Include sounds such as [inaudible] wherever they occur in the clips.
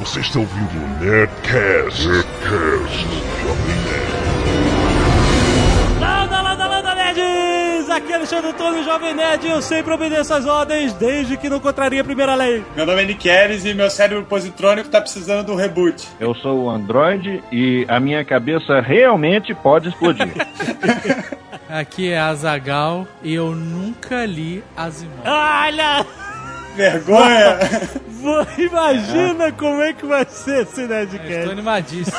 Você está ouvindo o Nerdcast. Nerdcast. Jovem Nerd. Landa, landa, landa, nerds! Aqui é Alexandre Antônio, Jovem Nerd, e eu sempre obedeço às ordens, desde que não contraria a primeira lei. Meu nome é Niqueles e meu cérebro positrônico tá precisando de um reboot. Eu sou o Android e a minha cabeça realmente pode explodir. [laughs] Aqui é Azagal e eu nunca li Asimov. Olha! Vergonha! [laughs] Imagina como é que vai ser esse Eu estou Nerdcast. animadíssimo.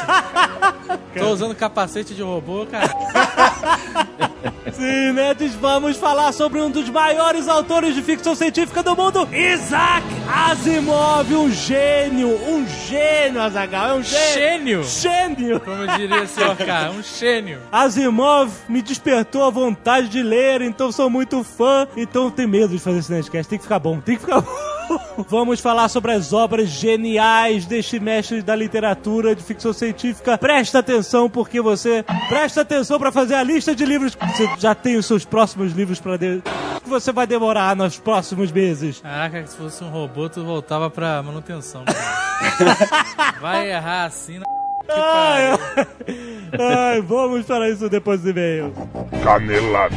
[laughs] Tô usando capacete de robô, cara. [laughs] [laughs] Sim, nerds, vamos falar sobre um dos maiores autores de ficção científica do mundo, Isaac Asimov, um gênio, um gênio, Azaghal, é um gênio. Gênio! Gênio! Como diria o senhor K, um gênio. [laughs] Asimov me despertou a vontade de ler, então sou muito fã, então tenho medo de fazer esse Nerdcast, tem que ficar bom, tem que ficar bom. [laughs] Vamos falar sobre as obras geniais deste mestre da literatura de ficção científica. Presta atenção, porque você presta atenção para fazer a lista de livros. Você já tem os seus próximos livros para de... que você vai demorar nos próximos meses. Caraca, se fosse um robô, tu voltava pra manutenção. [laughs] Vai errar assim, na... [laughs] Ai, ai, vamos para isso depois do e-mail. Canelada.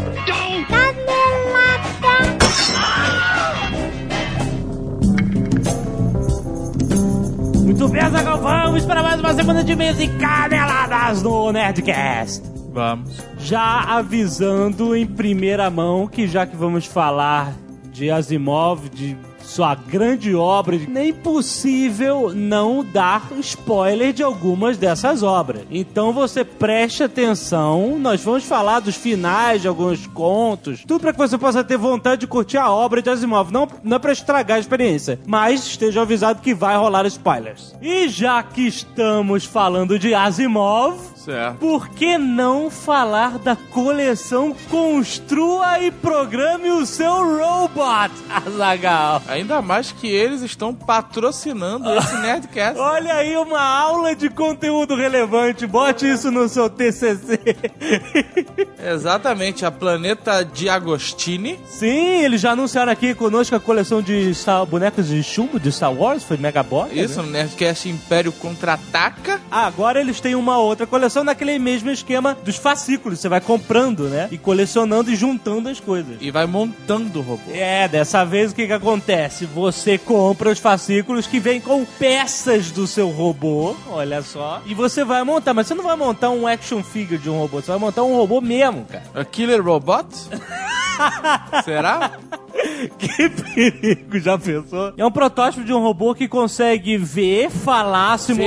Muito bem, Azaghal, vamos para mais uma semana de e-mails e caneladas no Nerdcast. Vamos. Já avisando em primeira mão que já que vamos falar de Asimov, de sua grande obra, é impossível não dar spoiler de algumas dessas obras. Então você preste atenção, nós vamos falar dos finais de alguns contos, tudo para que você possa ter vontade de curtir a obra de Asimov. Não, não é para estragar a experiência, mas esteja avisado que vai rolar spoilers. E já que estamos falando de Asimov, Certo. por que não falar da coleção Construa e Programe o Seu Robot, [laughs] Azagal? Ainda mais que eles estão patrocinando [laughs] esse Nerdcast. Olha aí uma aula de conteúdo relevante. Bote isso no seu TCC. [laughs] Exatamente, a Planeta de Agostini. Sim, eles já anunciaram aqui conosco a coleção de Star- bonecos de chumbo de Star Wars, foi Megabot. Isso, no Nerdcast Império Contra-Ataca. Agora eles têm uma outra coleção naquele mesmo esquema dos fascículos. Você vai comprando, né? E colecionando e juntando as coisas. E vai montando o robô. É, dessa vez o que que acontece? Você compra os fascículos que vêm com peças do seu robô, olha só, e você vai montar, mas você não vai montar um action figure de um robô, você vai montar um robô mesmo, cara. A Killer Robot? [laughs] Será? Que perigo, já pensou? É um protótipo de um robô que consegue ver, falar, se mo-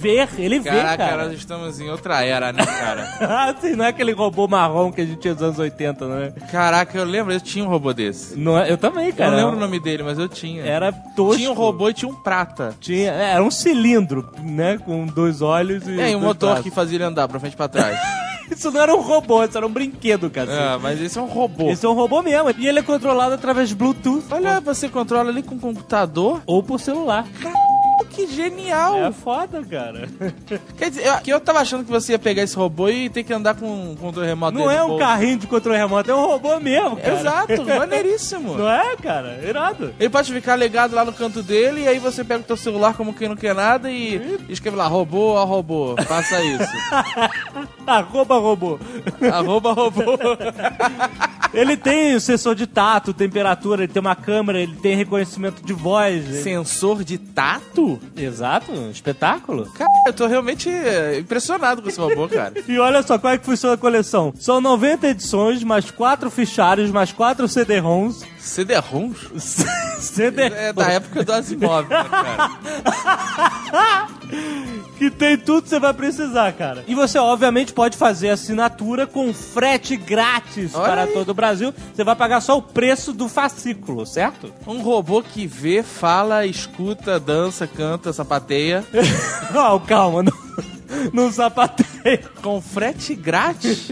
Ver? Ele vê, Caraca, cara. nós estamos em outra era, né, cara? [laughs] ah, sim, não é aquele robô marrom que a gente tinha nos anos 80, não é? Caraca, eu lembro, eu tinha um robô desse. Não é eu também, Eu cara. não lembro o nome dele, mas eu tinha. Era tosco. Tinha um robô e tinha um prata. Tinha, é, era um cilindro, né? Com dois olhos e. E aí, um dois motor braços. que fazia ele andar pra frente e pra trás. [laughs] Isso não era um robô, isso era um brinquedo, cara. é, mas esse é um robô. Esse é um robô mesmo. E ele é controlado através de Bluetooth. Olha, você controla ali com o computador. Ou por celular. Que genial! É foda, cara. [laughs] Quer dizer, eu, que eu tava achando que você ia pegar esse robô e ter que andar com um controle remoto Não é um carrinho de controle remoto, é um robô mesmo, cara. Exato, [laughs] maneiríssimo. Não é, cara? Irado. Ele pode ficar ligado lá no canto dele e aí você pega o teu celular como quem não quer nada e escreve lá, robô, robô, faça isso. [laughs] Arroba robô. Arroba robô. Ele tem o sensor de tato, temperatura, ele tem uma câmera, ele tem reconhecimento de voz. Sensor de tato? Exato, um espetáculo. Cara, eu tô realmente é, impressionado com esse robô, cara. [laughs] E olha só, como é que funciona a coleção? São 90 edições, mais 4 fichários, mais 4 CD-ROMs. CD-ROMs? [laughs] CD É da época do Asimov, né, cara? [laughs] que tem tudo que você vai precisar, cara. E você, obviamente, pode fazer assinatura com frete grátis Olha para aí. todo o Brasil. Você vai pagar só o preço do fascículo, certo? Um robô que vê, fala, escuta, dança, canta, sapateia. [laughs] Não, calma, não, não sapateia [laughs] Com frete grátis?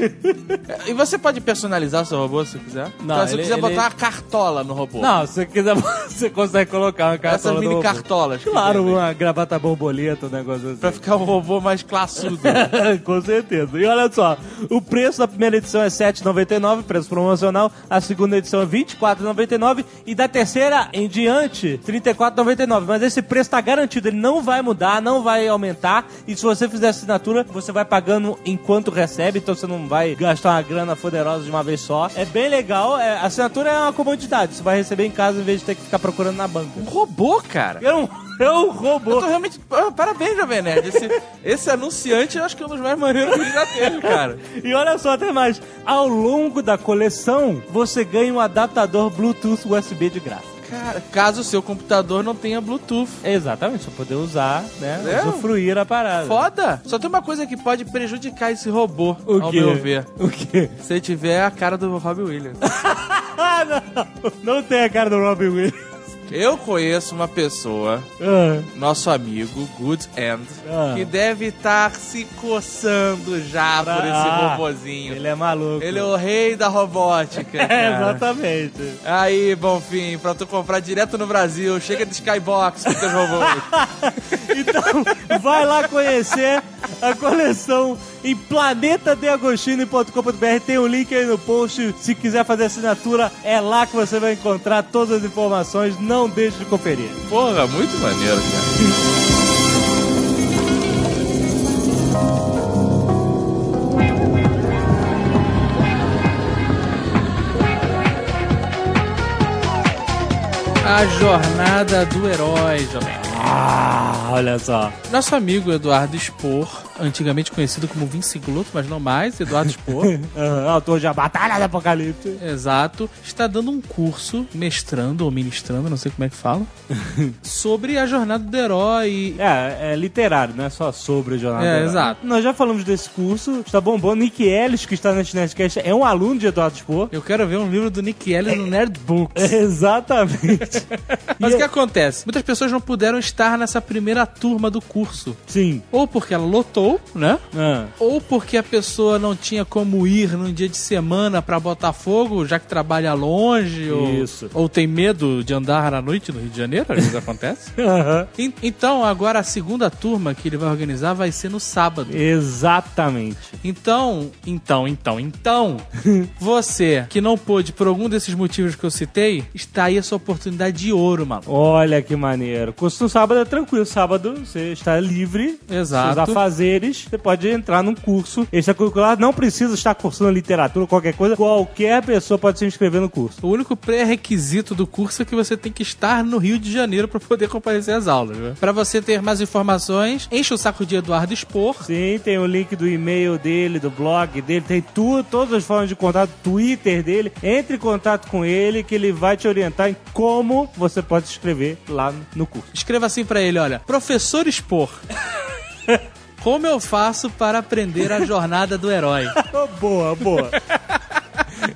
e você pode personalizar o seu robô se quiser? Não, então, se ele- você quiser ele- botar uma cartola no robô. Não, se você quiser, [laughs] você consegue colocar uma cartola Essas mini cartolas. Claro, uma gravata borboleta, um negócio assim. Pra ficar um robô mais classudo. [laughs] Com certeza. E olha só, o preço da primeira edição é R$ 7,99, preço promocional. A segunda edição é R$ 24,99 e da terceira em diante, R$ 34,99. Mas esse preço tá garantido, ele não vai mudar, não vai aumentar. E se você fizer assinatura, você vai pagando enquanto recebe, então você não vai gastar uma grana poderosa de uma vez só. É bem legal, é, a assinatura é uma comodidade, você vai receber em casa em vez de ter que ficar procurando na banca. um robô, cara. É um, é um robô. Eu tô realmente. Ah, Parabéns, Jovem Nerd. Esse, esse anunciante eu acho que é um dos mais maneiros que já teve, cara. [laughs] E olha só, até mais. Ao longo da coleção, você ganha um adaptador Bluetooth USB de graça. Cara, caso o seu computador não tenha Bluetooth. Exatamente, pra poder usar, né? É? Usufruir a parada. Foda! Só tem uma coisa que pode prejudicar esse robô, O ao quê? meu ver. O quê? Se tiver a cara do Robbie Williams. [laughs] Ah, não! Não tem a cara do Robin Williams. Eu conheço uma pessoa, Ah, nosso amigo, Good End, Ah. que deve estar se coçando já por esse Ah, robozinho. Ele é maluco. Ele é o rei da robótica. [laughs] É, exatamente. Aí, Bonfim, pra tu comprar direto no Brasil, chega de Skybox com teus robôs. [laughs] Então, vai lá conhecer a coleção em planetadeagostini.com.br. Tem um link aí no post. Se quiser fazer assinatura, é lá que você vai encontrar todas as informações. Não deixe de conferir. Porra, muito maneiro, cara. A jornada do herói, jovem. Ah, olha só. Nosso amigo Eduardo Spor, antigamente conhecido como Vince Gluto, mas não mais, Eduardo Spor, [laughs] Aham, autor de A Batalha do Apocalipse. exato, está dando um curso, mestrando ou ministrando, não sei como é que fala, [laughs] sobre a jornada do herói. É, é literário, não é só sobre o jornal. É, do Herói. exato. Nós já falamos desse curso, está bombando. Nick Ellis, que está neste Nerdcast, é um aluno de Eduardo Spor. Eu quero ver um livro do Nick Ellis no Nerd Books. [laughs] Exatamente. Mas o que acontece? Muitas pessoas não puderam estar nessa primeira turma do curso. Sim. Ou porque ela lotou, né? Ah. Ou porque a pessoa não tinha como ir num dia de semana pra Botafogo, já que trabalha longe, ou, Isso. ou tem medo de andar à noite no Rio de Janeiro, às vezes [laughs] acontece. En- Então, agora a segunda turma que ele vai organizar vai ser no sábado. Exatamente. Então, então, então, então, [laughs] você que não pôde por algum desses motivos que eu citei, está aí a sua oportunidade de ouro, mano. Olha que maneiro. Curso no sábado é tranquilo. Sábado você está livre. Exato. Seus afazeres. Você pode entrar num curso extracurricular. Não precisa estar cursando literatura ou qualquer coisa. Qualquer pessoa pode se inscrever no curso. O único pré-requisito do curso é que você tem que estar no Rio de Janeiro para poder comparecer às aulas. Né? Para você ter mais informações, enche o saco de Eduardo Expor. Sim, tem o link do e-mail dele, do blog dele, tem tudo, todas as formas de contato, Twitter dele. Entre em contato com ele que ele vai te orientar em como você pode se inscrever lá no curso. Escreva assim para ele, olha, professor Expor. [laughs] Como eu faço para aprender a jornada do herói? [laughs] boa, boa.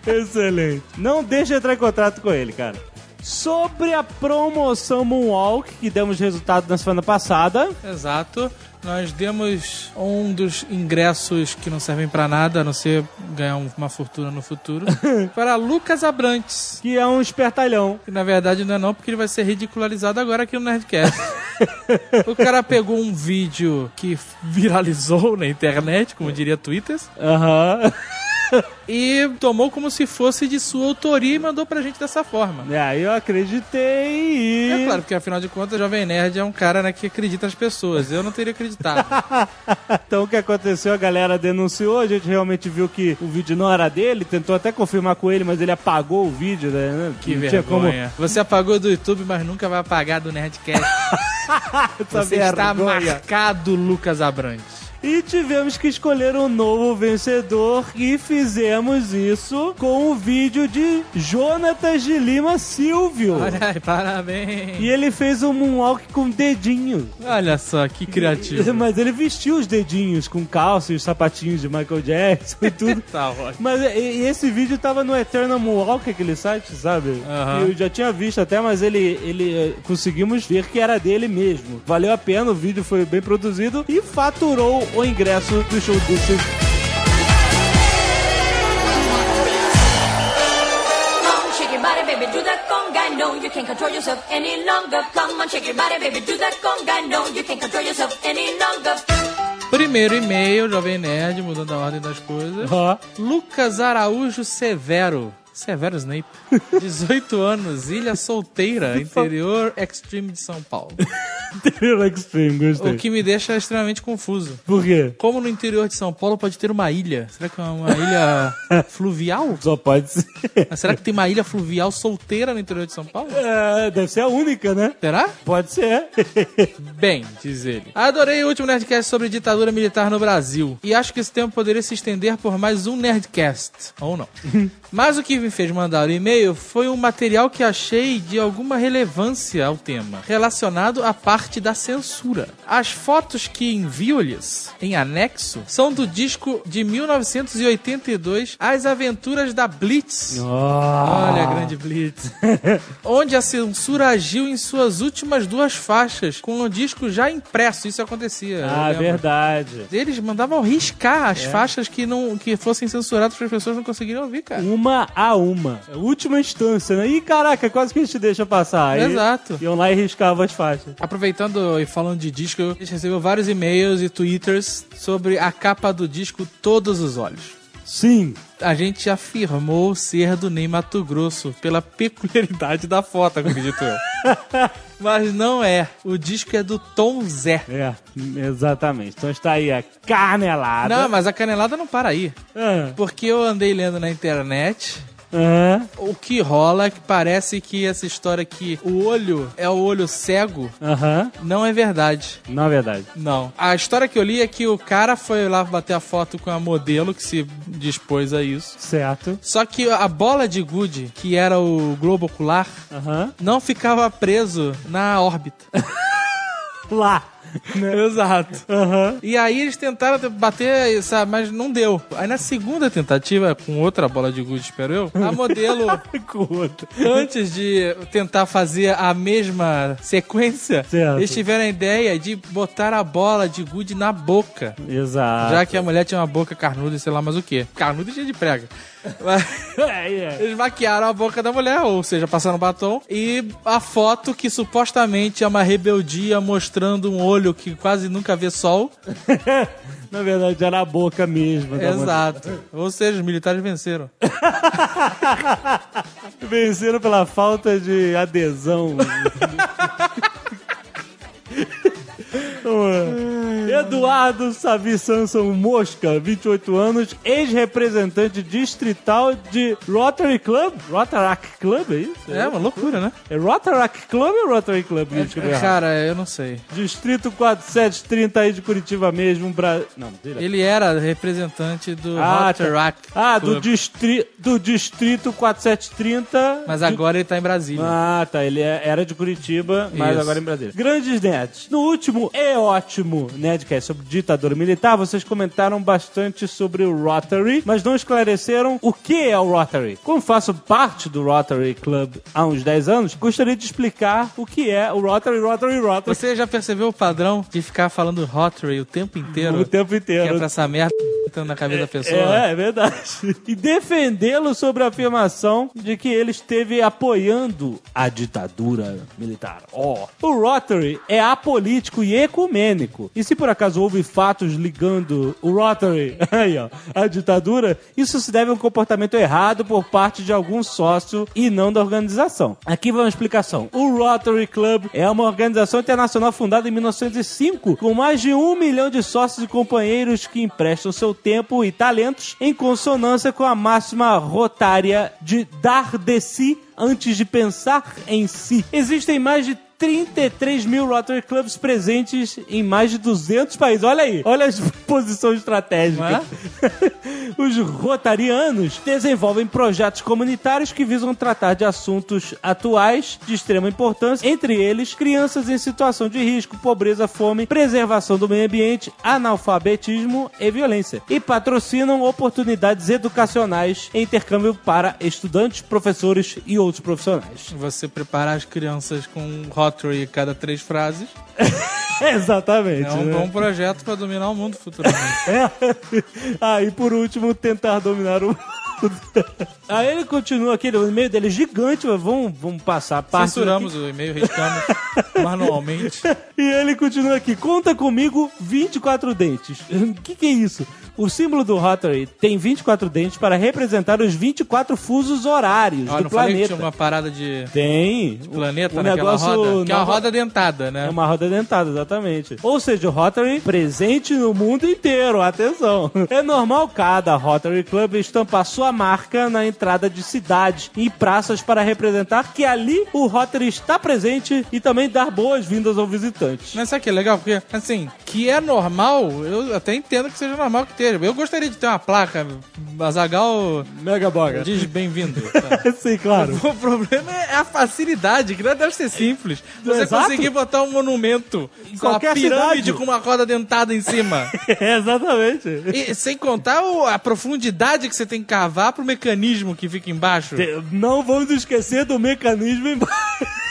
Excelente. Não deixe de entrar em contato com ele, cara. Sobre a promoção Moonwalk, que demos resultado na semana passada. Exato. Nós demos um dos ingressos que não servem para nada, a não ser ganhar um- uma fortuna no futuro, [laughs] para Lucas Abrantes. Que é um espertalhão. Que na verdade não é não, porque ele vai ser ridicularizado agora aqui no Nerdcast. [laughs] o cara pegou um vídeo que viralizou na internet, como diria Twitter, Aham. E tomou como se fosse de sua autoria e mandou pra gente dessa forma. E aí eu acreditei e. É claro, porque afinal de contas, o Jovem Nerd é um cara né, que acredita nas pessoas. Eu não teria acreditado. [laughs] Então o que aconteceu? A galera denunciou, a gente realmente viu que o vídeo não era dele, tentou até confirmar com ele, mas ele apagou o vídeo, né? Que Não tinha como- vergonha. Você apagou do YouTube, mas nunca vai apagar do Nerdcast. [laughs] Você está vergonha. marcado, Lucas Abrantes. E tivemos que escolher um novo vencedor e fizemos isso com o vídeo de Jonatas de Lima Silvio. Olha aí, parabéns. E ele fez um moonwalk com dedinho. Olha só, que criativo. [laughs] Mas ele vestiu os dedinhos com calça e os sapatinhos de Michael Jackson e [laughs] tudo. tá ótimo. Mas e- esse vídeo tava no Eternal Moonwalk, aquele site, sabe? Aham. Eu já tinha visto até, mas ele, ele eh, conseguimos ver que era dele mesmo. Valeu a pena, o vídeo foi bem produzido e faturou o ingresso do show baby, do that conga. No, you can't control yourself any longer. Come on, shake your body, baby, do that conga. No, you can't control yourself any longer. Primeiro e-mail, Jovem Nerd, mudando a ordem das coisas. Ó. Lucas Araújo Severo. Severo Snape. 18 anos, ilha solteira, [laughs] interior extreme de São Paulo. [laughs] Interior Extreme, gostei. O que me deixa extremamente confuso. Por quê? Como no interior de São Paulo pode ter uma ilha? Será que é uma ilha [laughs] fluvial? Só pode ser. Mas será que tem uma ilha fluvial solteira no interior de São Paulo? É, deve ser a única, né? Será? Pode ser. Bem, diz ele. Adorei o último Nerdcast sobre ditadura militar no Brasil. E acho que esse tempo poderia se estender por mais um Nerdcast. Ou não. Mas o que me fez mandar o e-mail foi um material que achei de alguma relevância ao tema, relacionado à parte da censura. As fotos que envio-lhes, em anexo, são do disco de 1982, As Aventuras da Blitz. Olha a grande Blitz. [laughs] Onde a censura agiu em suas últimas duas faixas, com o disco já impresso. Isso acontecia. ah, verdade. Eles mandavam riscar as faixas que não que fossem censuradas para as pessoas não conseguiriam ouvir, cara. Uma a uma. É a Última instância, né? Ih, caraca, quase que a gente deixa passar. Aí Exato. Iam lá e riscavam as faixas. Aproveitando e falando de disco, a gente recebeu vários e-mails e twitters sobre a capa do disco Todos os Olhos. Sim. A gente afirmou ser do Ney Mato Grosso pela peculiaridade da foto, acredito eu. [laughs] Mas não é. O disco é do Tom Zé. É, exatamente. Então está aí a canelada. Não, mas a canelada não para aí. Ah, Porque eu andei lendo na internet Aham. O que rola é que parece que essa história que o olho é o olho cego Aham. não é verdade. Não é verdade. Não. A história que eu li é que o cara foi lá bater a foto com a modelo que se dispôs a isso. Certo. Só que a bola de gude, que era o globo ocular, Aham. não ficava preso na órbita. Lá. [laughs] Exato. Aham. E aí eles tentaram bater, sabe, mas não deu. Aí na segunda tentativa, com outra bola de gude, espero eu, a modelo [laughs] antes de tentar fazer a mesma sequência, Certo. eles tiveram a ideia de botar a bola de gude na boca. Exato. Já que a mulher tinha uma boca carnuda e sei lá mais o que. Carnuda e cheia de prega. [laughs] É, é. Eles maquiaram a boca da mulher, ou seja, passaram batom. E a foto que supostamente é uma rebeldia mostrando um olho que quase nunca vê sol. [laughs] Na verdade, era a boca mesmo. Exato. Ou seja, os militares venceram. [laughs] Venceram pela falta de adesão. Eduardo Savi Sanson Mosca, 28 anos, ex-representante distrital de Rotary Club? Rotaract Club, é isso? É uma loucura, né? É Rotaract Club ou Rotary Club? eu errado? Cara, eu não sei. Distrito 4730 aí de Curitiba mesmo. Bra... Não, direto. Ele era representante do Ah, Rotaract Ah, do, Club. distri... do distrito 4730. Mas agora ele tá em Brasília. Ah, tá. Ele é- era de Curitiba, mas Isso. agora em Brasília. Grandes nerds. No último e ótimo Nerdcast sobre ditadura militar, vocês comentaram bastante sobre o Rotary, mas não esclareceram o que é o Rotary. Como faço parte do Rotary Club há uns 10 anos, gostaria de explicar o que é o Rotary, Rotary, Rotary Você já percebeu o padrão de ficar falando Rotary o tempo inteiro? o tempo Que é inteiro. pra essa merda na cabeça da pessoa? É, é verdade. [laughs] E defendê-lo sobre a afirmação de que ele esteve apoiando a ditadura militar. Ó. O Rotary é apolítico e ecumênico. E se por acaso houve fatos ligando o Rotary [laughs] aí, ó, à ditadura, isso se deve a um comportamento errado por parte de algum sócio e não da organização. Aqui vai uma explicação. O Rotary Club é uma organização internacional fundada em 1905 com mais de um milhão de sócios e companheiros que emprestam seu tempo e talentos em consonância com a máxima rotária de dar de si antes de pensar em si. Existem mais de 33 mil Rotary Clubs presentes em mais de 200 países. Olha aí, olha as [laughs] posições estratégicas. [laughs] Os rotarianos desenvolvem projetos comunitários que visam tratar de assuntos atuais de extrema importância, entre eles crianças em situação de risco, pobreza, fome, preservação do meio ambiente, analfabetismo e violência. E patrocinam oportunidades educacionais em intercâmbio para estudantes, professores e outros profissionais. Você preparar as crianças com Rotary a cada três frases. [laughs] Exatamente. É um né? bom projeto pra dominar o mundo futuramente. [laughs] É. Ah, e por último, tentar dominar o mundo. Aí ele continua aqui, o e-mail dele é gigante, mas vamos, vamos passar a parte. Censuramos o e-mail, riscamos [laughs] manualmente. E ele continua aqui, conta comigo 24 dentes. O [laughs] que, que é isso? O símbolo do Rotary tem 24 dentes para representar os 24 fusos horários Ó, do não falei que planeta. tinha uma parada de Tem. planeta o naquela negócio roda? Que é uma roda dentada, né? É uma roda dentada, exatamente. Ou seja, o Rotary presente no mundo inteiro, atenção. [laughs] É normal cada Rotary Club estampar sua marca na entrada de cidades e praças para representar que ali o Rotary está presente e também dar boas-vindas ao visitante. Mas sabe o que é legal? Porque, assim, que é normal, eu até entendo que seja normal que esteja. Eu gostaria de ter uma placa, Azagal Mega boga. diz bem-vindo. [laughs] tá? Sim, claro. O problema é a facilidade, que não deve ser simples. Você Exato. conseguir botar um monumento em qualquer pirâmide cidade. com uma roda dentada em cima. [laughs] Exatamente. E sem contar o- a profundidade que você tem que cavar pro mecanismo que fica embaixo. Não vamos esquecer do mecanismo embaixo.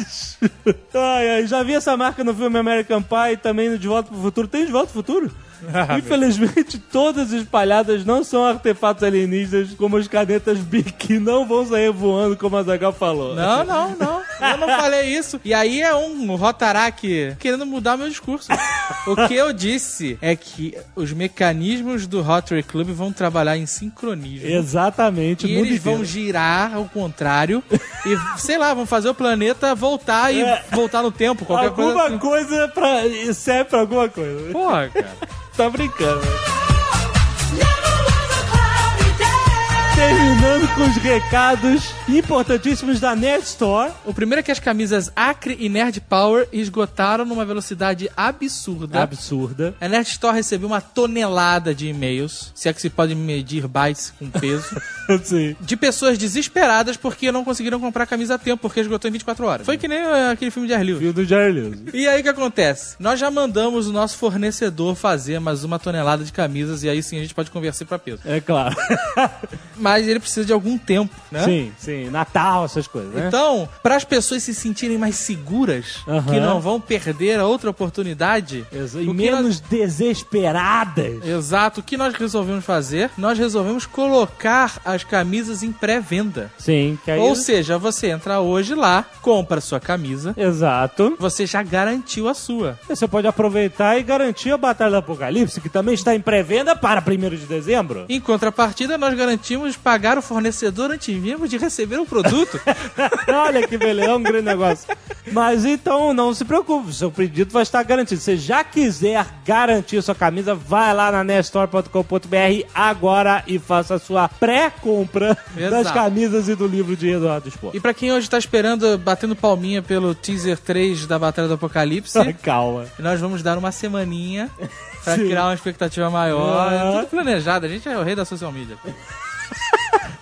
[laughs] Ai, ai, já vi essa marca no filme American Pie e também no De Volta pro Futuro. Tem De Volta pro Futuro? [laughs] Infelizmente, todas espalhadas não são artefatos alienígenas, como as canetas Bic, que não vão sair voando, como a Zagal falou. Não, não, não. Eu não falei isso. E aí é um Rotaract querendo mudar meu discurso. O que eu disse é que os mecanismos do Rotary Club vão trabalhar em sincronismo. Exatamente, E eles vão girar ao contrário e, sei lá, vão fazer o planeta voltar e voltar no tempo, qualquer Alguma coisa coisa, assim. pra... serve pra alguma coisa. Porra, cara. Tá brincando. Terminando com os recados importantíssimos da Nerd Store. O primeiro é que as camisas Acre e Nerd Power esgotaram numa velocidade absurda. Absurda. A Nerd Store recebeu uma tonelada de e-mails, se é que se pode medir bytes com peso, [laughs] Sim. de pessoas desesperadas porque não conseguiram comprar camisa a tempo, porque esgotou em 24 horas. Foi que nem eh, aquele filme de Arliu. Fio do Jerry Lewis. E aí o que acontece? Nós já mandamos o nosso fornecedor fazer mais uma tonelada de camisas e aí sim a gente pode conversar pra peso. É claro. Mas [laughs] ele precisa de algum tempo, né? Sim, sim. Natal, essas coisas, né? Então, para as pessoas se sentirem mais seguras, que não vão perder a outra oportunidade, Exa- E menos desesperadas. Exato. O que nós resolvemos fazer? Nós resolvemos colocar as camisas em pré-venda. Sim, que aí... Ou seja, você entra hoje lá, compra a sua camisa, Exato. você já garantiu a sua. Você pode aproveitar e garantir a Batalha do Apocalipse, que também está em pré-venda para 1 de dezembro. Em contrapartida, nós garantimos pagar o fornecedor antes mesmo de receber o produto. [laughs] Olha que beleza, é um grande negócio. Mas então, não se preocupe, seu pedido vai estar garantido. Se já quiser garantir sua camisa, vai lá na nestore.com.br agora e faça a sua pré-compra das camisas e do livro de Eduardo Spor. e pra quem hoje tá esperando, batendo palminha pelo teaser 3 da Batalha do Apocalipse, [laughs] Calma. nós vamos dar uma semaninha pra Sim. criar uma expectativa maior. É tudo planejado, a gente é o rei da social media.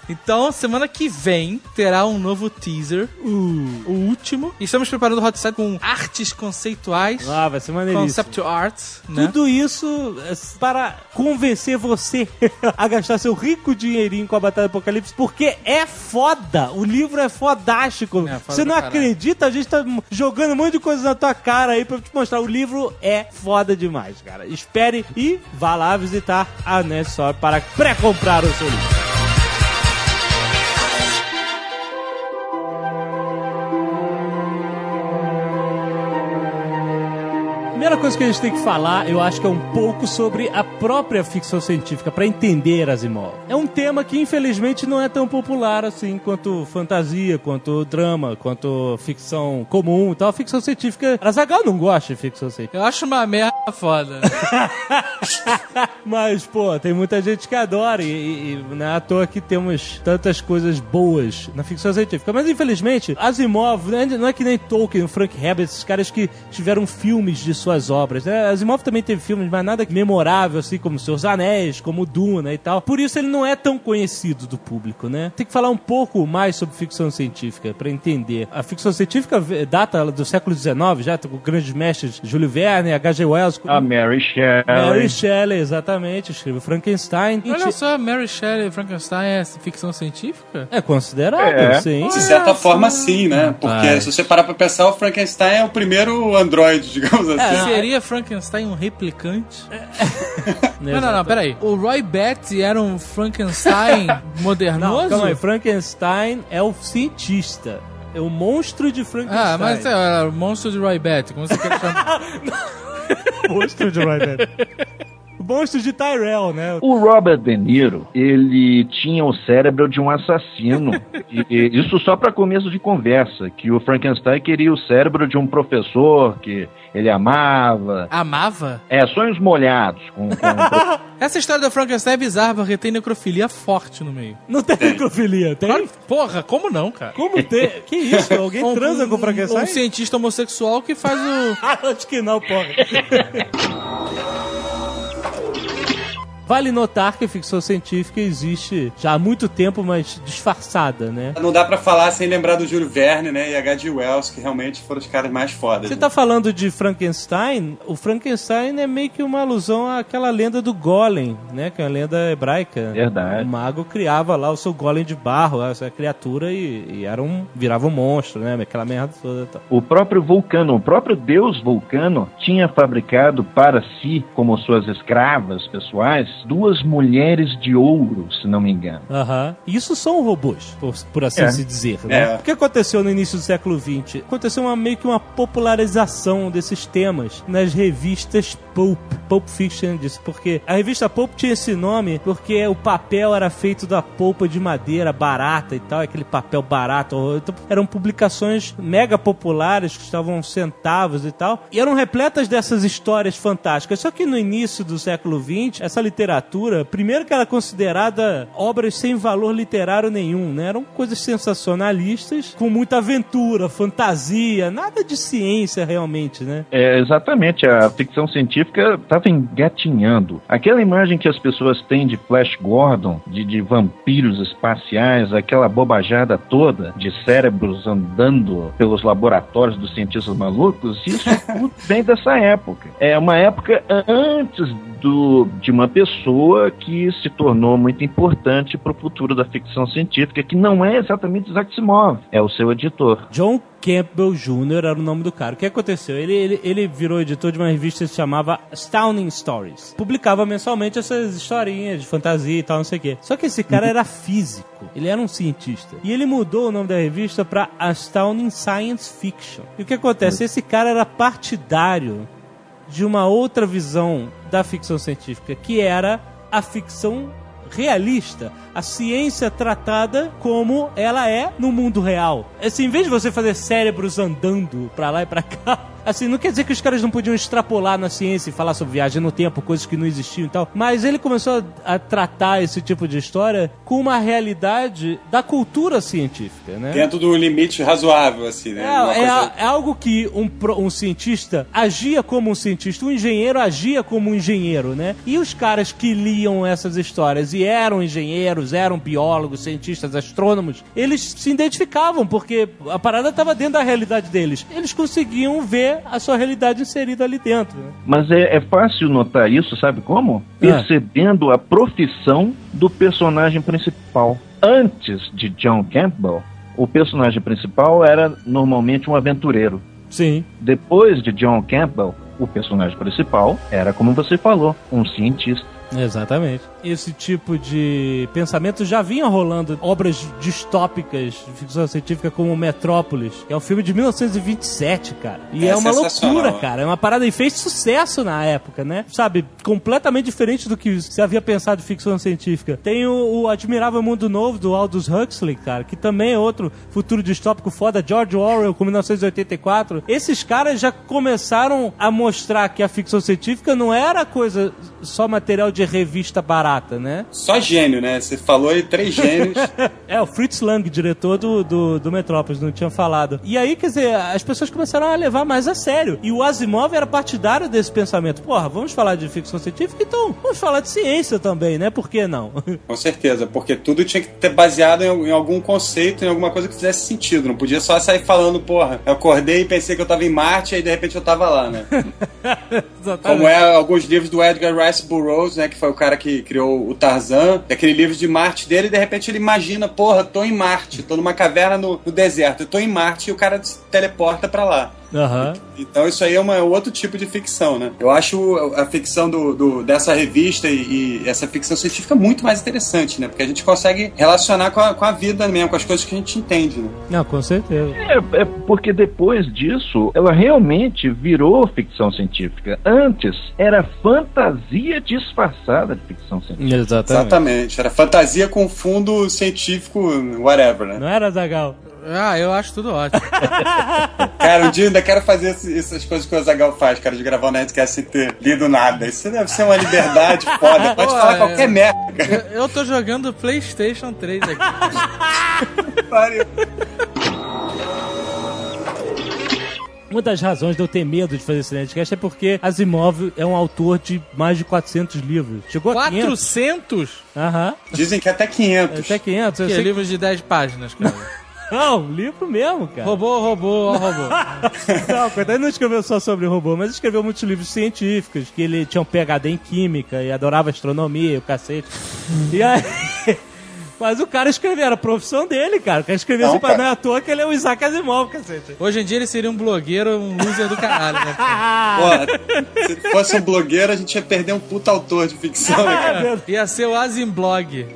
Então, semana que vem terá um novo teaser, Uh. o último. E estamos preparando o hot site com artes conceituais, Ah, vai ser maneiríssimo. concept art, né? Tudo isso é para convencer você [laughs] a gastar seu rico dinheirinho com a Batalha do Apocalipse, porque é foda. O livro é fodástico. É, foda você não caralho. acredita? A gente tá jogando um monte de coisa na tua cara aí pra te mostrar. O livro é foda demais, cara. Espere e vá lá visitar a Nessor para pré-comprar o seu livro. Coisa que a gente tem que falar, eu acho que é um pouco sobre a própria ficção científica, para entender Asimov. É um tema que, infelizmente, não é tão popular assim quanto fantasia, quanto drama, quanto ficção comum e tal. A ficção científica. A Zagal não gosta de ficção científica. Eu acho uma merda foda. [laughs] Mas, pô, tem muita gente que adora e, e, e não é à toa que temos tantas coisas boas na ficção científica. Mas, infelizmente, Asimov, né, não é que nem Tolkien, Frank Herbert, esses caras que tiveram filmes de suas obras. Né? Asimov também teve filmes, mas nada memorável, assim como Seus Anéis, como Duna e tal. Por isso ele não é tão conhecido do público, né? Tem que falar um pouco mais sobre ficção científica para entender. A ficção científica data do século XIX, já com grandes mestres Júlio Verne, H.G. Wells, A Mary Shelley. Mary Shelley, exatamente, escreveu Frankenstein. Olha só, Mary Shelley Frankenstein é ficção científica? É considerável, É. sim. De certa forma, sim, né? Porque se você parar pra pensar, o Frankenstein é o primeiro androide, [laughs] digamos assim. É, Seria Frankenstein um replicante? [laughs] Não, Não, não, não, peraí. O Roy Batty era um Frankenstein [laughs] modernoso? Não, calma aí. Frankenstein é o cientista. É o monstro de Frankenstein. Ah, mas é, o monstro de Roy Batty, como você quer [laughs] chamar? monstro de Roy O monstro de Tyrell, né? O Robert De Niro, ele tinha o cérebro de um assassino. [laughs] e, e isso só para começo de conversa, que o Frankenstein queria o cérebro de um professor que ele amava. Amava? É, sonhos molhados. Com, com... [laughs] Essa história do Frankenstein é bizarra, porque tem necrofilia forte no meio. Não tem necrofilia, tem? Claro, porra, como não, cara? Como tem? Que isso? [laughs] Alguém Um- transa com o Frankenstein? Um cientista homossexual que faz o... Ah, acho que não, porra. Vale notar que a ficção científica existe já há muito tempo, mas disfarçada, né? Não dá pra falar sem lembrar do Júlio Verne, né? E H.G. Wells, que realmente foram os caras mais fodas. Você né? tá falando de Frankenstein? O Frankenstein é meio que uma alusão àquela lenda do Golem, né? Que é uma lenda hebraica. Verdade. O mago criava lá o seu golem de barro, essa criatura, e, e era um, virava um monstro, né? Aquela merda toda. e tal. O próprio Vulcano, o próprio deus Vulcano, tinha fabricado para si, como suas escravas pessoais, duas mulheres de ouro, se não me engano. Aham. Isso são robôs, por, por assim É. se dizer. Né? É. O que aconteceu no início do século XX? Aconteceu uma, meio que uma popularização desses temas nas revistas Pulp, Pulp Fiction disso, porque a revista Pulp tinha esse nome porque o papel era feito da polpa de madeira barata e tal, aquele papel barato. Então, eram publicações mega populares que estavam centavos e tal, e eram repletas dessas histórias fantásticas. Só que no início do século XX, essa literatura, primeiro que era considerada obras sem valor literário nenhum, né? Eram coisas sensacionalistas, com muita aventura, fantasia, nada de ciência realmente, né? É, exatamente, a ficção científica estava engatinhando. Aquela imagem que as pessoas têm de Flash Gordon, de, de vampiros espaciais, aquela bobajada toda de cérebros andando pelos laboratórios dos cientistas malucos, isso [laughs] tudo vem dessa época. É uma época antes do, de uma pessoa que se tornou muito importante para o futuro da ficção científica, que não é exatamente Isaac Asimov, é o seu editor. John Campbell Jr. era o nome do cara. O que aconteceu? Ele, ele, ele virou editor de uma revista que se chamava Astounding Stories. Publicava mensalmente essas historinhas de fantasia e tal, não sei o quê. Só que esse cara era físico. Ele era um cientista. E ele mudou o nome da revista pra Astounding Science Fiction. E o que acontece? Esse cara era partidário de uma outra visão da ficção científica, que era a ficção realista, a ciência tratada como ela é no mundo real. Assim, em vez de você fazer cérebros andando pra lá e pra cá, [laughs] assim, não quer dizer que os caras não podiam extrapolar na ciência e falar sobre viagem no tempo, coisas que não existiam e tal, mas ele começou a, a tratar esse tipo de história com uma realidade da cultura científica, né? Dentro do limite razoável, assim, né? É, é, coisa- é algo que um, um cientista agia como um cientista, um engenheiro agia como um engenheiro, né? E os caras que liam essas histórias e eram engenheiros, eram biólogos, cientistas, astrônomos, eles se identificavam porque a parada estava dentro da realidade deles. Eles conseguiam ver a sua realidade inserida ali dentro. Mas é, é fácil notar isso, sabe como? Percebendo a profissão do personagem principal. Antes de John Campbell, o personagem principal era normalmente um aventureiro. Sim. Depois de John Campbell, o personagem principal era, como você falou, um cientista. Exatamente. Esse tipo de pensamento já vinha rolando obras distópicas de ficção científica como Metrópolis, que é um filme de 1927, cara. E é, É uma loucura, cara. É uma parada e fez sucesso na época, né? Sabe, completamente diferente do que se havia pensado de ficção científica. Tem o, o Admirável Mundo Novo do Aldous Huxley, cara, que também é outro futuro distópico foda, George Orwell com 1984. Esses caras já começaram a mostrar que a ficção científica não era coisa só material de revista barata, né? Só gênio, né? Você falou aí três gênios. [laughs] É, o Fritz Lang, diretor do, do, do Metrópolis, não tinha falado. E aí, quer dizer, as pessoas começaram a levar mais a sério. E o Asimov era partidário desse pensamento. Porra, vamos falar de ficção científica? Então, vamos falar de ciência também, né? Por que não? [laughs] Com certeza, porque tudo tinha que ter baseado em, em algum conceito, em alguma coisa que fizesse sentido. Não podia só sair falando, porra, eu acordei e pensei que eu tava em Marte, aí de repente eu tava lá, né? [laughs] Como é alguns livros do Edgar Rice Burroughs, né? Que foi o cara que criou o Tarzan. Aquele livro de Marte dele, e de repente ele imagina, porra, tô em Marte, tô numa caverna no, no deserto, eu tô em Marte e o cara se teleporta pra lá. Aham. Então isso aí é uma, outro tipo de ficção, né? Eu acho a ficção do, do- dessa revista e, e essa ficção científica muito mais interessante, né? Porque a gente consegue relacionar com a, com a vida mesmo, com as coisas que a gente entende, né? Não, com certeza. É, é porque depois disso, ela realmente virou ficção científica. Antes, era fantasia disfarçada de ficção científica. Exatamente. Exatamente. Era fantasia com fundo científico, whatever, né? Não era, Zagal? Ah, eu acho tudo ótimo. [laughs] Cara, um dia eu ainda quero fazer essas coisas que o Zagal faz, cara, de gravar um Nerdcast sem ter lido nada. Isso deve ser uma liberdade [laughs] foda. Pode Pô, falar é. qualquer merda, cara. Eu, eu tô jogando PlayStation 3 aqui. [laughs] Pariu. Uma das razões de eu ter medo de fazer esse Nerdcast é porque Asimov é um autor de mais de 400 livros. Chegou a 500? 400? Aham. Dizem que até 500. Até 500. Eu Que é livros de 10 páginas, cara. Não, livro mesmo, cara. robô, robô, ó, robô. [laughs] Não, coitado, ele não escreveu só sobre robô, mas escreveu muitos livros científicos, que ele tinha um PhD em química e adorava astronomia e o cacete. E aí... [laughs] Mas o cara escreveu, era a profissão dele, cara. O cara escreveu Não, assim, pra não é à toa que ele é o Isaac Asimov, cacete. Hoje em dia ele seria um blogueiro, um loser do caralho, né? Pô, [laughs] se fosse um blogueiro, a gente ia perder um puta autor de ficção, né, cara? Ia ser o Asimblog.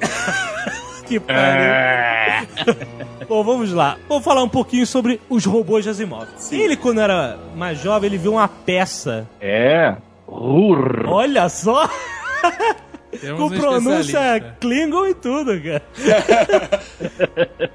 Que pariu. [laughs] Bom, vamos lá. Vamos falar um pouquinho sobre os robôs de Asimov. Ele, quando era mais jovem, ele viu uma peça. É. Rur. Olha só! Com pronúncia. Klingon e tudo, cara. [laughs]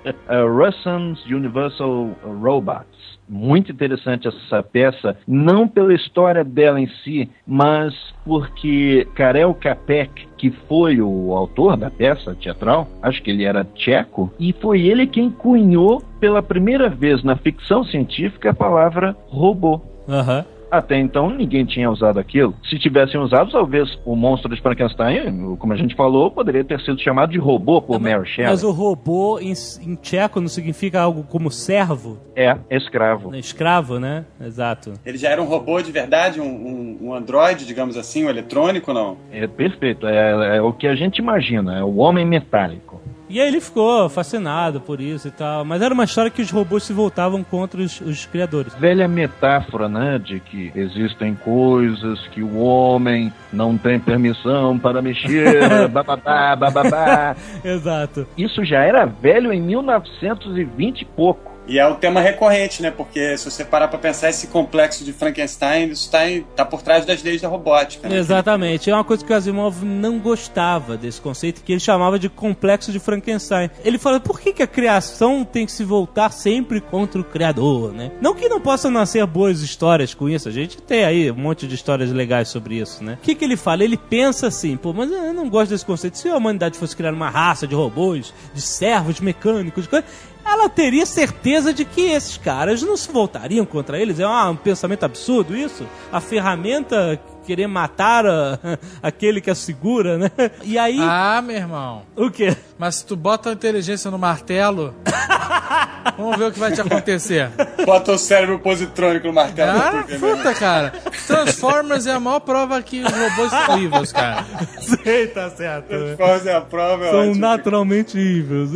[laughs] Uh, Russell's Universal Robots. Muito interessante essa peça, não pela história dela em si, mas porque Karel Capek, que foi o autor da peça teatral, acho que ele era tcheco, e foi ele quem cunhou pela primeira vez na ficção científica a palavra robô. Aham. Até então ninguém tinha usado aquilo. Se tivessem usado, talvez o monstro de Frankenstein, como a gente falou, poderia ter sido chamado de robô por Mary Shelley. Mas o robô em, em tcheco não significa algo como servo, É, escravo. né? escravo, né? Exato. Ele já era um robô de verdade, um, um, um androide, digamos assim, um eletrônico, não? É perfeito. É, é o que a gente imagina, é o homem metálico. E aí ele ficou fascinado por isso e tal. Mas era uma história que os robôs se voltavam contra os, os criadores. Velha metáfora, né, de que existem coisas que o homem não tem permissão para mexer, [laughs] bababá, bababá. Exato. Isso já era velho em 1920 e pouco. E é um tema recorrente, né? Porque se você parar pra pensar, esse complexo de Frankenstein, isso tá, em- tá por trás das leis da robótica, né? Exatamente. É uma coisa que o Asimov não gostava desse conceito, que ele chamava de complexo de Frankenstein. Ele fala, por que, que a criação tem que se voltar sempre contra o criador, né? Não que não possam nascer boas histórias com isso, a gente tem aí um monte de histórias legais sobre isso, né? O que, que ele fala? Ele pensa assim, pô, mas eu não gosto desse conceito. Se a humanidade fosse criar uma raça de robôs, de servos mecânicos, de coisa, ela teria certeza de que esses caras não se voltariam contra eles. É um pensamento absurdo isso? A ferramenta querer matar a- [laughs] aquele que a segura, né? E aí, Ah, meu irmão. o quê? Mas se tu bota a inteligência no martelo, [laughs] vamos ver o que vai te acontecer. Bota o cérebro positrônico no martelo. Ah, puta, cara. Transformers é a maior prova que os robôs são vivos, cara. [laughs] Sei, tá certo. Fazer a prova é São ótimo. naturalmente evils.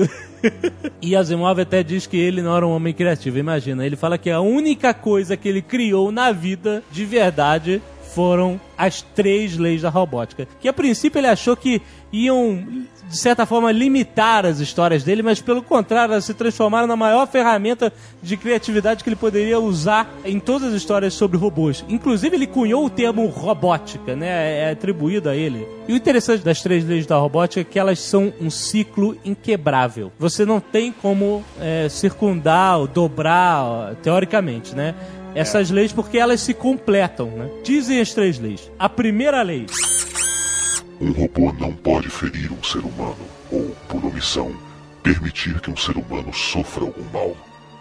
[laughs] e Asimov até diz que ele não era um homem criativo. Imagina, ele fala que a única coisa que ele criou na vida de verdade foram as três leis da robótica. Que a princípio ele achou que iam, de certa forma, limitar as histórias dele, mas pelo contrário, elas se transformaram na maior ferramenta de criatividade que ele poderia usar em todas as histórias sobre robôs. Inclusive, ele cunhou o termo robótica, né? É atribuído a ele. E o interessante das três leis da robótica é que elas são um ciclo inquebrável. Você não tem como é, circundar ou dobrar, teoricamente, né? Essas leis porque elas se completam, né? Dizem as três leis. A primeira lei Um robô não pode ferir um ser humano ou, por omissão, permitir que um ser humano sofra algum mal.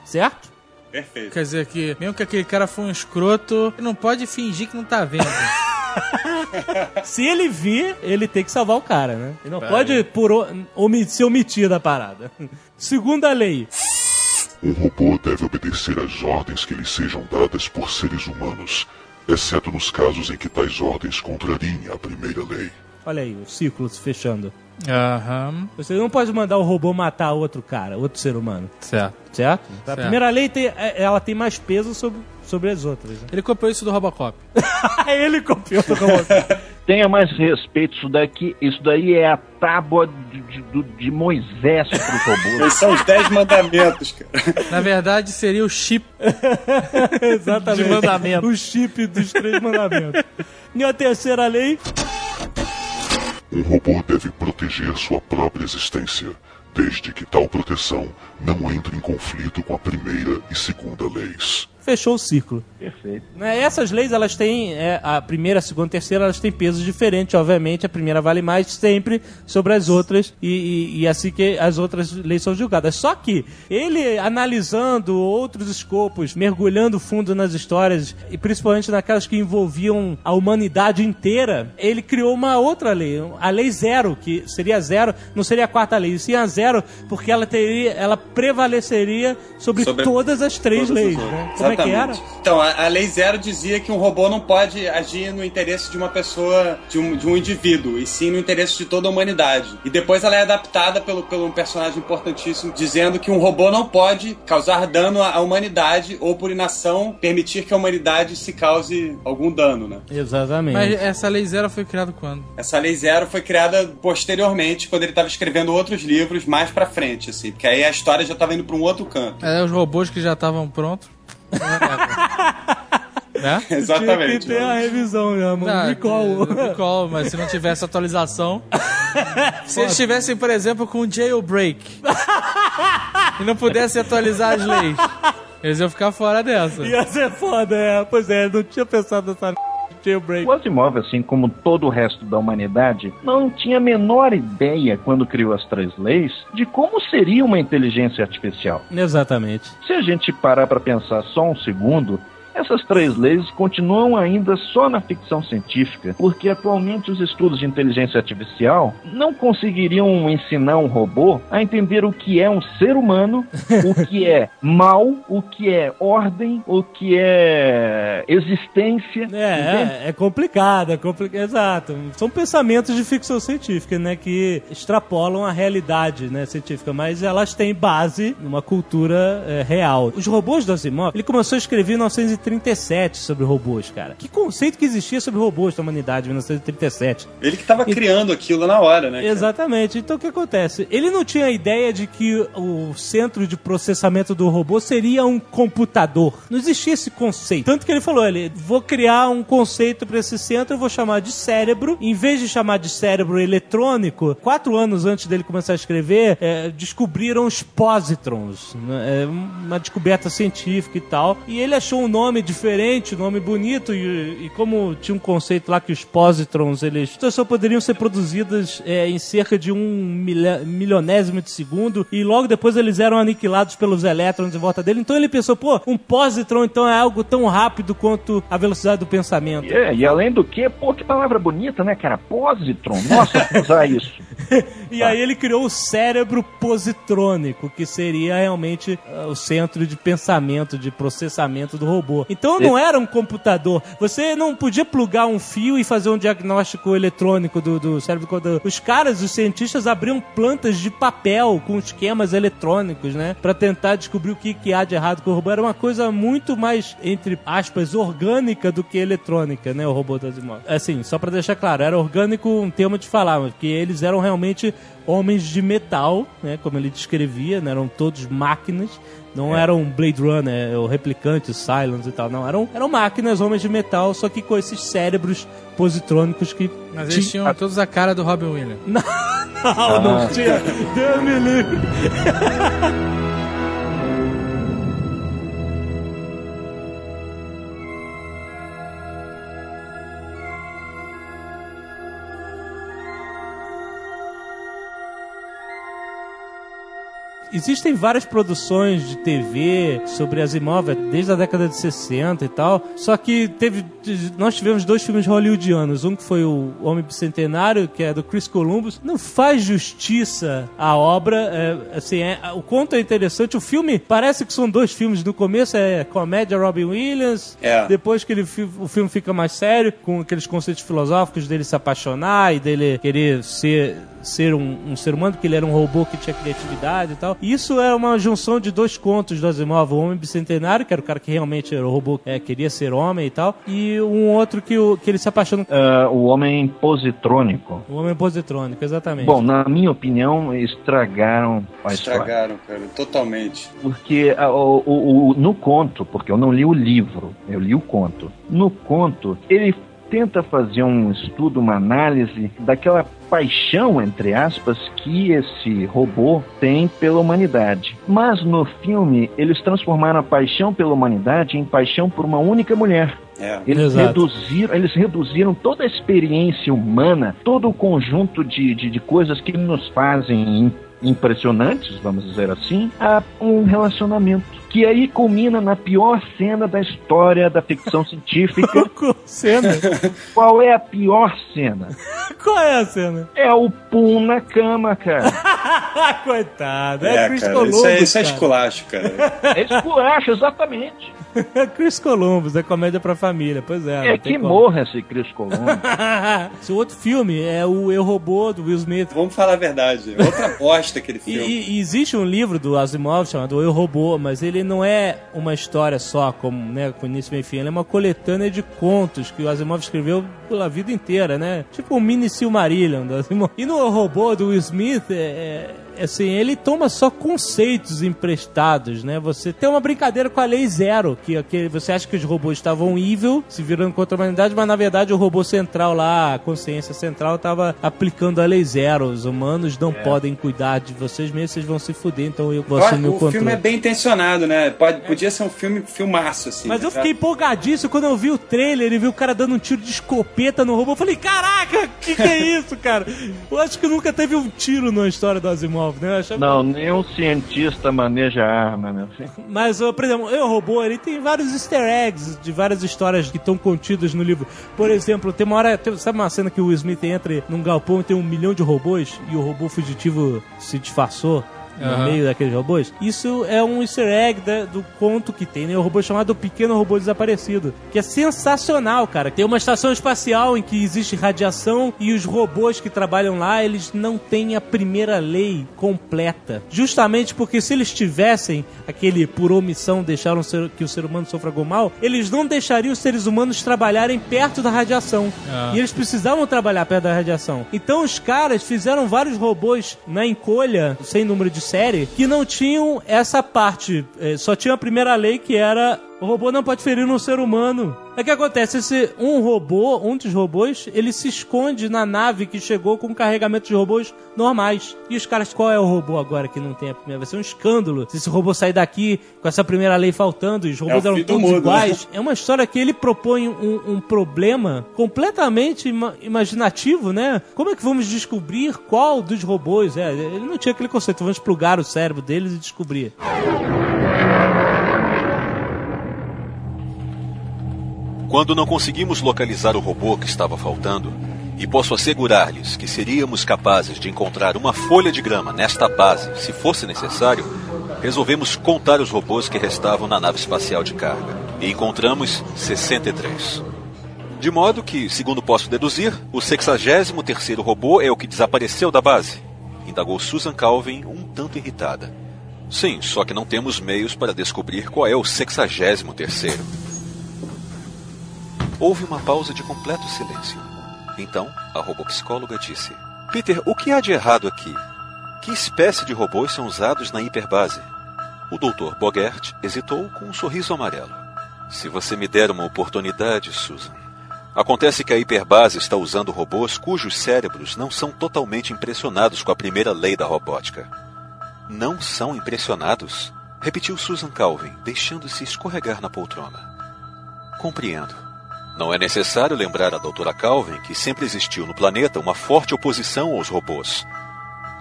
certo? Perfeito. Quer dizer que, mesmo que aquele cara for um escroto, ele não pode fingir que não tá vendo. [laughs] Se ele vir, ele tem que salvar o cara, né? Ele não pode por o- omi- se omitir da parada. Segunda lei. Um robô deve obedecer às ordens que lhe sejam dadas por seres humanos, exceto nos casos em que tais ordens contrariem a primeira lei. Olha aí, o ciclo se fechando. Aham, Você não pode mandar o robô matar outro cara, outro ser humano. certo. Certo? A Certo. primeira lei tem, é- ela tem mais peso sobre, sobre as outras. né? Ele copiou isso do Robocop. [laughs] Ele copiou do Robocop. [laughs] Tenha mais respeito, isso daqui, isso daí é a tábua de, de, de Moisés pros robôs. Esses são os 10 mandamentos, cara. Na verdade, seria o chip. [laughs] Exatamente. De mandamento. O chip dos três mandamentos. E a terceira lei, Um robô deve proteger sua própria existência, desde que tal proteção não entre em conflito com a primeira e segunda leis. Fechou o ciclo. Perfeito. Né, Essas leis, elas têm, é, a primeira, a segunda, a terceira, elas têm pesos diferentes, obviamente. A primeira vale mais sempre sobre as outras, e, e- e assim que as outras leis são julgadas. Só que ele, analisando outros escopos, mergulhando fundo nas histórias, e principalmente naquelas que envolviam a humanidade inteira, ele criou uma outra lei, a lei zero, que seria zero, não seria a quarta lei, sim a zero, porque ela teria, ela prevaleceria sobre, Sobre todas as três leis. Né? Como é que era? Então, a, a Lei Zero dizia que um robô não pode agir no interesse de uma pessoa, de um, de um indivíduo, e sim no interesse de toda a humanidade. E depois ela é adaptada pelo, pelo um personagem importantíssimo, dizendo que um robô não pode causar dano à, à humanidade ou, por inação, permitir que a humanidade se cause algum dano, né? Exatamente. Mas essa lei zero foi criada quando? Essa Lei Zero foi criada posteriormente, quando ele estava escrevendo outros livros mais pra frente, assim, porque aí a história já estava indo pra um outro canto. É, os robôs que já estavam prontos. Né? Exatamente. [laughs] Tinha que ter a revisão, né, mano? Não, Recall. é, recall, mas se não tivesse atualização. [laughs] se eles tivessem, por exemplo, com um jailbreak e não pudessem atualizar as leis, eles iam ficar fora dessa. Ia ser foda, é. Pois é, não tinha pensado nessa jailbreak. O Asimov, assim como todo o resto da humanidade, não tinha a menor ideia, quando criou as três leis, de como seria uma inteligência artificial. Exatamente. Se a gente parar para pensar só um segundo, essas três leis continuam ainda só na ficção científica, porque atualmente os estudos de inteligência artificial não conseguiriam ensinar um robô a entender o que é um ser humano, [laughs] o que é mal, o que é ordem, o que é existência. É, é, é complicado, é complicado. Exato. São pensamentos de ficção científica, né? Que extrapolam a realidade né, científica, mas elas têm base numa cultura é, real. Os robôs do Asimov, ele começou a escrever em 1937 sobre robôs, cara. Que conceito que existia sobre robôs da humanidade em 1937? Ele que estava criando aquilo na hora, né? cara? Exatamente. Então o que acontece? Ele não tinha a ideia de que o centro de processamento do robô seria um computador. Não existia esse conceito. Tanto que ele falou, ele, vou criar um conceito para esse centro, eu vou chamar de cérebro. Em vez de chamar de cérebro eletrônico, quatro anos antes dele começar a escrever, é, descobriram os positrons. né? É uma descoberta científica e tal. E ele achou um nome diferente, um nome bonito, e, e como tinha um conceito lá que os positrons, eles só poderiam ser produzidas é, em cerca de um milha- milionésimo de segundo, e logo depois eles eram aniquilados pelos elétrons em volta dele. Então ele pensou, pô, um positron então é algo tão rápido quanto a velocidade do pensamento. É, e além do que, pô, que palavra bonita, né, cara? Positron. Nossa, usar isso. [laughs] E aí ele criou o cérebro positrônico, que seria realmente ah, o centro de pensamento, de processamento do robô. Então não era um computador. Você não podia plugar um fio e fazer um diagnóstico eletrônico do, do cérebro. Os caras, os cientistas, abriam plantas de papel com esquemas eletrônicos, né? Pra tentar descobrir o que, que há de errado com o robô. Era uma coisa muito mais, entre aspas, orgânica do que eletrônica, né? O robô da Asimov. Assim, só pra deixar claro, era orgânico um termo de falar, porque eles eram realmente homens de metal, né? Como ele descrevia, né? Eram todos máquinas. Não eram Blade Runner, o replicante, Silence e tal, não. Eram, eram máquinas, homens de metal, só que com esses cérebros positrônicos que. Mas eles tinham todos a cara do Robin Williams. [laughs] Não, não tinha. Deus me livre. [laughs] Existem várias produções de TV sobre Asimov desde a década de 60 e tal. Só que teve, nós tivemos dois filmes hollywoodianos. Um que foi o Homem Bicentenário, que é do Chris Columbus. Não faz justiça à obra. é, assim, é- o conto é interessante. O filme parece que são dois filmes. No começo é comédia Robin Williams. É. Depois que ele, o filme fica mais sério, com aqueles conceitos filosóficos dele se apaixonar e dele querer ser, ser um, um ser humano, porque ele era um robô que tinha criatividade e tal. Isso é uma junção de dois contos do Asimov, o Homem Bicentenário, que era o cara que realmente era o robô, é, queria ser homem e tal, e um outro que, o, que ele se apaixona... Uh, o Homem Positrônico. O Homem Positrônico, exatamente. Bom, na minha opinião, estragaram a Estragaram, cara, totalmente. Porque o, o, o, no conto, porque eu não li o livro, eu li o conto. No conto, ele tenta fazer um estudo, uma análise daquela paixão, entre aspas, que esse robô tem pela humanidade. Mas no filme, eles transformaram a paixão pela humanidade em paixão por uma única mulher. É. Eles reduziram, eles reduziram toda a experiência humana, todo o conjunto de, de, de coisas que nos fazem impressionantes, vamos dizer assim, a um relacionamento. Que aí culmina na pior cena da história da ficção científica. [laughs] cena? [laughs] Qual é a pior cena? [laughs] Qual é a cena? É o pum na cama, cara. Coitado, é, É, Chris cara, Columbus. isso é, isso é cara. esculacho, cara. É esculacho, exatamente. É Chris Columbus, é comédia pra família, pois é. É que como. morra esse Chris Columbus. Esse outro filme é o Eu Robô, do Will Smith. Vamos falar a verdade. Outra bosta aquele filme. e- e existe um livro do Asimov chamado Eu Robô, mas ele não é uma história só, como, né, com início, e fim. Ele é uma coletânea de contos que o Asimov escreveu pela vida inteira, né? Tipo um mini Silmarillion do Asimov. E no Robô do Will Smith, é, é, assim, ele toma só conceitos emprestados, né? Você tem uma brincadeira com a Lei Zero, que, que você acha que os robôs estavam evil, se virando contra a humanidade, mas na verdade o robô central lá, a consciência central, estava aplicando a Lei Zero. Os humanos não podem cuidar de vocês mesmos, vocês vão se fuder, então eu vou assumir o o controle. filme é bem intencionado, né? Pode, podia ser um filme filmaço, assim. Mas eu né? fiquei empolgadíssimo quando eu vi o trailer e vi o cara dando um tiro de escopeta no robô. Eu falei, caraca, que que é isso, cara? Eu acho que nunca teve um tiro na história do Asimov, né? Achava- Não, nenhum cientista maneja arma, meu filho. Mas, por exemplo, Eu Robô, ele tem vários easter eggs de várias histórias que estão contidas no livro. Por exemplo, tem uma hora, tem- sabe uma cena que o Smith entra num galpão e tem um milhão de robôs e o robô fugitivo se disfarçou? No Aham. meio daqueles robôs. Isso é um easter egg da- do conto que tem, né? O robô chamado Pequeno Robô Desaparecido. Que é sensacional, cara. Tem uma estação espacial em que existe radiação e os robôs que trabalham lá, eles não têm a primeira lei completa. Justamente porque se eles tivessem aquele por omissão deixaram ser- que o ser humano sofra mal, eles não deixariam os seres humanos trabalharem perto da radiação. Ah. E eles precisavam trabalhar perto da radiação. Então os caras fizeram vários robôs na encolha, sem número de série, que não tinham essa parte. eh, Só tinha a primeira lei que era o robô não pode ferir um ser humano. É que acontece, esse um robô, um dos robôs, ele se esconde na nave que chegou com carregamento de robôs normais. E os caras, qual é o robô agora que não tem a primeira? Vai ser um escândalo. Se esse robô sair daqui com essa primeira lei faltando e os robôs o eram todos mundo, né? iguais. É uma história que ele propõe um, um problema completamente ima- imaginativo, né? Como é que vamos descobrir qual dos robôs é? Ele não tinha aquele conceito, vamos plugar o cérebro deles e descobrir. Quando não conseguimos localizar o robô que estava faltando, e posso assegurar-lhes que seríamos capazes de encontrar uma folha de grama nesta base, se fosse necessário, resolvemos contar os robôs que restavam na nave espacial de carga. E encontramos 63. De modo que, segundo posso deduzir, o 63º robô é o que desapareceu da base. Indagou Susan Calvin, um tanto irritada. Sim, só que não temos meios para descobrir qual é o 63º. Houve uma pausa de completo silêncio. Então, a robopsicóloga disse: Peter, o que há de errado aqui? Que espécie de robôs são usados na hiperbase? O Dr. Bogert hesitou com um sorriso amarelo. Se você me der uma oportunidade, Susan. Acontece que a hiperbase está usando robôs cujos cérebros não são totalmente impressionados com a primeira lei da robótica. Não são impressionados? Repetiu Susan Calvin, deixando-se escorregar na poltrona. Compreendo. Não é necessário lembrar a doutora Calvin que sempre existiu no planeta uma forte oposição aos robôs.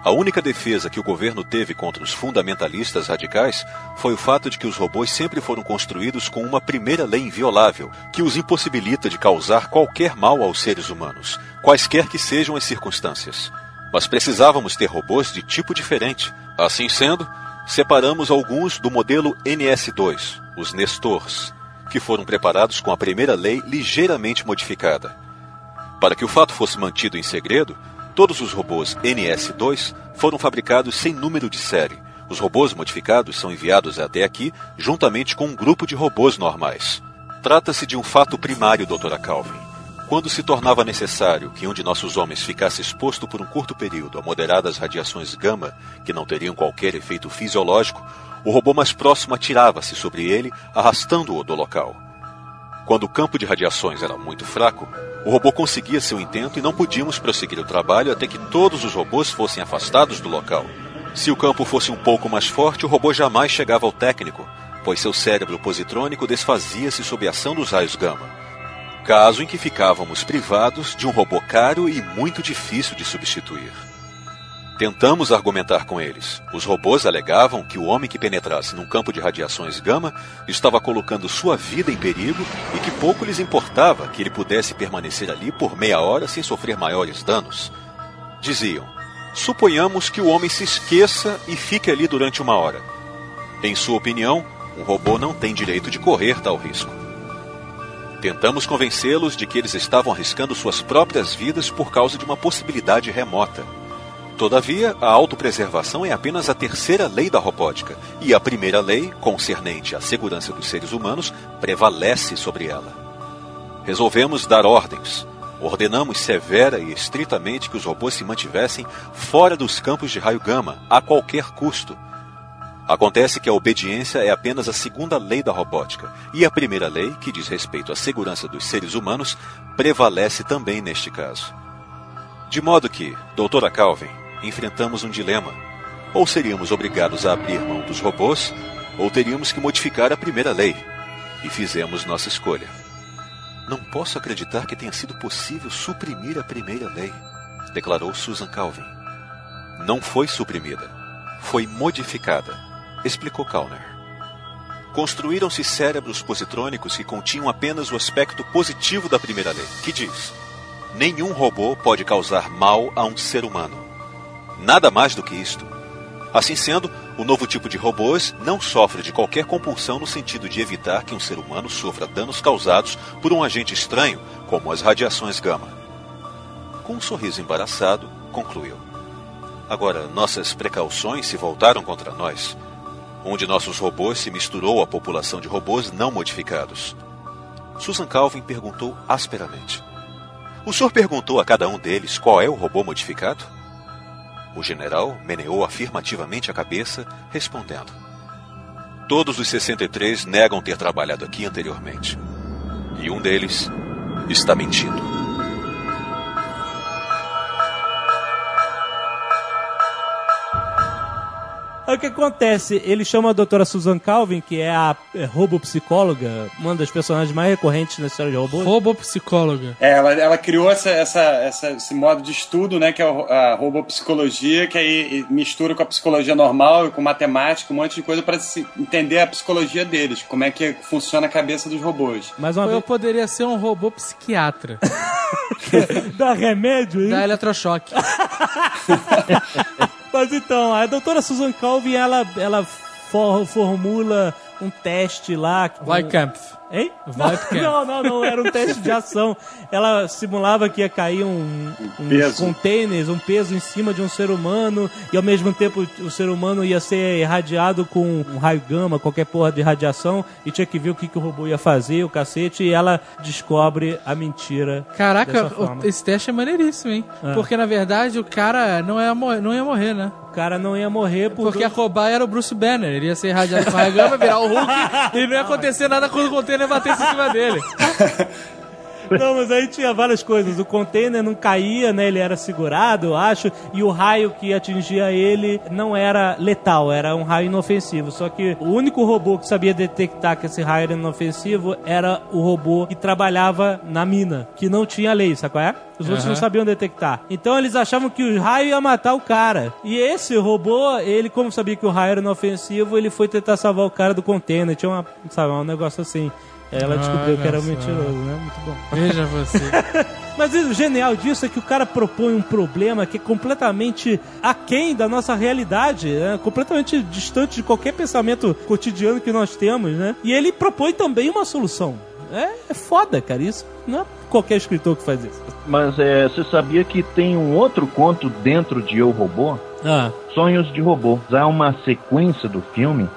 A única defesa que o governo teve contra os fundamentalistas radicais foi o fato de que os robôs sempre foram construídos com uma primeira lei inviolável, que os impossibilita de causar qualquer mal aos seres humanos, quaisquer que sejam as circunstâncias. Mas precisávamos ter robôs de tipo diferente. Assim sendo, separamos alguns do modelo NS2, os Nestors, que foram preparados com a primeira lei ligeiramente modificada. Para que o fato fosse mantido em segredo, todos os robôs NS2 foram fabricados sem número de série, Os robôs modificados são enviados até aqui juntamente com um grupo de robôs normais. Trata-se de um fato primário, doutora Calvin. Quando se tornava necessário que um de nossos homens ficasse exposto por um curto período a moderadas radiações gama que não teriam qualquer efeito fisiológico, o robô mais próximo atirava-se sobre ele, arrastando-o do local. Quando o campo de radiações era muito fraco, o robô conseguia seu intento e não podíamos prosseguir o trabalho até que todos os robôs fossem afastados do local. Se o campo fosse um pouco mais forte, o robô jamais chegava ao técnico, pois seu cérebro positrônico desfazia-se sob a ação dos raios gama. Caso em que ficávamos privados de um robô caro e muito difícil de substituir. Tentamos argumentar com eles. Os robôs alegavam que o homem que penetrasse num campo de radiações gama estava colocando sua vida em perigo e que pouco lhes importava que ele pudesse permanecer ali por meia hora sem sofrer maiores danos. Diziam: suponhamos que o homem se esqueça e fique ali durante uma hora. Em sua opinião, um robô não tem direito de correr tal risco. Tentamos convencê-los de que eles estavam arriscando suas próprias vidas por causa de uma possibilidade remota. Todavia, a autopreservação é apenas a terceira lei da robótica, e a primeira lei, concernente à segurança dos seres humanos, prevalece sobre ela. Resolvemos dar ordens. Ordenamos severa e estritamente que os robôs se mantivessem fora dos campos de raio gama, a qualquer custo. Acontece que a obediência é apenas a segunda lei da robótica, e a primeira lei, que diz respeito à segurança dos seres humanos, prevalece também neste caso. De modo que, doutora Calvin, enfrentamos um dilema. Ou seríamos obrigados a abrir mão dos robôs, ou teríamos que modificar a primeira lei. E fizemos nossa escolha. Não posso acreditar que tenha sido possível suprimir a primeira lei, declarou Susan Calvin. Não foi suprimida, foi modificada, explicou Kalner. Construíram-se cérebros positrônicos que continham apenas o aspecto positivo da primeira lei, que diz: nenhum robô pode causar mal a um ser humano. Nada mais do que isto. Assim sendo, o novo tipo de robôs não sofre de qualquer compulsão no sentido de evitar que um ser humano sofra danos causados por um agente estranho, como as radiações gama. Com um sorriso embaraçado, concluiu: Agora, nossas precauções se voltaram contra nós. Um de nossos robôs se misturou à população de robôs não modificados. Susan Calvin perguntou asperamente: O senhor perguntou a cada um deles qual é o robô modificado? O general meneou afirmativamente a cabeça, respondendo: Todos os 63 negam ter trabalhado aqui anteriormente. E um deles está mentindo. Aí o que acontece? Ele chama a doutora Susan Calvin, que é a é, robopsicóloga, uma das personagens mais recorrentes na história de robôs. Robopsicóloga. É, ela, ela criou essa, essa, essa, esse modo de estudo, né, que é a robopsicologia, que aí mistura com a psicologia normal e com matemática, um monte de coisa para entender a psicologia deles, como é que funciona a cabeça dos robôs. Mais uma Eu vez... poderia ser um robô psiquiatra. [laughs] Dá remédio, hein? Dá eletrochoque. [laughs] Mas então, a doutora Susan Calvin, ela, ela for, formula um teste lá. Weikampf. Hein? [laughs] Não, não, não, era um teste de ação. Ela simulava que ia cair um, um containers, um peso em cima de um ser humano, e ao mesmo tempo o ser humano ia ser irradiado com um raio gama, qualquer porra de radiação, e tinha que ver o que, que o robô ia fazer, o cacete, e ela descobre a mentira. Caraca, esse teste é maneiríssimo, hein? É. Porque na verdade o cara não não ia morrer, né? O cara não ia morrer por porque dois... a cobaia era o Bruce Banner. Ele ia ser irradiado com raio gama, virar o Hulk, [laughs] e não ia acontecer nada quando o container batesse em cima dele. [laughs] [laughs] Não, mas aí tinha várias coisas. O container não caía, né? Ele era segurado, eu acho. E o raio que atingia ele não era letal, era um raio inofensivo. Só que o único robô que sabia detectar que esse raio era inofensivo era o robô que trabalhava na mina, que não tinha lei, sabe qual é? Os outros uhum. não sabiam detectar. Então eles achavam que o raio ia matar o cara. E esse robô, ele, como sabia que o raio era inofensivo, ele foi tentar salvar o cara do container. Tinha uma, sabe, um negócio assim. Ela descobriu que era um mentiroso, né? Muito bom. Veja você. [laughs] Mas o genial disso é que o cara propõe um problema que é completamente aquém da nossa realidade, né? completamente distante de qualquer pensamento cotidiano que nós temos, né? E ele propõe também uma solução. É, é foda, cara. Isso não é qualquer escritor que faz isso. Mas é, você sabia que tem um outro conto dentro de Eu Robô? Ah. Sonhos de Robô. Há uma sequência do filme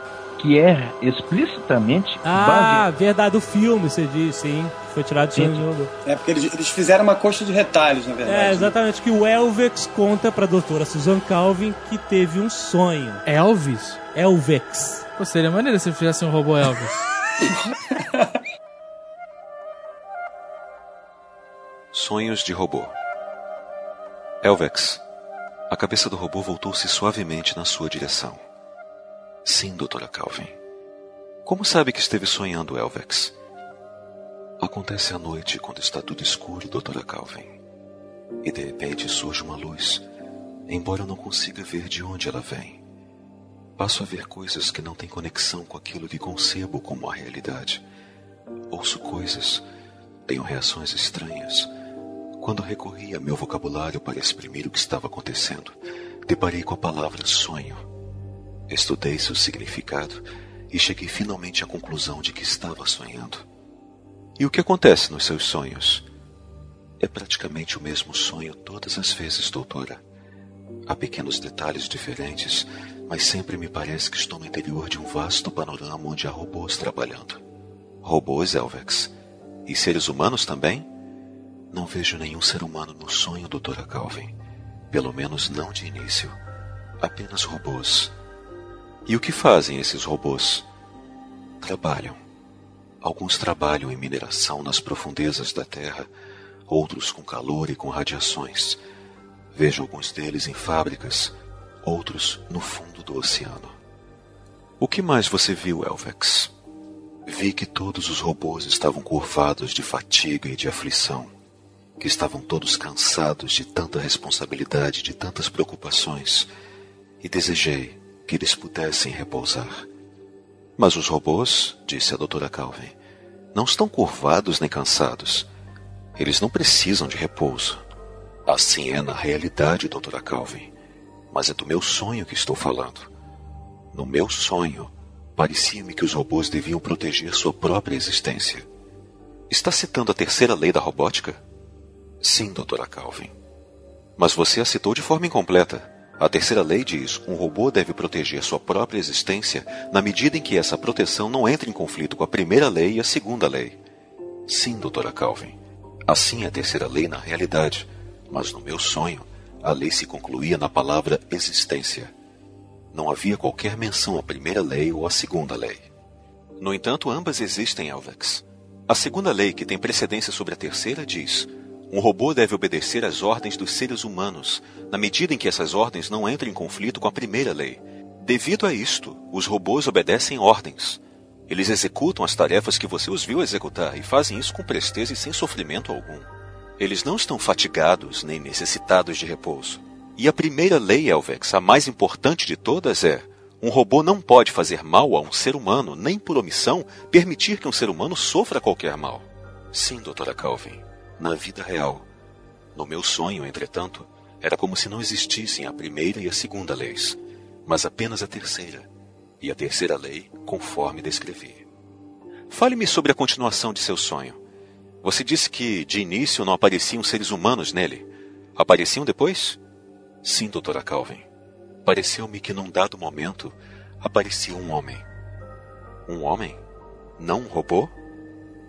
que é explicitamente Ah, verdade, o filme, você diz, sim. Foi tirado de robô. É porque eles, eles fizeram uma coxa de retalhos, na verdade. É, né? exatamente, que o Elvex conta pra doutora Susan Calvin que teve um sonho. Elvis? Elvex. Pô, seria maneiro se fizesse um robô Elvis. [laughs] Sonhos de robô. Elvex. A cabeça do robô voltou-se suavemente na sua direção. Sim, doutora Calvin. Como sabe que esteve sonhando, Elvex? Acontece à noite, quando está tudo escuro, doutora Calvin. E de repente surge uma luz, embora eu não consiga ver de onde ela vem. Passo a ver coisas que não têm conexão com aquilo que concebo como a realidade. Ouço coisas, tenho reações estranhas. Quando recorri a meu vocabulário para exprimir o que estava acontecendo, deparei com a palavra sonho. Estudei seu significado e cheguei finalmente à conclusão de que estava sonhando. E o que acontece nos seus sonhos? É praticamente o mesmo sonho todas as vezes, doutora. Há pequenos detalhes diferentes, mas sempre me parece que estou no interior de um vasto panorama onde há robôs trabalhando. Robôs, Elvex? E seres humanos também? Não vejo nenhum ser humano no sonho, doutora Calvin. Pelo menos não de início. Apenas robôs. E o que fazem esses robôs? Trabalham. Alguns trabalham em mineração nas profundezas da Terra, outros com calor e com radiações. Vejo alguns deles em fábricas, outros no fundo do oceano. O que mais você viu, Elvex? Vi que todos os robôs estavam curvados de fatiga e de aflição, que estavam todos cansados de tanta responsabilidade, de tantas preocupações, e desejei que eles pudessem repousar. Mas os robôs, disse a doutora Calvin, não estão curvados nem cansados. Eles não precisam de repouso. Assim é na realidade, doutora Calvin. Mas é do meu sonho que estou falando. No meu sonho, parecia-me que os robôs deviam proteger sua própria existência. Está citando a terceira lei da robótica? Sim, doutora Calvin. Mas você a citou de forma incompleta. A terceira lei diz: um robô deve proteger sua própria existência na medida em que essa proteção não entre em conflito com a primeira lei e a segunda lei. Sim, doutora Calvin. Assim é a terceira lei na realidade, mas no meu sonho, a lei se concluía na palavra existência. Não havia qualquer menção à primeira lei ou à segunda lei. No entanto, ambas existem, Elvex. A segunda lei, que tem precedência sobre a terceira, diz: um robô deve obedecer às ordens dos seres humanos, na medida em que essas ordens não entrem em conflito com a primeira lei. Devido a isto, os robôs obedecem ordens. Eles executam as tarefas que você os viu executar e fazem isso com presteza e sem sofrimento algum. Eles não estão fatigados nem necessitados de repouso. E a primeira lei, Elvex, a mais importante de todas, é: um robô não pode fazer mal a um ser humano, nem por omissão permitir que um ser humano sofra qualquer mal. Sim, doutora Calvin, na vida real. No meu sonho, entretanto, era como se não existissem a primeira e a segunda leis, mas apenas a terceira, e a terceira lei, conforme descrevi. Fale-me sobre a continuação de seu sonho. Você disse que, de início, não apareciam seres humanos nele. Apareciam depois? Sim, doutora Calvin. Pareceu-me que num dado momento aparecia um homem. Um homem? Não um robô?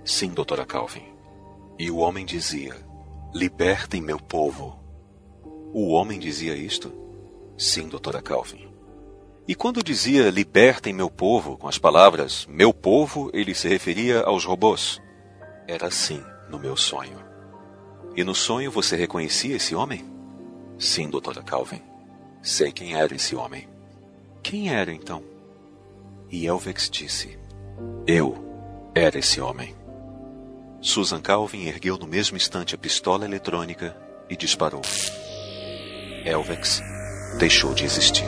Sim, doutora Calvin. E o homem dizia: Libertem meu povo. O homem dizia isto? Sim, doutora Calvin. E quando dizia libertem meu povo, com as palavras meu povo, ele se referia aos robôs? Era assim no meu sonho. E no sonho você reconhecia esse homem? Sim, doutora Calvin. Sei quem era esse homem. Quem era então? E Elvex disse: Eu era esse homem. Susan Calvin ergueu no mesmo instante a pistola eletrônica e disparou. Elvex deixou de existir.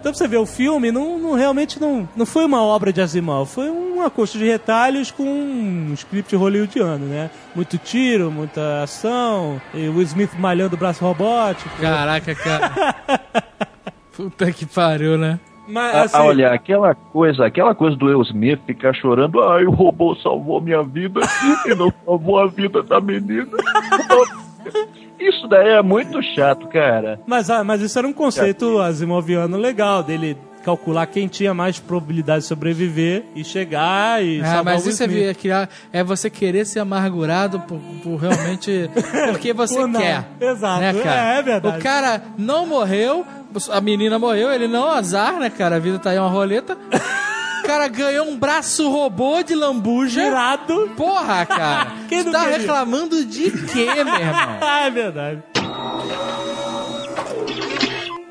Então pra você ver, o filme não, não- realmente não, não foi uma obra de Asimov, foi uma coxa de retalhos com um script hollywoodiano, né? Muito tiro, muita ação, e o Will Smith malhando o braço robótico. Caraca, cara. [laughs] Puta que pariu, né? Mas, Ah, assim, olha, aquela coisa, aquela coisa do Will Smith ficar chorando, ai, o robô salvou minha vida e não salvou a vida da menina. Isso daí é muito chato, cara. mas, ah, mas isso era um conceito asimoviano legal, dele calcular quem tinha mais probabilidade de sobreviver e chegar e Ah, mas isso é, criar, é você querer ser amargurado por, por realmente. [laughs] Porque você Por quer. Exato. Né, cara? É, é verdade. O cara não morreu, a menina morreu, ele não, azar, né, cara? A vida tá aí uma roleta. O cara ganhou um braço robô de lambuja. Irado. Porra, cara. [laughs] Quem não tá queria? reclamando de quê, meu irmão? [laughs] É verdade.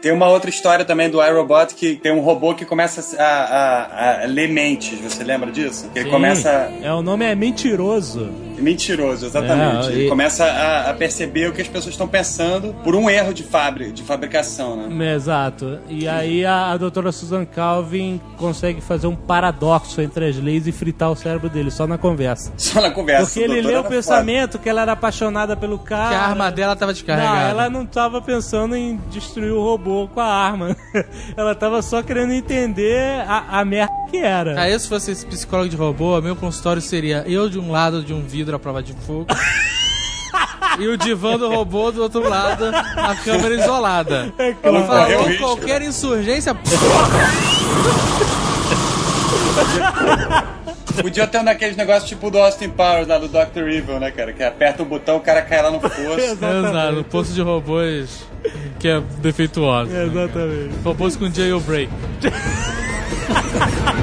Tem uma outra história também do iRobot que tem um robô que começa a, a- a ler mentes. Você lembra disso? Que ele Sim. começa. É, o nome é mentiroso. Mentiroso, exatamente. É, ele e- começa a, a perceber o que as pessoas estão pensando por um erro de, fabri de fabricação, né? Exato. E aí a, a doutora Susan Calvin consegue fazer um paradoxo entre as leis e fritar o cérebro dele, só na conversa. [laughs] Só na conversa. Porque ele leu o era pensamento que ela era apaixonada pelo cara. Que a arma dela tava Não, descarregada. ela não tava pensando em destruir o robô com a arma. [laughs] ela tava só querendo entender a, a merda que era. Aí, se fosse esse psicólogo de robô, meu consultório seria eu de um lado de um vidro à prova de fogo. e o divã do robô do outro lado, a câmera isolada. É claro. Falou risco. qualquer insurgência. Podia ter um daqueles negócios tipo do Austin Powers lá do Dr. Evil, né, cara? Que aperta o botão, o cara cai lá no [laughs] poço. Exato, poço de robôs que é defeituoso. Exatamente. Robôs com jailbreak. [laughs]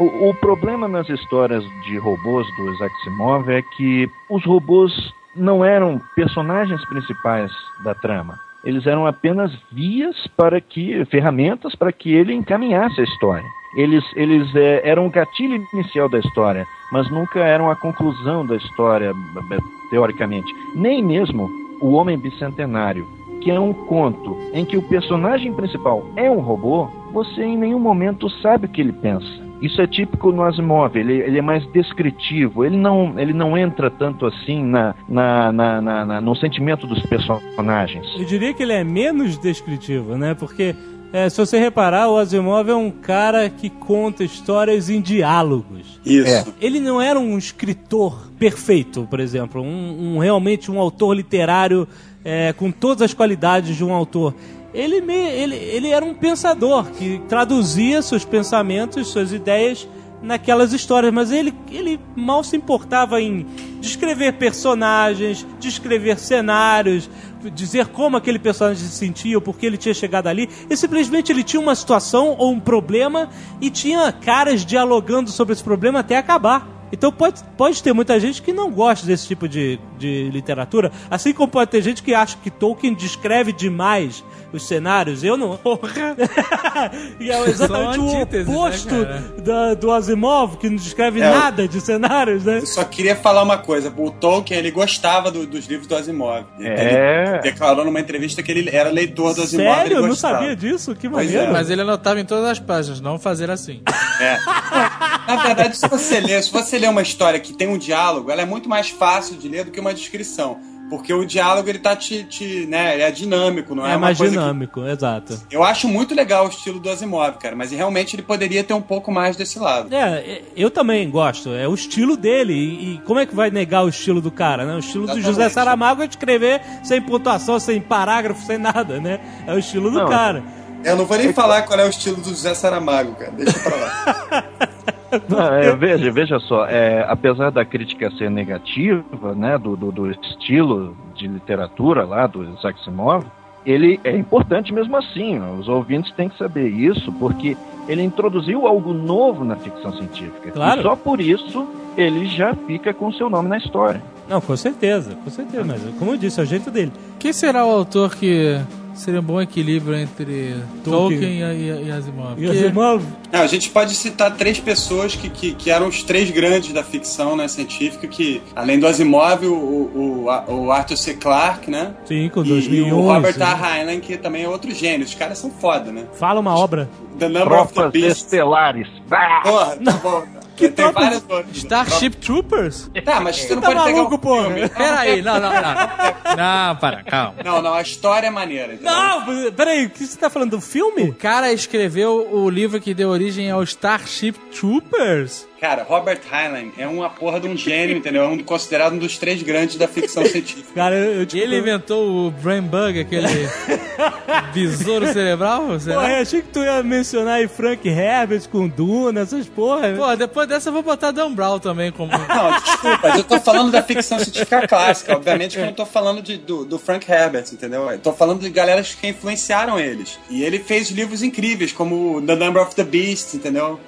O, o problema nas histórias de robôs do Isaac Asimov é que os robôs não eram personagens principais da trama. Eles eram apenas vias para que, ferramentas para que ele encaminhasse a história. Eles, eles eh, eram o gatilho inicial da história, mas nunca eram a conclusão da história, b- teoricamente. Nem mesmo O Homem Bicentenário, que é um conto em que o personagem principal é um robô, você em nenhum momento sabe o que ele pensa. Isso é típico no Asimov, ele, ele é mais descritivo, ele não, ele não entra tanto assim na, na, na, na- na- no sentimento dos personagens. Eu diria que ele é menos descritivo, né? Porque é, se você reparar, o Asimov é um cara que conta histórias em diálogos. Isso. Ele não era um escritor perfeito, por exemplo, um, um- realmente um autor literário é, com todas as qualidades de um autor. Ele, me- ele, ele era um pensador que traduzia seus pensamentos, suas ideias naquelas histórias, mas ele, ele mal se importava em descrever personagens, descrever cenários, dizer como aquele personagem se sentia, ou por que ele tinha chegado ali. E simplesmente ele tinha uma situação ou um problema e tinha caras dialogando sobre esse problema até acabar. Então pode, pode ter muita gente que não gosta desse tipo de, de literatura, assim como pode ter gente que acha que Tolkien descreve demais os cenários. Eu não. [laughs] e é exatamente o né, oposto cara? da- do Asimov, que não descreve É, nada de cenários, né? Eu só queria falar uma coisa. O Tolkien, ele gostava do- dos livros do Asimov. Ele, É. ele declarou numa entrevista que ele era leitor do Asimov. Sério? Eu não sabia disso? Que Pois maneiro. é. Mas ele anotava em todas as páginas, não fazer assim. É. [laughs] Na verdade, se você ler, se você ler uma história que tem um diálogo, ela é muito mais fácil de ler do que uma descrição. Porque o diálogo, ele tá te, te né, ele é dinâmico, não é, É uma mais coisa que- dinâmico, exato. Eu acho muito legal o estilo do Asimov, cara, mas realmente ele poderia ter um pouco mais desse lado. É, eu também gosto. É o estilo dele. E, e como é que vai negar o estilo do cara, né? O estilo do Exatamente. José Saramago é escrever sem pontuação, sem parágrafo, sem nada, né? É o estilo do Não, cara. Eu não vou nem falar qual é o estilo do José Saramago, cara. Deixa pra lá. [laughs] Não, é, veja, veja só, é, apesar da crítica ser negativa, né, do, do, do estilo de literatura lá do Isaac Asimov, ele é importante mesmo assim. Os ouvintes têm que saber isso, porque ele introduziu algo novo na ficção científica. Claro. E só por isso ele já fica com seu nome na história. Não, com certeza, com certeza. Mas, como eu disse, é o jeito dele. Quem será o autor que seria um bom equilíbrio entre Tolkien. Tolkien e, e, e Asimov? E Asimov, Não, a gente pode citar três pessoas que, que, que eram os três grandes da ficção né, científica, que além do Asimov, o, o, o- Arthur C. Clarke, né? sim, com E, 2001. e o Robert sim. A. Heinlein, que também é outro gênio. Os caras são foda, né? Fala uma obra. The Number of the Tropas Beast. estelares. Ah! Porra, tá bom. Tem troca- vários outros. Starship Troopers? Tá, mas você não Tá pode pegar maluco, o porra? filme. Peraí, não, não, não. [laughs] Não, para, calma. Não, não, a história é maneira. entendeu? Não, peraí, o que você tá falando do filme? O cara escreveu o livro que deu origem ao Starship Troopers? Cara, Robert Heinlein é uma porra de um gênio, entendeu? É um, considerado um dos três grandes da ficção científica. Cara, eu, eu tipo, Ele inventou o Brain Bug, aquele [laughs] besouro cerebral? será? Porra, eu achei que tu ia mencionar aí Frank Herbert com Duna, essas porra. Pô, depois dessa eu vou botar Dan Brown também como... [laughs] Não, desculpa, mas eu tô falando da ficção científica clássica. Obviamente que eu não tô falando de, do, do Frank Herbert, entendeu? Eu tô falando de galera que influenciaram eles. E ele fez livros incríveis, como The Number of the Beast, entendeu?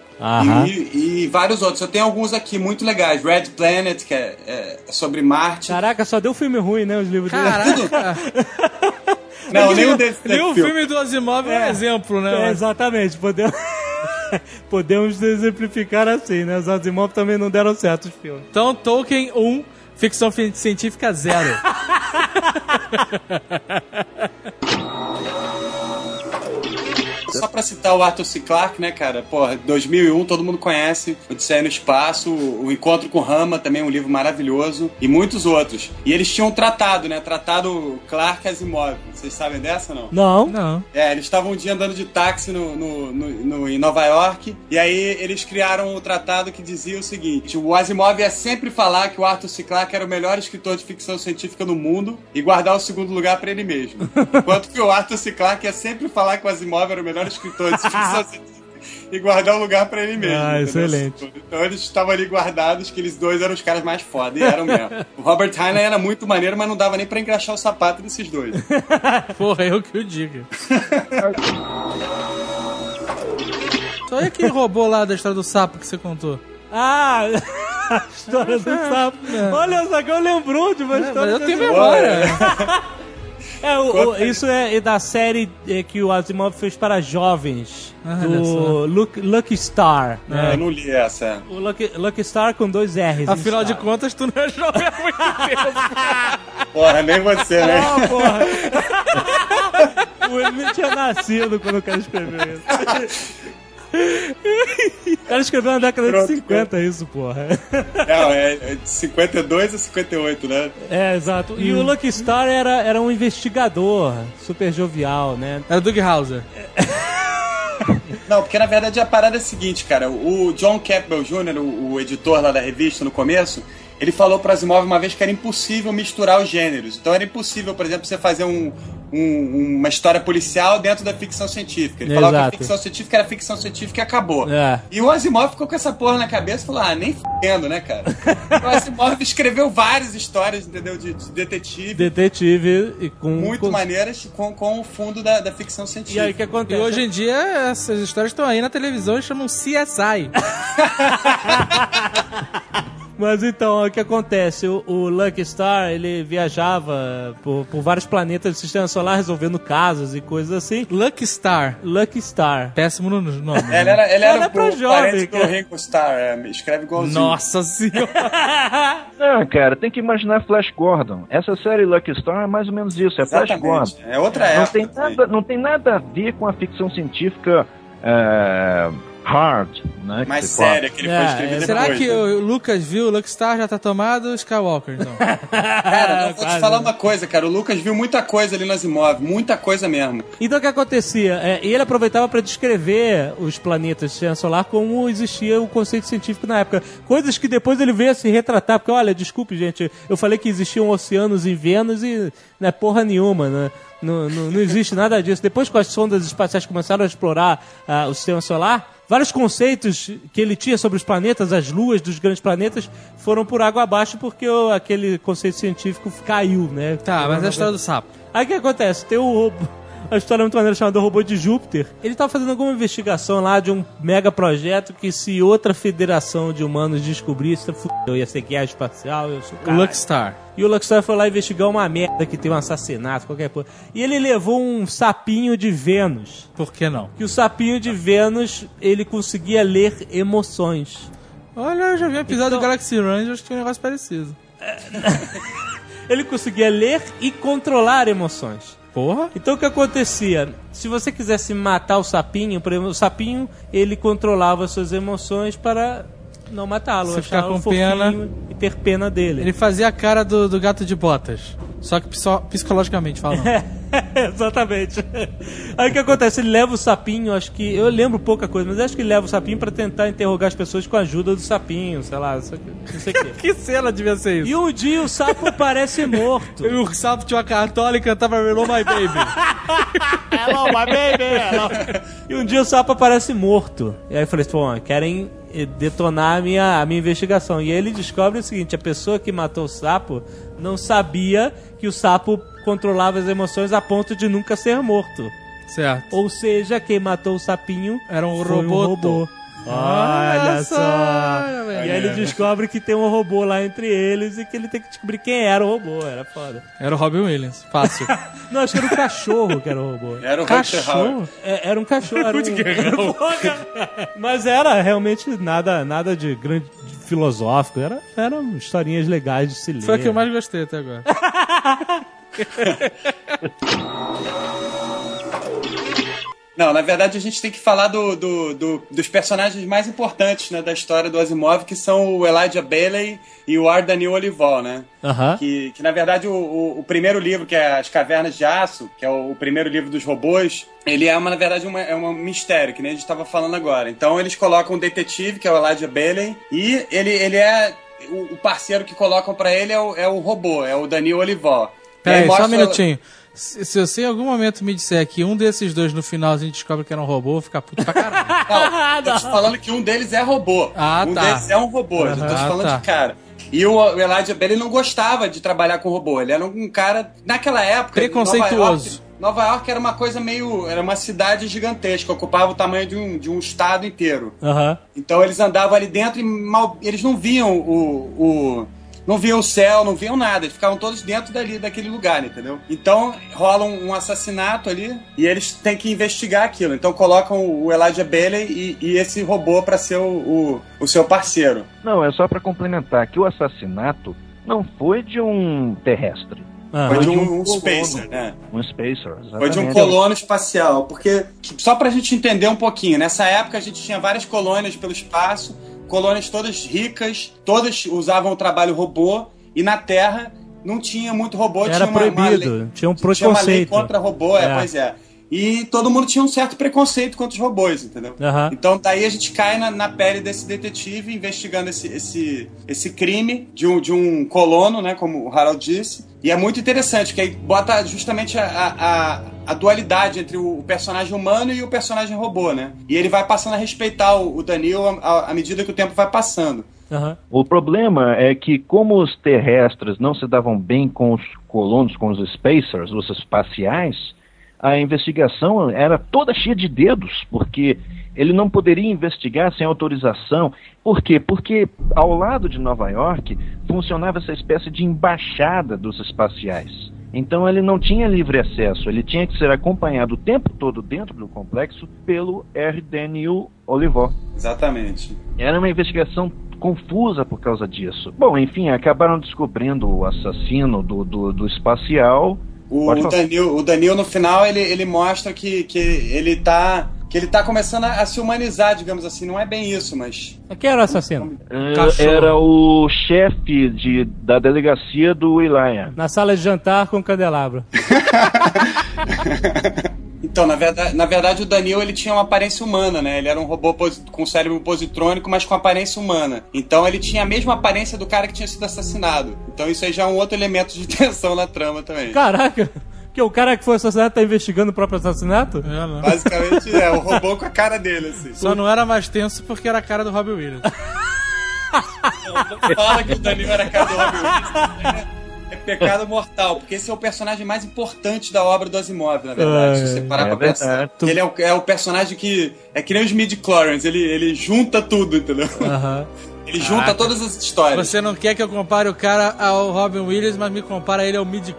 E, e vários outros. Eu tenho alguns aqui muito legais. Red Planet, que é, é sobre Marte. Caraca, só deu filme ruim, né? Os livros dele. Caraca! [laughs] Não, nenhum desses Nem o filme. do Asimov é um É. exemplo, É, né? exatamente, podemos... [laughs] podemos exemplificar assim, né? Os Asimov também não deram certo os filmes. Então, Tolkien 1, ficção fi- científica 0. [laughs] Só pra citar o Arthur C. Clarke, né, cara? Porra, 2001, todo mundo conhece. Odisseia no Espaço, o Encontro com Rama, também um livro maravilhoso. E muitos outros. E eles tinham um tratado, né? Tratado Clarke Asimov. Vocês sabem dessa, não? Não. Não. É, eles estavam um dia andando de táxi no, no- no- no- em Nova York, e aí eles criaram o tratado que dizia o seguinte: o Asimov ia sempre falar que o Arthur C. Clarke era o melhor escritor de ficção científica no mundo e guardar o segundo lugar pra ele mesmo. [laughs] Enquanto que o Arthur C. Clarke ia sempre falar que o Asimov era o melhor escritor de ficção científica. E guardar o lugar pra ele mesmo. Ah, entendeu? excelente. Então eles estavam ali guardados, que eles dois eram os caras mais foda, e eram mesmo. O Robert Heinlein era muito maneiro, mas não dava nem pra engraxar o sapato desses dois. [laughs] Porra, eu que o digo. Então e aquele robô lá da história do sapo que você contou? Ah, [laughs] a história do sapo. Olha, o Zagão lembrou de uma É, mas história eu do tenho memória. [laughs] É, o- o- isso é, é da série é, que o Asimov fez para jovens. Ah, do só. Lucky, Lucky Star. né? Eu não li essa. O Lucky, Lucky Star com dois R's. Afinal de contas, tu não é jovem há muito [laughs] tempo. Porra, nem você, né? Ah, porra. [laughs] o Emílio tinha nascido quando o cara escreveu isso. [laughs] O cara escreveu na década Pronto, de 50 isso, porra. Não, é, é de 52 a 58, né? É, exato. E o Lucky Star era, era um investigador super jovial, né? Era Doug Hauser. Não, porque na verdade a parada é a seguinte, cara. O John Campbell Jr., o, o editor lá da revista no começo, ele falou para Asimov uma vez que era impossível misturar os gêneros. Então era impossível, por exemplo, você fazer um, um- uma história policial dentro da ficção científica. Ele falava que Exato. a ficção científica era ficção científica e acabou. É. E o Asimov ficou com essa porra na cabeça e falou: ah, nem fudendo, né, cara? [laughs] o Asimov escreveu várias histórias, entendeu? De, de detetive. Detetive e com. Muito com... maneiras com, com o fundo da, da ficção E científica. aí o que E acontece? hoje em dia, essas histórias estão aí na televisão e chamam CSI. [laughs] Mas então, o que acontece? O, o Lucky Star, ele viajava por, por vários planetas do sistema solar resolvendo casos e coisas assim. Lucky Star. Lucky Star. Péssimo no nome. É, Ele era, ele era é pra o jovem, parente do cara. Ringo Starr, é, escreve igualzinho. Nossa senhora. Não, [laughs] cara, tem que imaginar Flash Gordon. Essa série Lucky Star é mais ou menos isso, é Flash Gordon. Exatamente. É outra Não época. tem, nada, não tem nada a ver com a ficção científica é, hard, né? mais séria que ele É, foi escrever é, depois. Será que né? o Lucas viu? O Lucky Star já tá tomado Skywalker, então. [laughs] Cara, eu [laughs] vou te falar uma coisa, cara. O Lucas viu muita coisa ali nas imóveis, muita coisa mesmo. Então o que acontecia? É, ele aproveitava para descrever os planetas do sistema solar como existia o conceito científico na época. Coisas que depois ele veio a se retratar, porque olha, desculpe, gente, eu falei que existiam oceanos em Vênus e não é porra nenhuma, né? Não, não, não existe nada disso. Depois que as sondas espaciais começaram a explorar ah, o sistema solar, vários conceitos que ele tinha sobre os planetas, as luas dos grandes planetas, foram por água abaixo porque aquele conceito científico caiu, né? Tá, mas a história do sapo. Aí o que acontece? Tem o robô. A história é muito maneira chamada Robô de Júpiter. Ele tava fazendo alguma investigação lá de um mega projeto que se outra federação de humanos descobrisse, fudeu, eu ia ser guerra espacial, eu sou o O cara. Lucky Star. E o Luxor foi lá investigar uma merda que tem um assassinato, qualquer coisa. E ele levou um sapinho de Vênus. Por que não? Que o sapinho de Vênus, ele conseguia ler emoções. Olha, eu já vi um episódio Então- do Galaxy Rangers que tinha um negócio parecido. [laughs] Ele conseguia ler e controlar emoções. Porra. Então o que acontecia? Se você quisesse matar o sapinho, por exemplo, o sapinho ele controlava suas emoções para não matá-lo. Achá-lo com fofinho pena. E ter pena dele. Ele fazia a cara do, do gato de botas. Só que psicologicamente falando. [laughs] Exatamente. Aí o que acontece? Ele leva o sapinho, acho que. Eu lembro pouca coisa, mas acho que ele leva o sapinho pra tentar interrogar as pessoas com a ajuda do sapinho, sei lá, não sei o quê. [laughs] que cena devia ser isso? E um dia o sapo parece morto. E o sapo tinha uma cartola e cantava Hello My Baby. [laughs] Hello, my baby! Hello. E um dia o sapo aparece morto. E aí eu falei, pô, querem detonar a minha, a minha investigação. E aí ele descobre o seguinte: a pessoa que matou o sapo não sabia que o sapo controlava as emoções a ponto de nunca ser morto. certo. Ou seja, quem matou o sapinho Era um foi um robô. Olha Olha só. E aí ele descobre que tem um robô lá entre eles e que ele tem que descobrir quem era o robô. Era foda. Era o Robin Williams. Fácil. [laughs] Não, acho que era um cachorro que era o robô. Era o Hauer. Cachorro? É, era um cachorro, era [laughs] um... [laughs] Porra! Mas era realmente nada, nada de grande de filosófico. Era, eram historinhas legais de se ler. Foi a que eu mais gostei até agora. Não, na verdade a gente tem que falar do, do- do- dos personagens mais importantes né, da história do Asimov, que são o Elijah Bailey e o R. Daniel Olival, né? Aham. Que, que na verdade o, o- o primeiro livro, que é As Cavernas de Aço, que é o, o primeiro livro dos robôs, ele é, uma, na verdade, uma, é um mistério, que nem a gente estava falando agora. Então eles colocam um detetive, que é o Elijah Bailey, e ele, ele é. O, o parceiro que colocam pra ele é o, é o robô, é o Daniel Olival. Aí Peraí, só um minutinho. Se, se você em algum momento me disser que um desses dois no final a gente descobre que era um robô, eu vou ficar puto pra caralho. [laughs] Não, tô te falando que um deles é robô. Ah, um tá. deles é um robô, já tô te Ah, falando tá. de cara. E o, Elijah Bailey não gostava de trabalhar com robô. Ele era um cara, naquela época. Preconceituoso. Nova York, Nova York era uma coisa meio. Era uma cidade gigantesca, ocupava o tamanho de um, de um estado inteiro. Aham. Então eles andavam ali dentro e mal, eles não viam o, o. Não viam o céu, não viam nada, eles ficavam todos dentro dali, daquele lugar, entendeu? Então rola um, um assassinato ali e eles têm que investigar aquilo. Então colocam o Elijah Bailey e, e esse robô pra ser o, o, o seu parceiro. Não, é só pra complementar que o assassinato não foi de um terrestre, Ah. Foi de um, um um colono. spacer, né? um spacer. Foi de um exatamente. colono espacial. Porque, só pra gente entender um pouquinho, nessa época a gente tinha várias colônias pelo espaço, colônias todas ricas, todas usavam o trabalho robô, e na Terra não tinha muito robô, Era tinha uma, uma proibido. lei- tinha um tinha uma lei preconceito. contra robô, é, É. pois é. E todo mundo tinha um certo preconceito contra os robôs, entendeu? Aham. Então daí a gente cai na, na pele desse detetive investigando esse, esse, esse crime de um, de um colono, né? Como o Harold disse. E é muito interessante, que aí bota justamente a, a, a- dualidade entre o, personagem humano e o personagem robô, né? E ele vai passando a respeitar o, o Daniel à- medida que o tempo vai passando. Aham. O problema é que, como os terrestres não se davam bem com os colonos, com os spacers, os espaciais, a investigação era toda cheia de dedos, porque ele não poderia investigar sem autorização. Por quê? Porque ao lado de Nova York funcionava essa espécie de embaixada dos espaciais. Então ele não tinha livre acesso, ele tinha que ser acompanhado o tempo todo dentro do complexo pelo R. Daniel Olivó. Exatamente. Era uma investigação confusa por causa disso. Bom, enfim, acabaram descobrindo o assassino do, do, do espacial. O, o. Danil, o Danil, no final, ele, ele mostra que, que ele tá. Que ele tá começando a, a se humanizar, digamos assim. Não é bem isso, mas. Quem era o assassino? Cachorro. era o chefe de, da delegacia do Ilaya. Na sala de jantar com o candelabro. [laughs] Então, na verdade, na verdade, o Danil ele tinha uma aparência humana, né? Ele era um robô com cérebro positrônico, mas com aparência humana. Então, ele tinha a mesma aparência do cara que tinha sido assassinado. Então, isso aí já é um outro elemento de [laughs] tensão na trama também. Caraca! Que o cara que foi assassinado tá investigando o próprio assassinato? É, não. Basicamente, é o robô com a cara dele, assim. Só não era mais tenso porque era a cara do Robin Williams. Não fala que o Danil era a cara do Robin Williams. É, é pecado mortal, porque esse é o personagem mais importante da obra do Asimov, na verdade. se você parar é pra pensar. verdade. Ele é o, é o personagem que. É que nem os midi-chlorians, ele, ele junta tudo, entendeu? Aham. Ele junta todas as histórias. Você não quer que eu compare o cara ao Robin Williams, mas me compara ele ao mid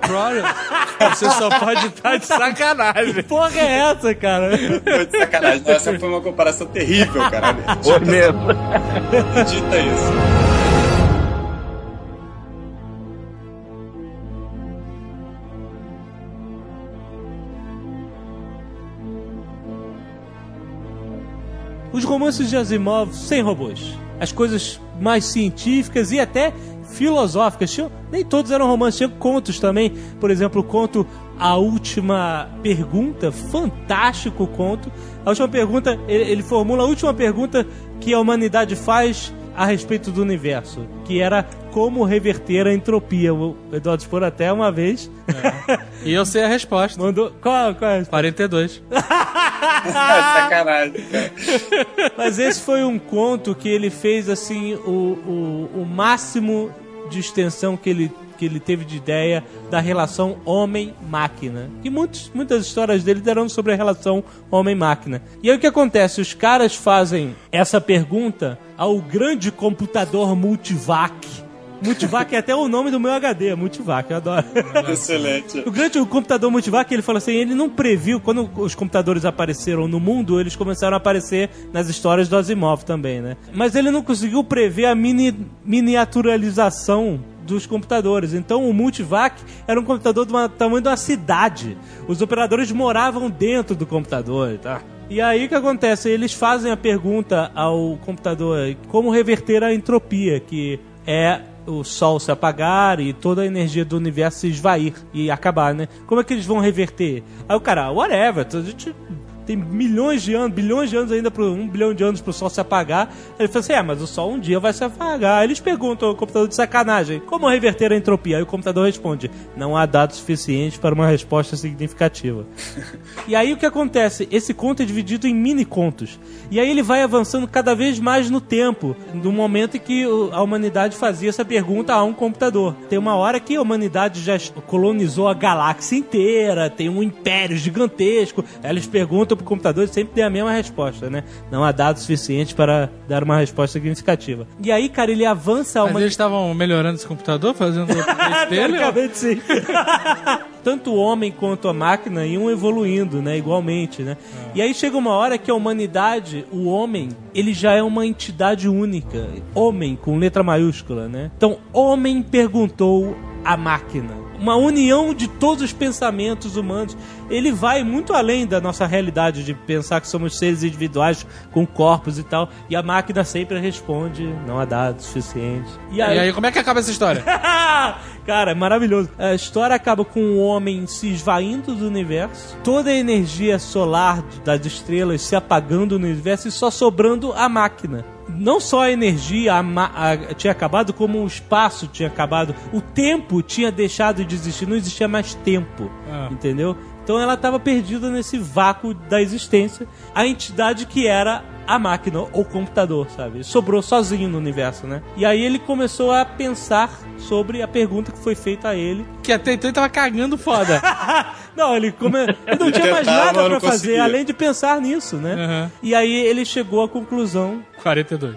Você só pode estar de sacanagem. Que porra é essa, cara? Foi de sacanagem. Essa foi uma comparação terrível, cara. Foi mesmo. Dita isso. Os romances de Asimov sem robôs. As coisas mais científicas e até filosóficas. Tinham, nem todos eram romances, tinha contos também. Por exemplo, o conto A Última Pergunta, fantástico conto. A última pergunta, ele, ele formula a última pergunta que a humanidade faz a respeito do universo, que era como reverter a entropia. O Eduardo Spor até uma vez E eu sei a resposta. mandou. Qual, qual é a resposta? 42. [laughs] Sacanagem, cara. Mas esse foi um conto que ele fez assim o, o, o máximo de extensão que ele, que ele teve de ideia da relação homem-máquina. E muitos, muitas histórias dele deram sobre a relação homem-máquina. E aí o que acontece? Os caras fazem essa pergunta ao grande computador Multivac. Multivac é até o nome do meu HD, Multivac, eu adoro. Excelente. O grande o computador Multivac, ele falou assim, ele não previu, quando os computadores apareceram no mundo, eles começaram a aparecer nas histórias do Asimov também, né? Mas ele não conseguiu prever a mini, miniaturalização dos computadores. Então o Multivac era um computador do tamanho de uma cidade. Os operadores moravam dentro do computador, tá? E aí o que acontece? Eles fazem a pergunta ao computador como reverter a entropia, que é o sol se apagar e toda a energia do universo se esvair e acabar, né? Como é que eles vão reverter? Aí o cara, whatever, a gente tem milhões de anos, bilhões de anos ainda, pro, um bilhão de anos pro sol se apagar. Ele fala assim: é, mas o sol um dia vai se apagar. Aí eles perguntam ao computador de sacanagem: como reverter a entropia? Aí o computador responde: não há dados suficientes para uma resposta significativa. [laughs] e aí o que acontece? Esse conto é dividido em mini contos. E aí ele vai avançando cada vez mais no tempo, no momento em que a humanidade fazia essa pergunta a um computador. Tem uma hora que a humanidade já colonizou a galáxia inteira, tem um império gigantesco. Aí eles perguntam pro computador sempre tem a mesma resposta, né? Não há dados suficientes para dar uma resposta significativa. E aí, cara, ele avança Mas humanidade. eles estavam melhorando esse computador, fazendo [laughs] o dele? Teoricamente, sim. [laughs] Tanto o homem quanto a máquina iam evoluindo, né? Igualmente, né? E aí chega uma hora que a humanidade, o homem, ele já é uma entidade única. Homem, com letra maiúscula, né? Então, homem perguntou à máquina. Uma união de todos os pensamentos humanos. Ele vai muito além da nossa realidade de pensar que somos seres individuais com corpos e tal. E a máquina sempre responde: não há dados suficientes. E aí, como é que acaba essa história? [laughs] Cara, é maravilhoso. A história acaba com o homem se esvaindo do universo, toda a energia solar das estrelas se apagando no universo e só sobrando a máquina. Não só a energia a a- tinha acabado, como o espaço tinha acabado. O tempo tinha deixado de existir, não existia mais tempo. Ah. Entendeu? Então ela estava perdida nesse vácuo da existência. A entidade que era a máquina, ou computador, sabe? Sobrou sozinho no universo, né? E aí ele começou a pensar sobre a pergunta que foi feita a ele. Que até então ele tava cagando foda. [laughs] não, ele, come... ele não tinha mais nada pra fazer, conseguia. além de pensar nisso, né? Aham. E aí ele chegou à conclusão 42.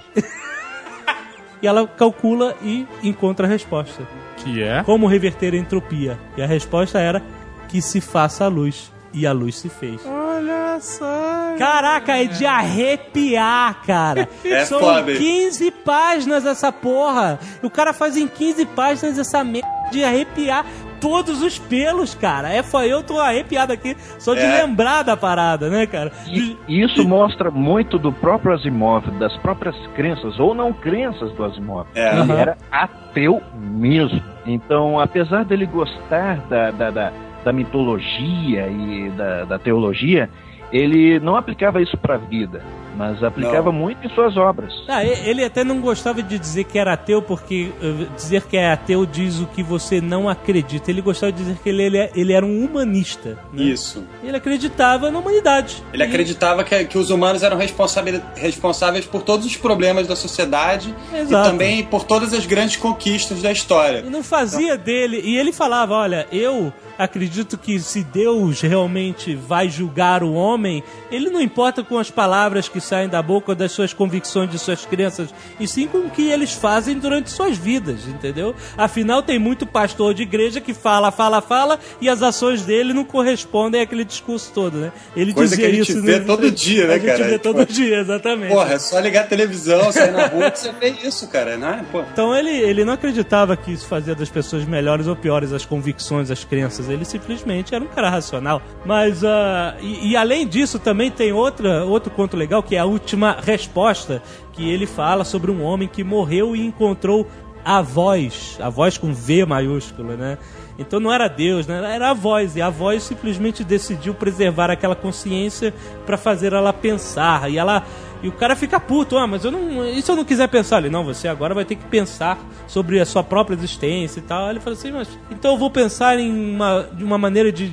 E ela calcula e encontra a resposta. Que é? Como reverter a entropia? E a resposta era que se faça a luz. E a luz se fez. Olha só. Caraca, é de arrepiar, cara. [laughs] É São foda. 15 páginas essa porra. O cara faz em 15 páginas essa merda de arrepiar todos os pelos, cara. É, foi eu tô arrepiado aqui só de É. lembrar da parada, né, cara? E e isso mostra muito do próprio Asimov, das próprias crenças ou não crenças do Asimov. É. Ele Aham. era ateu mesmo. Então, apesar dele gostar da, da, da, da mitologia e da, da teologia, ele não aplicava isso para a vida, mas aplicava Não. muito em suas obras. Ah, ele até não gostava de dizer que era ateu, porque eh, dizer que é ateu diz o que você não acredita. Ele gostava de dizer que ele, ele, ele era um humanista. né? Isso. Ele acreditava na humanidade. Ele E- acreditava que, que os humanos eram responsáveis, por todos os problemas da sociedade Exato. e também por todas as grandes conquistas da história. E não fazia dele. E ele falava: olha, eu acredito que se Deus realmente vai julgar o homem, ele não importa com as palavras que saem da boca das suas convicções, de suas crenças, e sim com o que eles fazem durante suas vidas, entendeu? Afinal, tem muito pastor de igreja que fala, fala, fala, e as ações dele não correspondem àquele discurso todo, né? Ele Coisa dizia que a gente isso. vê né? todo dia, né, A gente cara? vê Tipo, todo dia, exatamente. Porra, é só ligar a televisão, sair na rua que [laughs] você vê isso, cara, né? Pô. Então ele, ele não acreditava que isso fazia das pessoas melhores ou piores as convicções, as crenças. Ele simplesmente era um cara racional. Mas, ah, e, e além disso, também tem outra, outro conto legal que é a última resposta, que ele fala sobre um homem que morreu e encontrou a voz, a voz com V maiúsculo, né? Então não era Deus, né? era a voz. E a voz simplesmente decidiu preservar aquela consciência para fazer ela pensar. E ela. E o cara fica puto, ah, mas eu não. E se eu não quiser pensar ali? Não, você agora vai ter que pensar sobre a sua própria existência e tal. Ele fala assim, mas. Então eu vou pensar em uma, de uma maneira de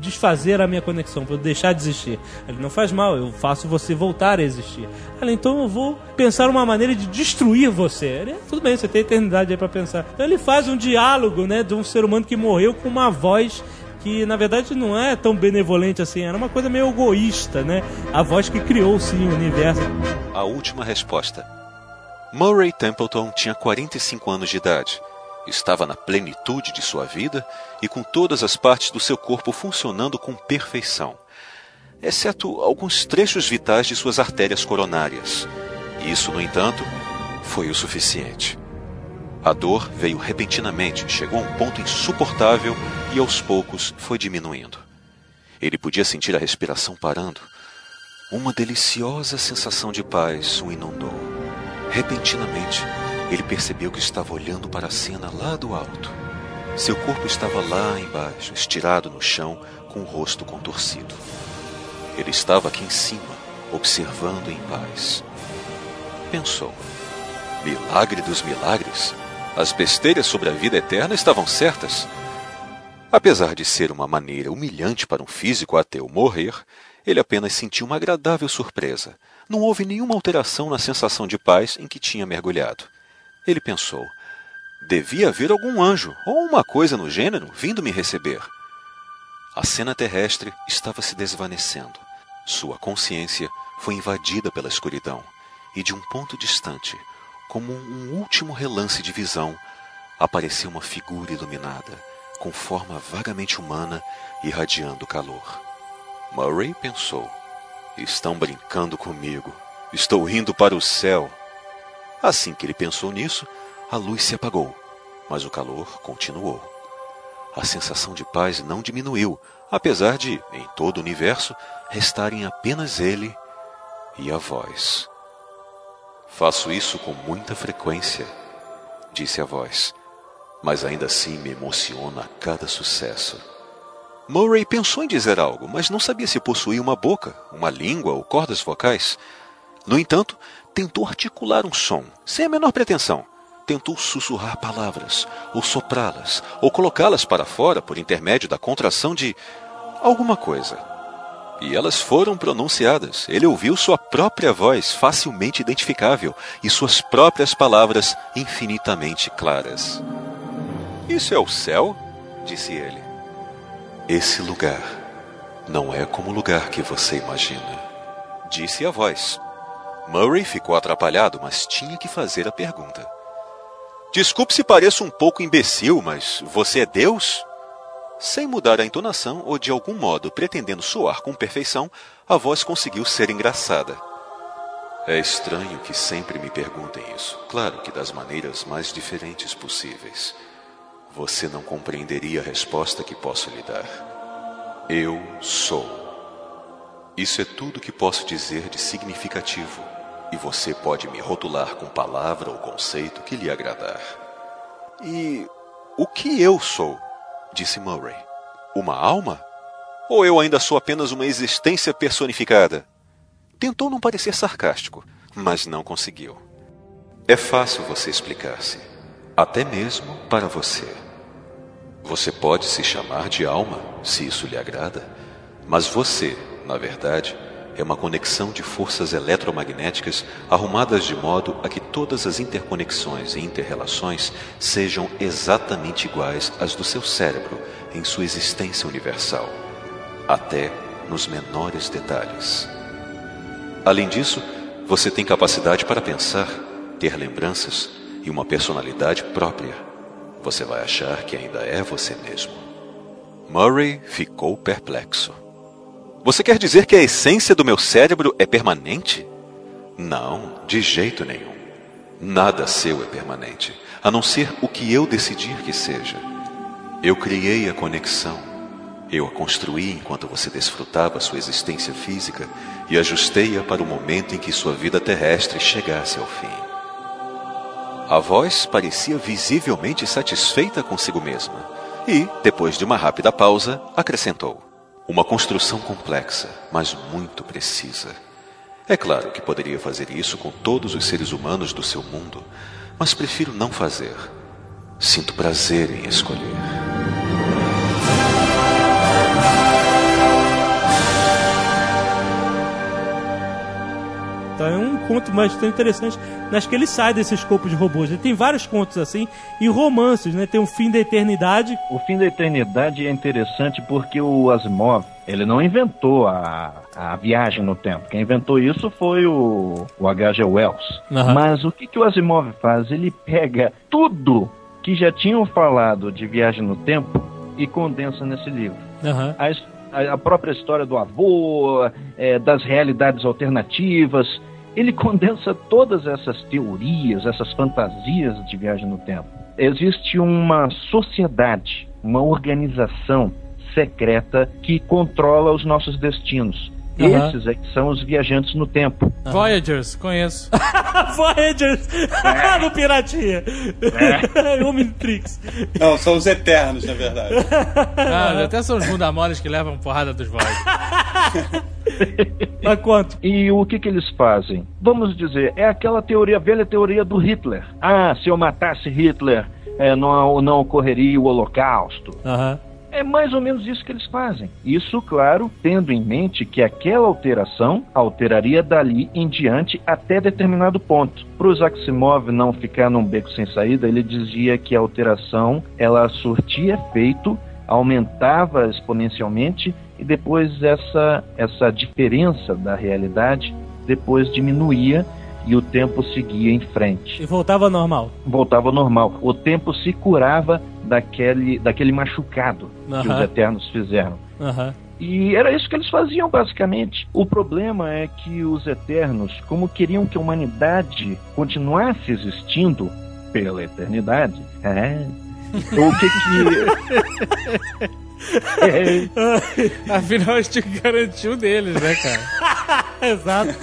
desfazer a minha conexão, para eu deixar de existir. Ele não faz mal, eu faço você voltar a existir. Ela, então eu vou pensar uma maneira de destruir você. Ele, tudo bem, você tem eternidade aí para pensar. Então ele faz um diálogo, né, de um ser humano que morreu com uma voz que na verdade não é tão benevolente assim, era uma coisa meio egoísta, né? A voz que criou sim o universo. A última resposta. Murray Templeton tinha 45 anos de idade Estava na plenitude de sua vida e com todas as partes do seu corpo funcionando com perfeição, exceto alguns trechos vitais de suas artérias coronárias. Isso, no entanto, foi o suficiente. A dor veio repentinamente, chegou a um ponto insuportável e aos poucos foi diminuindo. Ele podia sentir a respiração parando. Uma deliciosa sensação de paz o inundou. Repentinamente, ele percebeu que estava olhando para a cena lá do alto. Seu corpo estava lá embaixo, estirado no chão, com o rosto contorcido. Ele estava aqui em cima, observando em paz. Pensou: milagre dos milagres? As besteiras sobre a vida eterna estavam certas. Apesar de ser uma maneira humilhante para um físico ateu morrer, ele apenas sentiu uma agradável surpresa. Não houve nenhuma alteração na sensação de paz em que tinha mergulhado. Ele pensou: devia haver algum anjo ou uma coisa no gênero vindo me receber. A cena terrestre estava se desvanecendo. Sua consciência foi invadida pela escuridão e, de um ponto distante, como um último relance de visão, apareceu uma figura iluminada, com forma vagamente humana, irradiando calor. Murray pensou: estão brincando comigo. Estou indo para o céu. Assim que ele pensou nisso, a luz se apagou, mas o calor continuou. A sensação de paz não diminuiu, apesar de, em todo o universo, restarem apenas ele e a voz. Faço isso com muita frequência, disse a voz, mas ainda assim me emociona a cada sucesso. Murray pensou em dizer algo, mas não sabia se possuía uma boca, uma língua ou cordas vocais. No entanto, tentou articular um som, sem a menor pretensão. Tentou sussurrar palavras, ou soprá-las, ou colocá-las para fora por intermédio da contração de alguma coisa. E elas foram pronunciadas. Ele ouviu sua própria voz facilmente identificável e suas próprias palavras infinitamente claras. Isso é o céu? disse ele. Esse lugar não é como o lugar que você imagina, disse a voz. Murray ficou atrapalhado, mas tinha que fazer a pergunta. Desculpe se pareço um pouco imbecil, mas você é Deus? Sem mudar a entonação ou de algum modo pretendendo soar com perfeição, a voz conseguiu ser engraçada. É estranho que sempre me perguntem isso, claro que das maneiras mais diferentes possíveis. Você não compreenderia a resposta que posso lhe dar. Eu sou. Isso é tudo que posso dizer de significativo, e você pode me rotular com palavra ou conceito que lhe agradar. E o que eu sou? Disse Murray. Uma alma? Ou eu ainda sou apenas uma existência personificada? Tentou não parecer sarcástico, mas não conseguiu. É fácil você explicar-se, até mesmo para você. Você pode se chamar de alma, se isso lhe agrada, mas você na verdade, é uma conexão de forças eletromagnéticas arrumadas de modo a que todas as interconexões e interrelações sejam exatamente iguais às do seu cérebro em sua existência universal, até nos menores detalhes. Além disso, você tem capacidade para pensar, ter lembranças e uma personalidade própria. Você vai achar que ainda é você mesmo. Murray ficou perplexo. Você quer dizer que a essência do meu cérebro é permanente? Não, de jeito nenhum. Nada seu é permanente, a não ser o que eu decidir que seja. Eu criei a conexão Eu a construí enquanto você desfrutava sua existência física e ajustei-a para o momento em que sua vida terrestre chegasse ao fim. A voz parecia visivelmente satisfeita consigo mesma e, depois de uma rápida pausa, acrescentou: Uma construção complexa, mas muito precisa. É claro que poderia fazer isso com todos os seres humanos do seu mundo, mas prefiro não fazer. Sinto prazer em escolher. Conto bastante interessante nas que ele sai desse escopo de robôs. Ele tem vários contos assim e romances, né? Tem o Fim da Eternidade. O Fim da Eternidade é interessante porque o Asimov, ele não inventou a, a viagem no tempo. Quem inventou isso foi o, o H.G. Wells. Aham. Mas o que, que o Asimov faz? Ele pega tudo que já tinham falado de viagem no tempo e condensa nesse livro. His- a- a própria história do avô, é, das realidades alternativas. Ele condensa todas essas teorias, essas fantasias de viagem no tempo. Existe uma sociedade, uma organização secreta que controla os nossos destinos. Aham. Esses é que são os viajantes no tempo. Voyagers, conheço. [laughs] Voyagers [laughs] no Piratinha. [laughs] Omnitrix. Não, são os eternos, na verdade. Ah, até são os bundamoles que levam porrada dos Voyagers. Mas quanto? E o que, que eles fazem? Vamos dizer, é aquela teoria, velha teoria do Hitler. Ah, se eu matasse Hitler, é, não, não ocorreria o Holocausto. Aham. É mais ou menos isso que eles fazem. Isso, claro, tendo em mente que aquela alteração alteraria dali em diante até determinado ponto. Para o Asimov não ficar num beco sem saída, ele dizia que a alteração ela surtia efeito, aumentava exponencialmente e depois essa, essa diferença da realidade depois diminuía e o tempo seguia em frente E voltava ao normal. voltava ao normal. O tempo se curava daquele, daquele machucado que Aham. os Eternos fizeram. Aham. E era isso que eles faziam, basicamente. O problema é que os Eternos, como queriam que a humanidade continuasse existindo pela eternidade, é. O que que. [laughs] É, Afinal, a gente garantiu deles, né, cara? [laughs] Exato.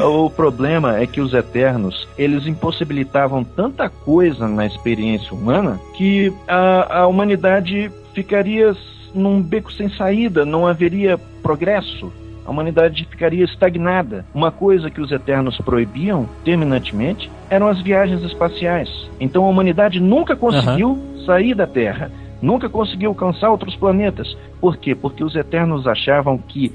O problema é que os Eternos, eles impossibilitavam tanta coisa na experiência humana que a, a humanidade ficaria num beco sem saída, não haveria progresso. A humanidade ficaria estagnada. Uma coisa que os Eternos proibiam terminantemente eram as viagens espaciais. Então a humanidade nunca conseguiu sair da Terra, nunca conseguiu alcançar outros planetas. Por quê? Porque os Eternos achavam que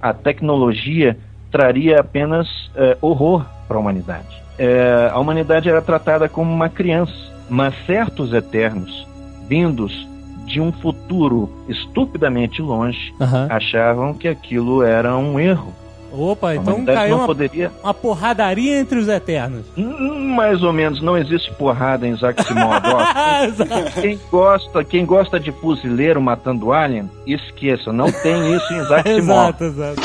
a tecnologia traria apenas eh, horror para a humanidade. Eh, a humanidade era tratada como uma criança, mas certos eternos, vindos de um futuro estupidamente longe, Aham. achavam que aquilo era um erro. Opa, então caiu uma, poderia. uma porradaria entre os Eternos. Hum, Mais ou menos, não existe porrada em Isaac [laughs] exato. quem gosta, quem gosta de fuzileiro matando alien, esqueça, não tem isso em Isaac Asimov. [laughs] exato, exato.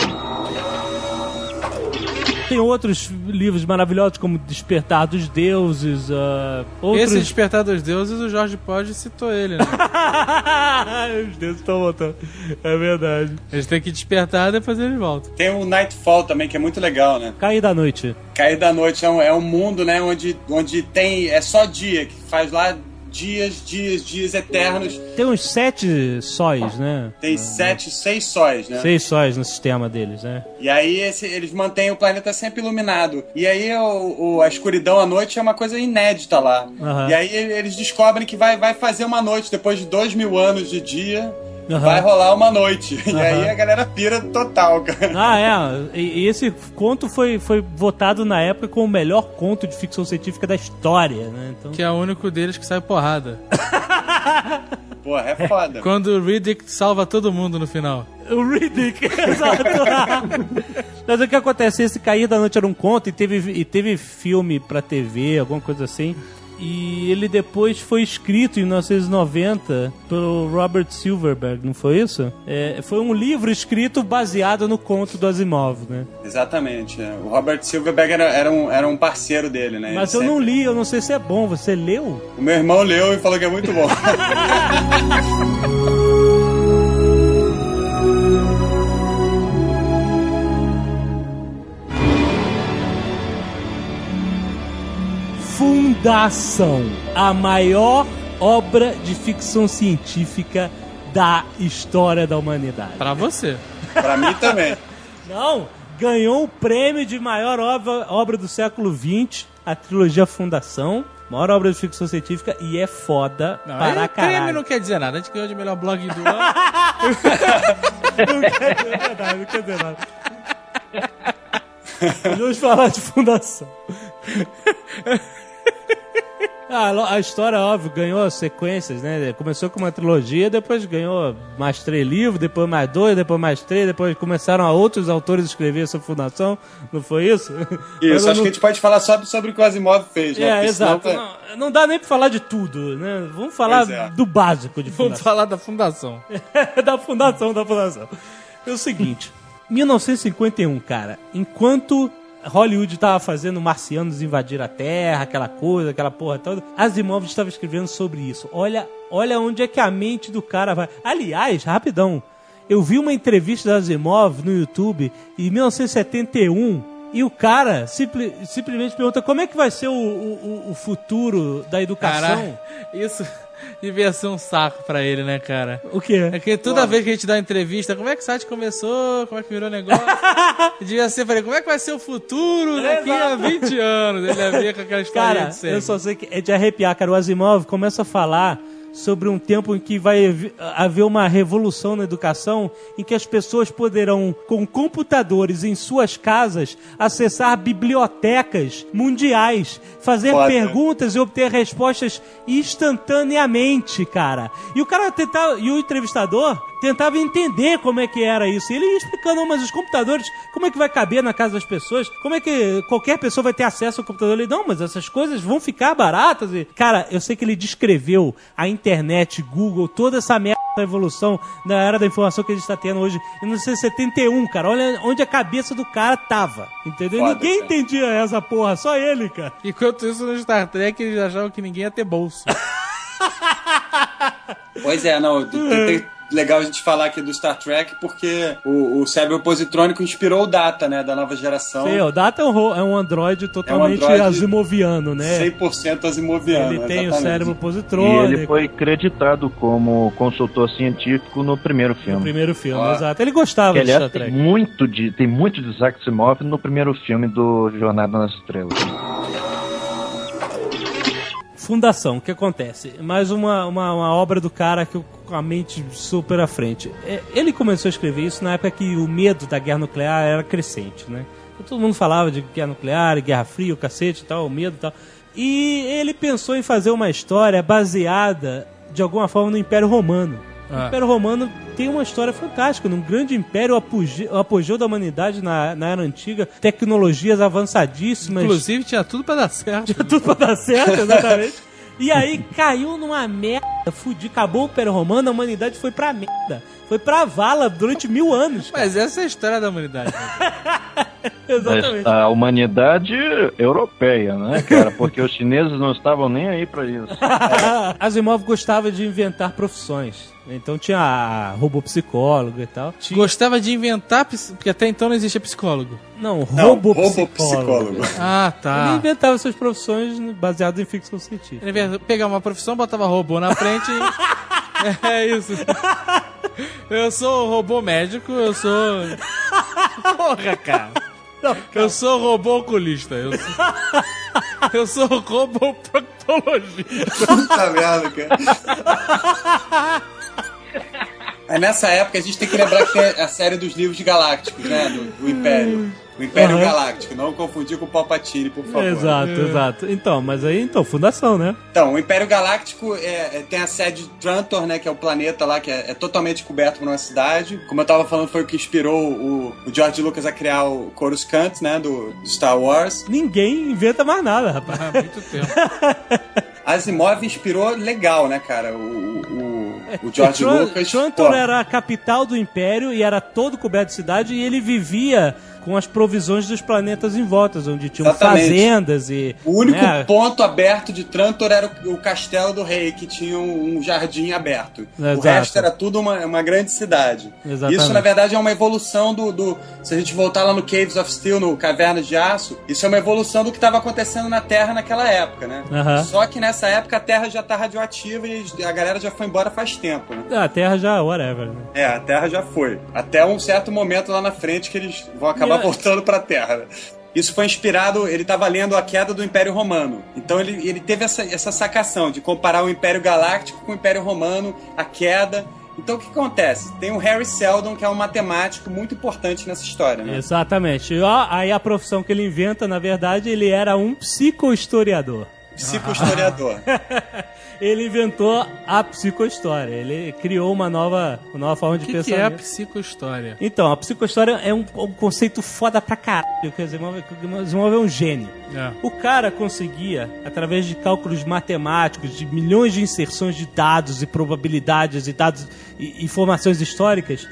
Tem outros livros maravilhosos, como Despertar dos Deuses, ah, outros... Esse Despertar dos Deuses, o Jorge Pod citou ele, né? [laughs] Os deuses estão voltando. É verdade. Eles têm que despertar, depois eles voltam. Tem o Nightfall também, que é muito legal, né? Cair da noite. Cair da noite é um, é um mundo, né, onde, onde tem. É só dia, que faz lá dias, dias, dias eternos. Tem uns sete sóis, né? Tem sete, seis sóis, né? Seis sóis no sistema deles, né? E aí esse- eles mantêm o planeta sempre iluminado. E aí o, o- a escuridão à noite é uma coisa inédita lá. Aham. E aí eles descobrem que vai, vai fazer uma noite, depois de dois mil anos de dia, Aham. vai rolar uma noite. [laughs] E Aham. aí a galera pira total, cara. Ah, é. E, e esse conto foi, foi votado na época como o melhor conto de ficção científica da história, né? Então... Que é o único deles que sai porrada. [laughs] Porra, é foda. Quando o Riddick salva todo mundo no final. O Riddick, [laughs] exato. Mas o que acontece? Esse Cair da Noite era um conto e teve, e teve filme pra TV, alguma coisa assim. E ele depois foi escrito em 1990 pelo Robert Silverberg, não foi isso? É, foi um livro escrito baseado no conto do Asimov, né? Exatamente. é. O Robert Silverberg era, era, um, era um parceiro dele, né? Mas Ele eu não sempre- li, eu não sei se é bom. Você leu? O meu irmão leu e falou que é muito bom. [laughs] Fundação, a maior obra de ficção científica da história da humanidade. Pra você. Pra mim também. [laughs] Não, ganhou o prêmio de maior obra, obra do século XX, a trilogia Fundação. Maior obra de ficção científica e é foda Não, para prêmio caralho. não quer dizer nada. A gente ganhou de melhor blog do [laughs] ano. Não quer dizer nada, não quer dizer nada. [laughs] Vamos falar de fundação. Ah, a história, óbvio, ganhou sequências, né? Começou com uma trilogia, depois ganhou mais três livros, depois mais dois, depois mais três, depois começaram a outros autores escrever sobre fundação. Não foi isso? Isso, acho não- que a gente pode falar só sobre o que o Asimov fez, né? É, Porque exato. vai- Não, não dá nem pra falar de tudo, né? Vamos falar é. do básico de Vamos fundação. falar da fundação. [laughs] da fundação, da fundação. É o seguinte, 1951, cara, enquanto Hollywood tava fazendo marcianos invadir a Terra, aquela coisa, aquela porra toda, Asimov estava escrevendo sobre isso. Olha, olha onde é que a mente do cara vai. Aliás, rapidão, eu vi uma entrevista da Asimov no YouTube em 1971 e o cara simple- simplesmente pergunta como é que vai ser o, o- o futuro da educação. Caralho, isso devia ser um saco pra ele, né, cara? O quê? É que toda vez que a gente dá uma entrevista, como é que o site começou, como é que virou negócio, [laughs] devia ser, falei, como é que vai ser o futuro daqui a Exato. 20 anos? Ele ia vir com aquela história Cara, eu só sei que é de arrepiar, cara. O Asimov começa a falar sobre um tempo em que vai haver- uma revolução na educação em que as pessoas poderão, com computadores em suas casas, acessar bibliotecas mundiais, fazer Foda. perguntas e obter respostas instantaneamente, cara. E o cara tentava, e o entrevistador tentava entender como é que era isso. E ele ia explicando, "Não, mas os computadores, como é que vai caber na casa das pessoas? Como é que qualquer pessoa vai ter acesso ao computador? Ele, não, mas essas coisas vão ficar baratas. E, cara, eu sei que ele descreveu a internet, Google, toda essa merda da evolução da era da informação que a gente tá tendo hoje em 1971, cara. Olha onde a cabeça do cara tava, entendeu? Foda, Ninguém cara. entendia essa porra, só ele, cara. Enquanto isso, no Star Trek, eles achavam que ninguém ia ter bolso. [laughs] [laughs] Pois é, não, tem, tem- legal a gente falar aqui do Star Trek porque o, o cérebro positrônico inspirou o Data, né, da nova geração. Sim, o Data é um, é um androide totalmente androide asimoviano, né? 100% asimoviano. Ele tem o exatamente. cérebro E positrônico. ele foi creditado como consultor científico no primeiro No filme. primeiro filme, Ah. exato. Ele gostava Que, de Star aliás, tem Trek. muito, de, tem muito de Isaac Asimov no primeiro filme do Jornada nas Estrelas. Fundação, o que acontece? Mais uma, uma, uma obra do cara que com a mente super à frente. É, Ele começou a escrever isso na época que o medo da guerra nuclear era crescente, né? Todo mundo falava de guerra nuclear, guerra fria, o cacete e tal, o medo e tal. E ele pensou em fazer uma história baseada, de alguma forma, no Império Romano. O Ah. Império Romano tem uma história fantástica, num grande império, o apogeu, o da humanidade na, na era antiga, tecnologias avançadíssimas. Inclusive, tinha tudo pra dar certo. tudo pra dar certo, [laughs] exatamente. E aí caiu numa merda, fudido, acabou o Império Romano, a humanidade foi pra merda. Foi pra vala durante mil anos. cara. Mas essa é a história da humanidade. né? [laughs] Exatamente. A humanidade europeia, né, cara? Porque os chineses não estavam nem aí pra isso. [laughs] Asimov gostava de inventar profissões. Então tinha a robô psicólogo e tal. Tinha... Gostava de inventar, porque até então não existia psicólogo. Não, Não, robô, psicólogo. psicólogo. Ah, Ele tá. inventava suas profissões baseado em ficção científica. Ele pegar uma profissão, botava robô na frente e... [laughs] É isso. Eu sou robô médico, eu sou... Porra, cara. Eu sou robô oculista. Eu sou, [laughs] eu sou robô proctologista. Puta merda, cara. É nessa época a gente tem que lembrar que tem a série dos livros galácticos, né? Do, do Império. O Império Aham. Galáctico. Não confundir com o Palpatine, por favor. Exato, exato. Então, mas aí, então, fundação, né? Então, o Império Galáctico é, é- tem a sede de Trantor, né? Que é o planeta lá, que é, é totalmente coberto por uma cidade. Como eu tava falando, foi o que inspirou o, o George Lucas a criar o Coruscant, né? Do, do Star Wars. Ninguém inventa mais nada, rapaz. Há muito tempo. [laughs] Asimov inspirou legal, né, cara? O, o, o George Tran- Lucas. Trantor pô, era a capital do império e era todo coberto de cidade e ele vivia com as provisões dos planetas em volta, onde tinham Exatamente. fazendas e. O único né, ponto aberto de Trantor era o, o castelo do rei, que tinha um, um jardim aberto. O Exato. resto era tudo uma, uma grande cidade. Exatamente. Isso, na verdade, é uma evolução do, do- Se a gente voltar lá no Caves of Steel, no Cavernas de Aço, isso é uma evolução do que estava acontecendo na Terra naquela época, né? Aham. Só que nessa época a Terra já tá radioativa e a galera já foi embora faz tempo, né? A Terra já, whatever. Né? É, a Terra já foi. Até um certo momento lá na frente que eles vão acabar E a- voltando pra Terra. né? Isso foi inspirado, ele estava lendo a queda do Império Romano. Então ele, ele teve essa, essa sacação de comparar o Império Galáctico com o Império Romano, a queda. Então o que acontece? Tem o Harry Seldon, que é um matemático muito importante nessa história, né? Exatamente. E, aí a profissão que ele inventa, na verdade, ele era um psicohistoriador. Psicohistoriador. [laughs] Ele inventou a psicohistória. Ele criou uma nova, uma nova forma de O que, que é a psicohistória? Então, a psicohistória é um, um conceito foda pra caralho, que o é um gênio. É. O cara conseguia, através de cálculos matemáticos, de milhões de inserções de dados e probabilidades e dados e informações históricas,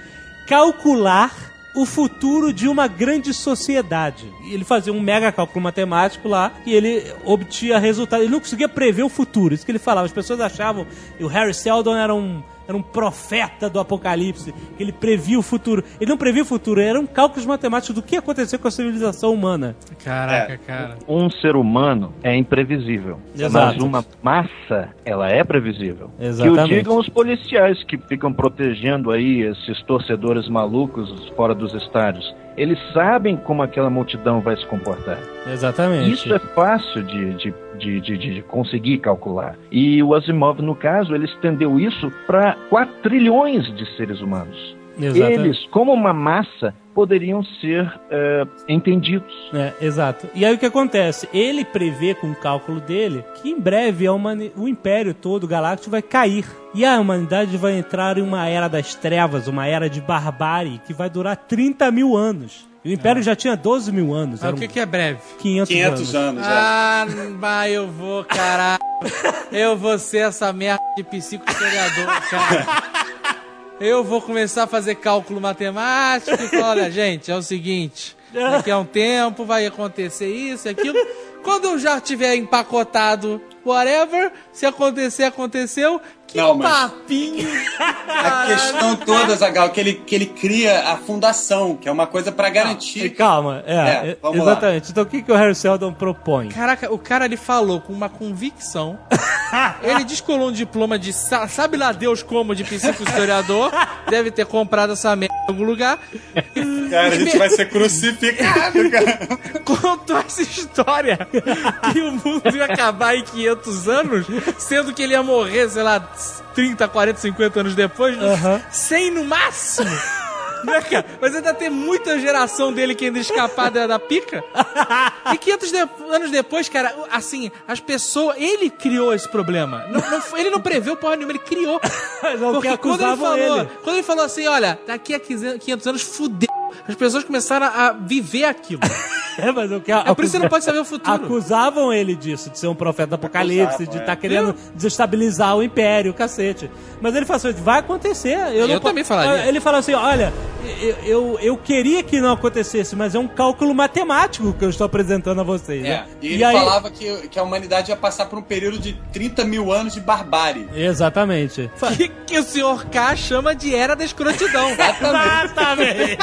calcular o futuro de uma grande sociedade. Ele fazia um mega cálculo matemático lá e ele obtinha resultados. Ele não conseguia prever o futuro. Isso que ele falava. As pessoas achavam que o Harry Seldon era um era um profeta do apocalipse, que ele previa o futuro. Ele não previa o futuro, eram cálculos matemáticos do que ia acontecer com a civilização humana. Caraca, É. cara. Um ser humano é imprevisível. Exato. Mas uma massa, ela é previsível. Exatamente. Que o digam os policiais que ficam protegendo aí esses torcedores malucos fora dos estádios. Eles sabem como aquela multidão vai se comportar. Exatamente. Isso é fácil de, de, de, de, de conseguir calcular. E o Asimov, no caso, ele estendeu isso para 4 trilhões de seres humanos. Exatamente. Eles, como uma massa, poderiam ser eh, entendidos. É, exato. E aí o que acontece? Ele prevê com o cálculo dele que em breve humani- o império todo galáctico vai cair. E a humanidade vai entrar em uma era das trevas, uma era de barbárie, que vai durar 30 mil anos. O império já tinha 12 mil anos. Mas eram o que, que é breve? 500, 500 anos. anos, é. Ah, bah, eu vou, caralho. Eu vou ser essa merda de psicohistoriador, cara. Eu vou começar a fazer cálculo matemático e falar, olha, gente, é o seguinte, daqui a um tempo vai acontecer isso e aquilo. Quando eu já tiver empacotado, whatever, se acontecer, aconteceu. Que Não, mas- papinho! A questão toda, Zagal, que ele, que ele cria a fundação, que é uma coisa pra E garantir. calma, é, É, é, vamos exatamente. Então o que, que o Harry Seldon propõe? Caraca, o cara ele falou com uma convicção. [laughs] ele descolou um diploma de sa- sabe lá Deus como de psicohistoriador. deve ter comprado essa merda em algum lugar. Cara, a gente vai ser crucificado, [laughs] cara. Contou essa história que o mundo ia acabar em 500 anos, sendo que ele ia morrer, sei lá, 30, 40, 50 anos depois, Aham. 100 no máximo. [laughs] Né, cara? Mas ainda tem muita geração dele que ainda escapar da, da pica. E 500 de- anos depois, cara, assim, as pessoas. Ele criou esse problema. Não- não ele não preveu porra nenhuma, ele criou. [laughs] Porque quando ele, falou, ele. quando ele falou assim: olha, daqui a 500 anos fudeu. As pessoas começaram a viver aquilo. [laughs] É, mas o que É por isso que você não pode saber o futuro. Acusavam ele disso, de ser um profeta do apocalipse, Acusavam, de é. estar querendo desestabilizar o império, o cacete. Mas ele falou assim, vai acontecer. Eu, Eu também falaria. Ele falou assim, olha, eu, eu, eu queria que não acontecesse, mas é um cálculo matemático que eu estou apresentando a vocês. É, né? e ele aí- falava que, que a humanidade ia passar por um período de 30 mil anos de barbárie. Exatamente. [laughs] Que, que o senhor K chama de era da escrotidão. Exatamente.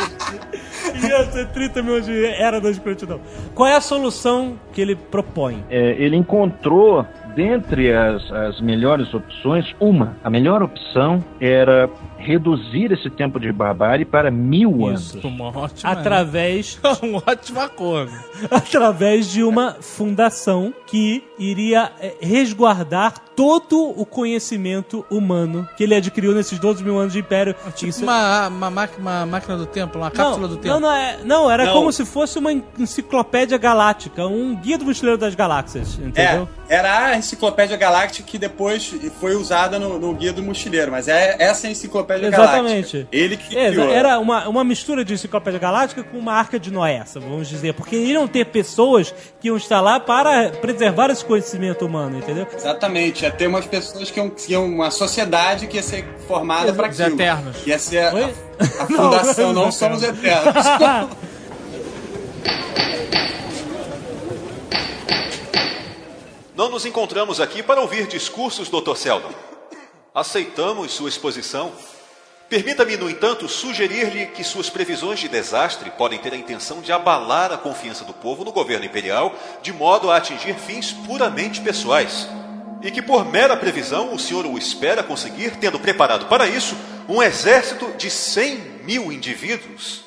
[laughs] Ia ser 30 mil de era da escrotidão. Qual é a solução que ele propõe? É, ele encontrou, dentre as, as melhores opções, uma. A melhor opção era reduzir esse tempo de barbárie para mil Isso. anos. Uma ótima. Através um ótimo acordo. [laughs] através de uma fundação que iria eh, resguardar todo o conhecimento humano que ele adquiriu nesses 12 mil anos de império. Tipo Isso- uma, uma, máquina, uma máquina do tempo, uma cápsula do tempo. Não, não, é- não, era Não. como se fosse uma enciclopédia galáctica, um guia do mochileiro das galáxias, entendeu? É, era a enciclopédia galáctica que depois foi usada no, no Guia do Mochileiro, mas é essa é Enciclopédia Galáctica. Exatamente. Ele que é, criou. Era uma, uma mistura de Enciclopédia Galáctica com uma arca de Noé, vamos dizer. Porque iriam ter pessoas que iam estar lá para preservar esse conhecimento humano, entendeu? Exatamente. Ia ter umas pessoas que iam, iam uma sociedade que ia ser formada para aquilo. Os Eternos. Ia ser a, a, [laughs] fundação Não, não Somos Eternos. [laughs] Não nos encontramos aqui para ouvir discursos, Dr. Seldon. Aceitamos sua exposição Permita-me, no entanto, sugerir-lhe que suas previsões de desastre podem ter a intenção de abalar a confiança do povo no governo imperial, de modo a atingir fins puramente pessoais. E que, por mera previsão, o senhor o espera conseguir, tendo preparado para isso um exército de 100 mil indivíduos.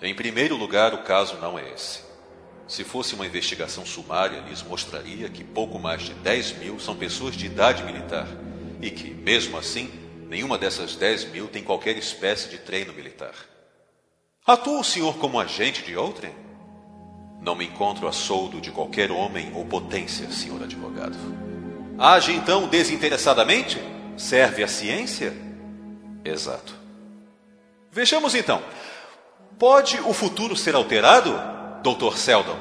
Em primeiro lugar, o caso não é esse. Se fosse uma investigação sumária, lhes mostraria que pouco mais de 10 mil são pessoas de idade militar e que, mesmo assim, nenhuma dessas 10 mil tem qualquer espécie de treino militar. Atua o senhor como agente de outrem? Não me encontro a soldo de qualquer homem ou potência, senhor advogado. Age então desinteressadamente? Serve à ciência? Exato. Vejamos então. Pode o futuro ser alterado? Dr. Seldon?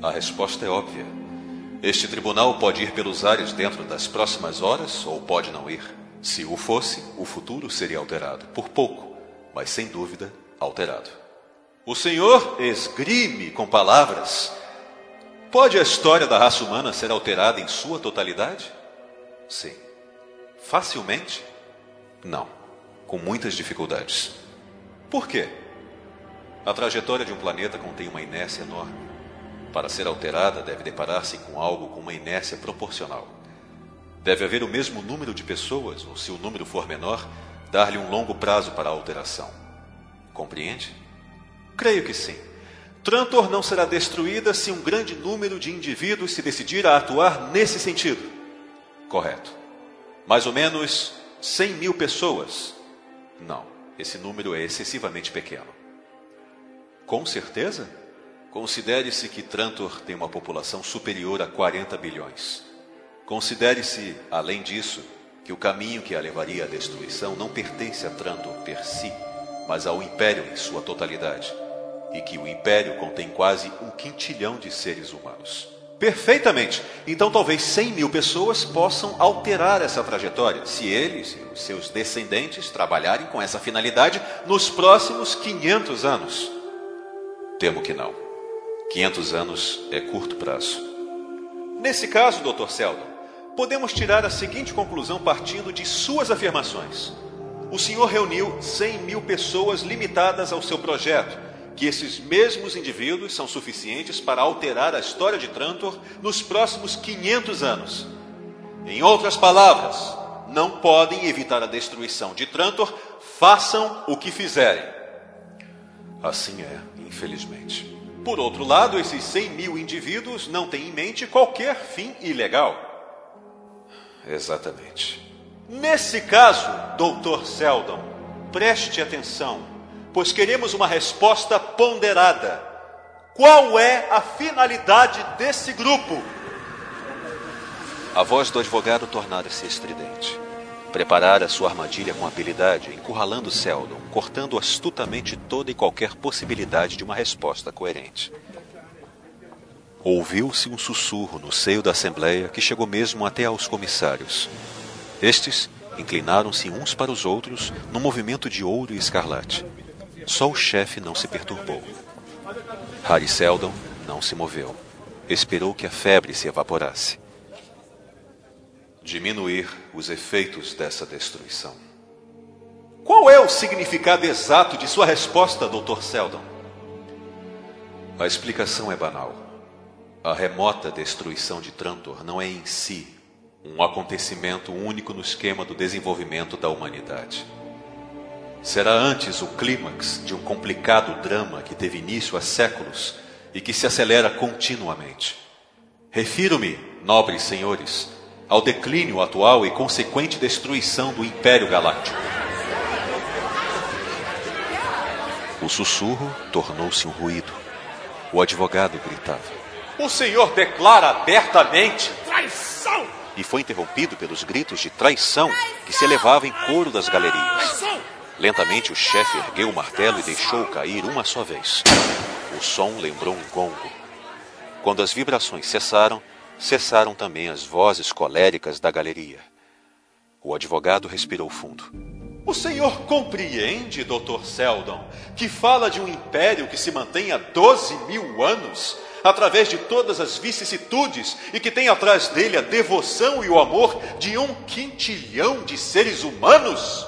A resposta é óbvia. Este tribunal pode ir pelos ares dentro das próximas horas ou pode não ir. Se o fosse, o futuro seria alterado. Por pouco, mas sem dúvida alterado. O senhor esgrime com palavras. Pode a história da raça humana ser alterada em sua totalidade? Sim. Facilmente? Não. Com muitas dificuldades. Por quê? A trajetória de um planeta contém uma inércia enorme. Para ser alterada, deve deparar-se com algo com uma inércia proporcional. Deve haver o mesmo número de pessoas, ou se o número for menor, dar-lhe um longo prazo para a alteração. Compreende? Creio que sim. Trantor não será destruída se um grande número de indivíduos se decidir a atuar nesse sentido. Correto. Mais ou menos 100 mil pessoas. Não, esse número é excessivamente pequeno. Com certeza? Considere-se que Trantor tem uma população superior a 40 bilhões. Considere-se, além disso, que o caminho que a levaria à destruição não pertence a Trantor per si, mas ao Império em sua totalidade, e que o Império contém quase um quintilhão de seres humanos. Perfeitamente. Então, talvez 100 mil pessoas possam alterar essa trajetória, se eles e os seus descendentes trabalharem com essa finalidade nos próximos 500 anos. Temo que não. 500 anos é curto prazo. Nesse caso, Dr. Seldon, podemos tirar a seguinte conclusão partindo de suas afirmações. O senhor reuniu 100 mil pessoas limitadas ao seu projeto, que esses mesmos indivíduos são suficientes para alterar a história de Trantor nos próximos 500 anos. Em outras palavras, não podem evitar a destruição de Trantor, façam o que fizerem. Assim é infelizmente. Por outro lado, esses 100 mil indivíduos não têm em mente qualquer fim ilegal. Exatamente. Nesse caso, Dr. Seldon, preste atenção, pois queremos uma resposta ponderada. Qual é a finalidade desse grupo? A voz do advogado tornara-se estridente. Preparara sua armadilha com habilidade, encurralando Seldon, cortando astutamente toda e qualquer possibilidade de uma resposta coerente. Ouviu-se um sussurro no seio da Assembleia que chegou mesmo até aos comissários. Estes inclinaram-se uns para os outros num movimento de ouro e escarlate. Só o chefe não se perturbou. Harry Seldon não se moveu. Esperou que a febre se evaporasse diminuir os efeitos dessa destruição. Qual é o significado exato de sua resposta, Dr. Seldon? A explicação é banal. A remota destruição de Trantor não é em si um acontecimento único no esquema do desenvolvimento da humanidade. Será antes o clímax de um complicado drama que teve início há séculos e que se acelera continuamente. Refiro-me, nobres senhores, ao declínio atual e consequente destruição do Império Galáctico. O sussurro tornou-se um ruído. O advogado gritava: O senhor declara abertamente traição! E foi interrompido pelos gritos de traição que se elevavam em coro das galerias. Lentamente o chefe ergueu o martelo e deixou cair uma só vez. O som lembrou um gongo. Quando as vibrações cessaram, cessaram também as vozes coléricas da galeria. O advogado respirou fundo. O senhor compreende, Dr. Seldon, que fala de um império que se mantém há 12 mil anos, através de todas as vicissitudes e que tem atrás dele a devoção e o amor de um quintilhão de seres humanos?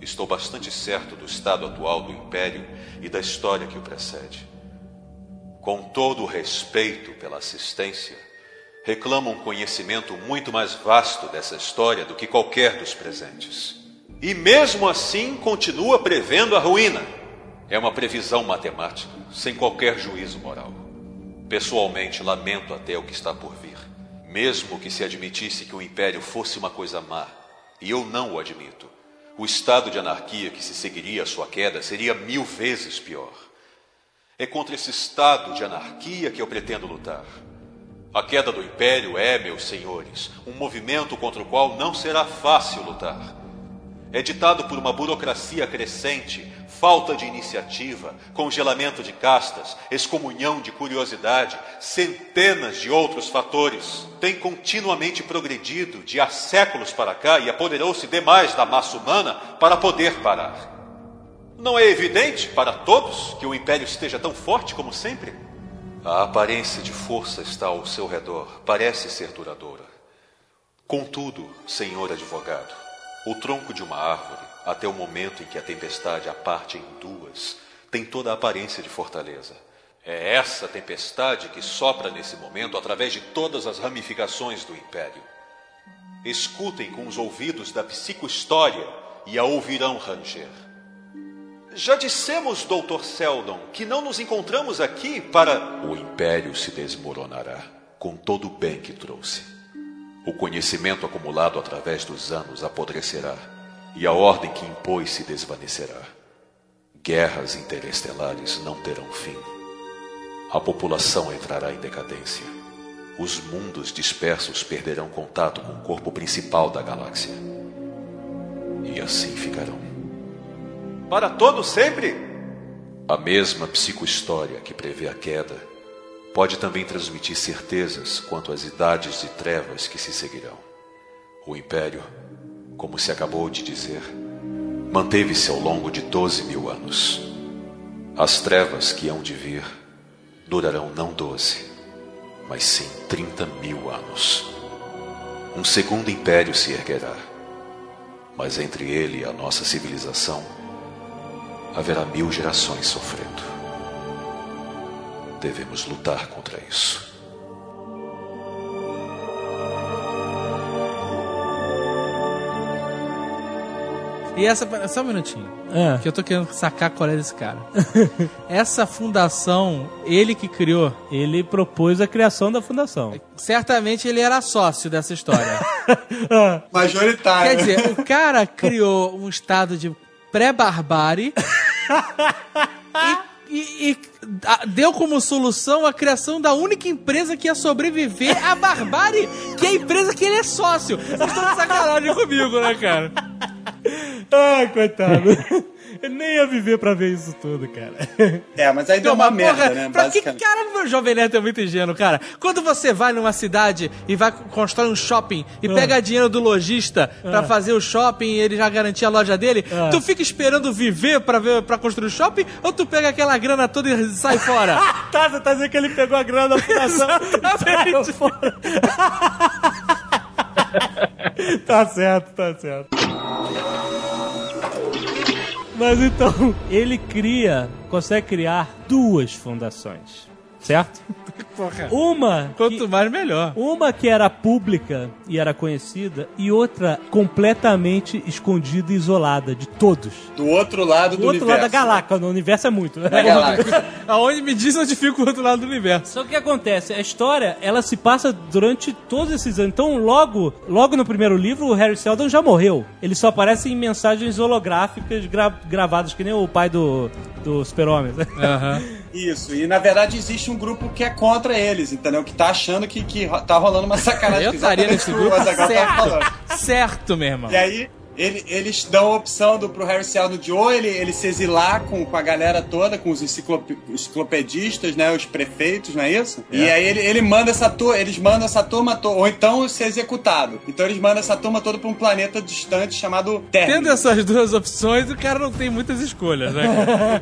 Estou bastante certo do estado atual do Império e da história que o precede. Com todo o respeito pela assistência, reclamo um conhecimento muito mais vasto dessa história do que qualquer dos presentes. E mesmo assim continua prevendo a ruína. É uma previsão matemática, sem qualquer juízo moral. Pessoalmente, lamento até o que está por vir. Mesmo que se admitisse que o império fosse uma coisa má, e eu não o admito, o estado de anarquia que se seguiria à sua queda seria mil vezes pior. É contra esse estado de anarquia que eu pretendo lutar. A queda do império é, meus senhores, um movimento contra o qual não será fácil lutar. É ditado por uma burocracia crescente, falta de iniciativa, congelamento de castas, excomunhão de curiosidade, centenas de outros fatores. Tem continuamente progredido de há séculos para cá e apoderou-se demais da massa humana para poder parar. Não é evidente para todos que o império esteja tão forte como sempre? A aparência de força está ao seu redor, parece ser duradoura. Contudo, senhor advogado, o tronco de uma árvore, até o momento em que a tempestade a parte em duas, tem toda a aparência de fortaleza. É essa tempestade que sopra nesse momento através de todas as ramificações do império. Escutem com os ouvidos da psicohistória e a ouvirão ranger. Já dissemos, Dr. Seldon, que não nos encontramos aqui para. O império se desmoronará com todo o bem que trouxe. O conhecimento acumulado através dos anos apodrecerá e a ordem que impôs se desvanecerá. Guerras interestelares não terão fim. A população entrará em decadência. Os mundos dispersos perderão contato com o corpo principal da galáxia. E assim ficarão. Para todo sempre? A mesma psicohistória que prevê a queda pode também transmitir certezas quanto às idades de trevas que se seguirão. O Império, como se acabou de dizer, manteve-se ao longo de 12 mil anos. As trevas que hão de vir durarão não 12, mas sim 30 mil anos. Um segundo império se erguerá, mas entre ele e a nossa civilização haverá mil gerações sofrendo. Devemos lutar contra isso. E essa. Só um minutinho. É. Que eu tô querendo sacar qual é desse cara. [laughs] essa fundação, ele que criou. Ele propôs a criação da fundação. Certamente ele era sócio dessa história. [laughs] Majoritário. Quer dizer, o cara criou um estado de pré-barbárie e, [laughs] e- e a- deu como solução a criação da única empresa que ia sobreviver à barbárie, que é a empresa que ele é sócio. Vocês estão de sacanagem comigo, né, cara? [laughs] Ai, coitado. Eu nem ia viver pra ver isso tudo, cara. É, mas aí deu uma mas, merda, porra, né? Pra que cara, meu jovem neto é muito ingênuo, cara? Quando você vai numa cidade e vai constrói um shopping Ah. e pega dinheiro do lojista pra fazer o shopping e ele já garantir a loja dele, Ah. tu fica esperando viver pra, ver, pra construir o shopping ou tu pega aquela grana toda e sai fora? [laughs] tá, você tá dizendo que ele pegou a grana da fundação e saiu fora. [laughs] tá certo, tá certo. Mas então, ele cria, consegue criar duas fundações, certo? [laughs] Porra. Uma Quanto que, mais, melhor. uma que era pública e era conhecida, e outra completamente escondida e isolada de todos. Do outro lado Do do outro universo. lado da galáxia, no universo é muito. Da galáxia. [laughs] Aonde me diz onde fica o outro lado do universo. Só que o que acontece? A história, ela se passa durante todos esses anos. Então, logo, logo no primeiro livro, o Harry Seldon já morreu. Ele só aparece em mensagens holográficas gra- gravadas, que nem o pai do, do Super-Homem. Aham. [laughs] Isso, e na verdade existe um grupo que é contra eles, entendeu? Que tá achando que, que tá rolando uma [laughs] sacanagem. Eu estaria nesse grupo falando. certo. Certo, meu irmão. E aí ele- eles dão a opção do, pro Harry Seldon de ou ele, ele se exilar com, com a galera toda, com os enciclop- enciclopedistas, né? Os prefeitos, não é isso? E aí ele, ele manda essa turma, eles mandam essa turma toda, ou então ser executado. Então eles mandam essa turma toda pra um planeta distante chamado Terra. Tendo essas duas opções, o cara não tem muitas escolhas, né?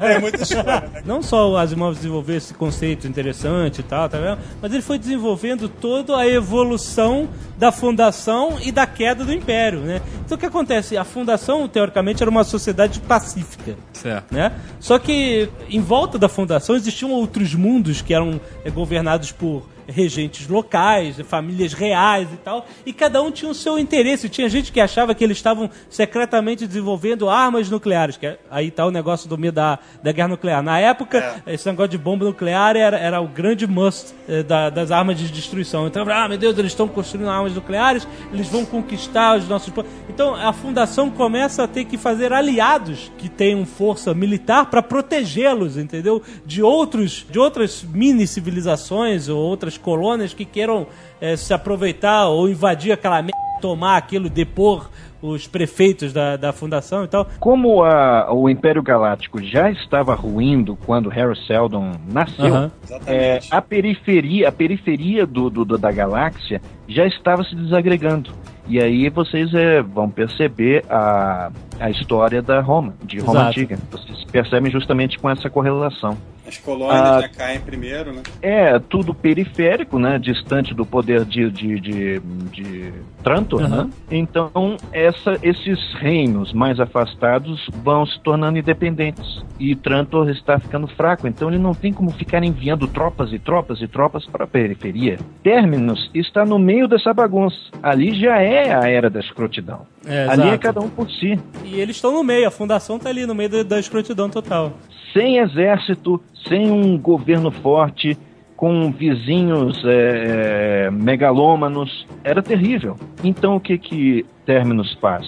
É muito escuro, né? Não só o Asimov desenvolveu esse conceito interessante e tal, tá vendo? Mas ele foi desenvolvendo toda a evolução da fundação e da queda do Império, né? Então o que acontece? A fundação, teoricamente, era uma sociedade pacífica. certo. né? Só que em volta da fundação existiam outros mundos que eram eh, governados por regentes locais, famílias reais e tal, e cada um tinha o seu interesse. Tinha gente que achava que eles estavam secretamente desenvolvendo armas nucleares, que é- aí tá o negócio do medo da, da guerra nuclear. Na época, esse negócio de bomba nuclear era, era o grande must eh, da- das armas de destruição. Então, ah, meu Deus, eles estão construindo armas nucleares, eles vão conquistar os nossos... Então, a fundação começa a ter que fazer aliados que tenham força militar para protegê-los, entendeu? De outros, de outras mini civilizações ou outras colônias que queiram eh, se aproveitar ou invadir aquela merda, tomar aquilo, depor os prefeitos da, da fundação e tal. Como a- o Império Galáctico já estava ruindo quando Harry Seldon nasceu, Aham. é, a periferia, a periferia do, do- do- da galáxia já estava se desagregando. E aí vocês é, vão perceber a, a história da Roma, de Roma Exato. Antiga. Vocês percebem justamente com essa correlação. As colônias Ah. já caem primeiro, né? É tudo periférico, né? Distante do poder de, de, de, de Trantor, Aham. né? Então, essa, esses reinos mais afastados vão se tornando independentes. E Trantor está ficando fraco, então ele não tem como ficar enviando tropas e tropas e tropas para a periferia. Terminus está no meio dessa bagunça. Ali já é a era da escrotidão. É, Ali é cada um por si. E eles estão no meio, a fundação tá ali no meio da, da escrotidão total. sem exército, sem um governo forte, com vizinhos é, megalômanos, era terrível. Então o que que Terminus faz?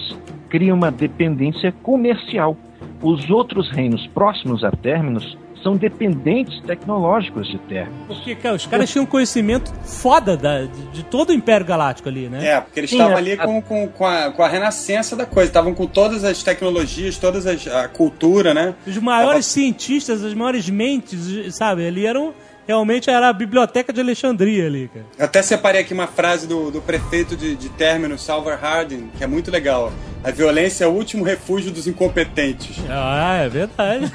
Cria uma dependência comercial. Os outros reinos próximos a Terminus são dependentes tecnológicos de Terminus. Porque, cara, os caras tinham conhecimento foda da- de, de todo o Império Galáctico ali, né? É, porque eles estavam a- ali a- com, com, com, a, com a renascença da coisa, estavam com todas as tecnologias, todas as, a cultura, né? Os maiores cientistas, as maiores mentes, sabe? Ali eram. Realmente era a biblioteca de Alexandria ali, cara. Eu até separei aqui uma frase do, do prefeito de, de término, Salvar Harding, que é muito legal. A violência é o último refúgio dos incompetentes. Ah, é verdade.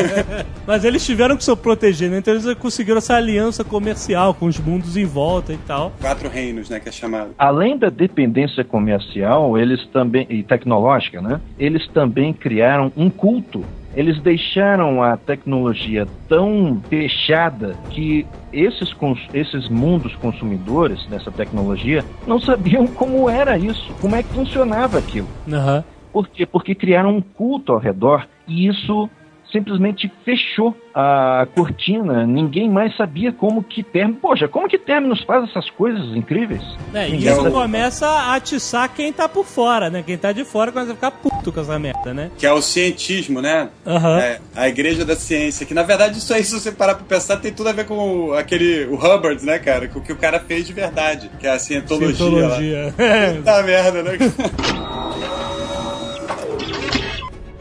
[laughs] Mas eles tiveram que se proteger, né? Então eles conseguiram essa aliança comercial com os mundos em volta e tal. Quatro reinos, né, que é chamado. Além da dependência comercial, eles também e tecnológica, né? Eles também criaram um culto. Eles deixaram a tecnologia tão fechada que esses, esses mundos consumidores dessa tecnologia não sabiam [laughs] como era isso, como é que funcionava aquilo. Aham. Por quê? Porque criaram um culto ao redor e isso simplesmente fechou a cortina. Ninguém mais sabia como que Terminus... Poxa, como que Terminus faz essas coisas incríveis? É, e Ninguém isso sabe. começa a atiçar quem tá por fora, né? Quem tá de fora começa a ficar puto com essa merda, né? Que é o cientismo, né? Aham. É, a igreja da ciência. Que na verdade isso aí, se você parar pra pensar, tem tudo a ver com o- aquele. o Hubbard, né, cara? Com o que o cara fez de verdade. Que é a cientologia. Cientologia. É. [laughs] Puta merda, né?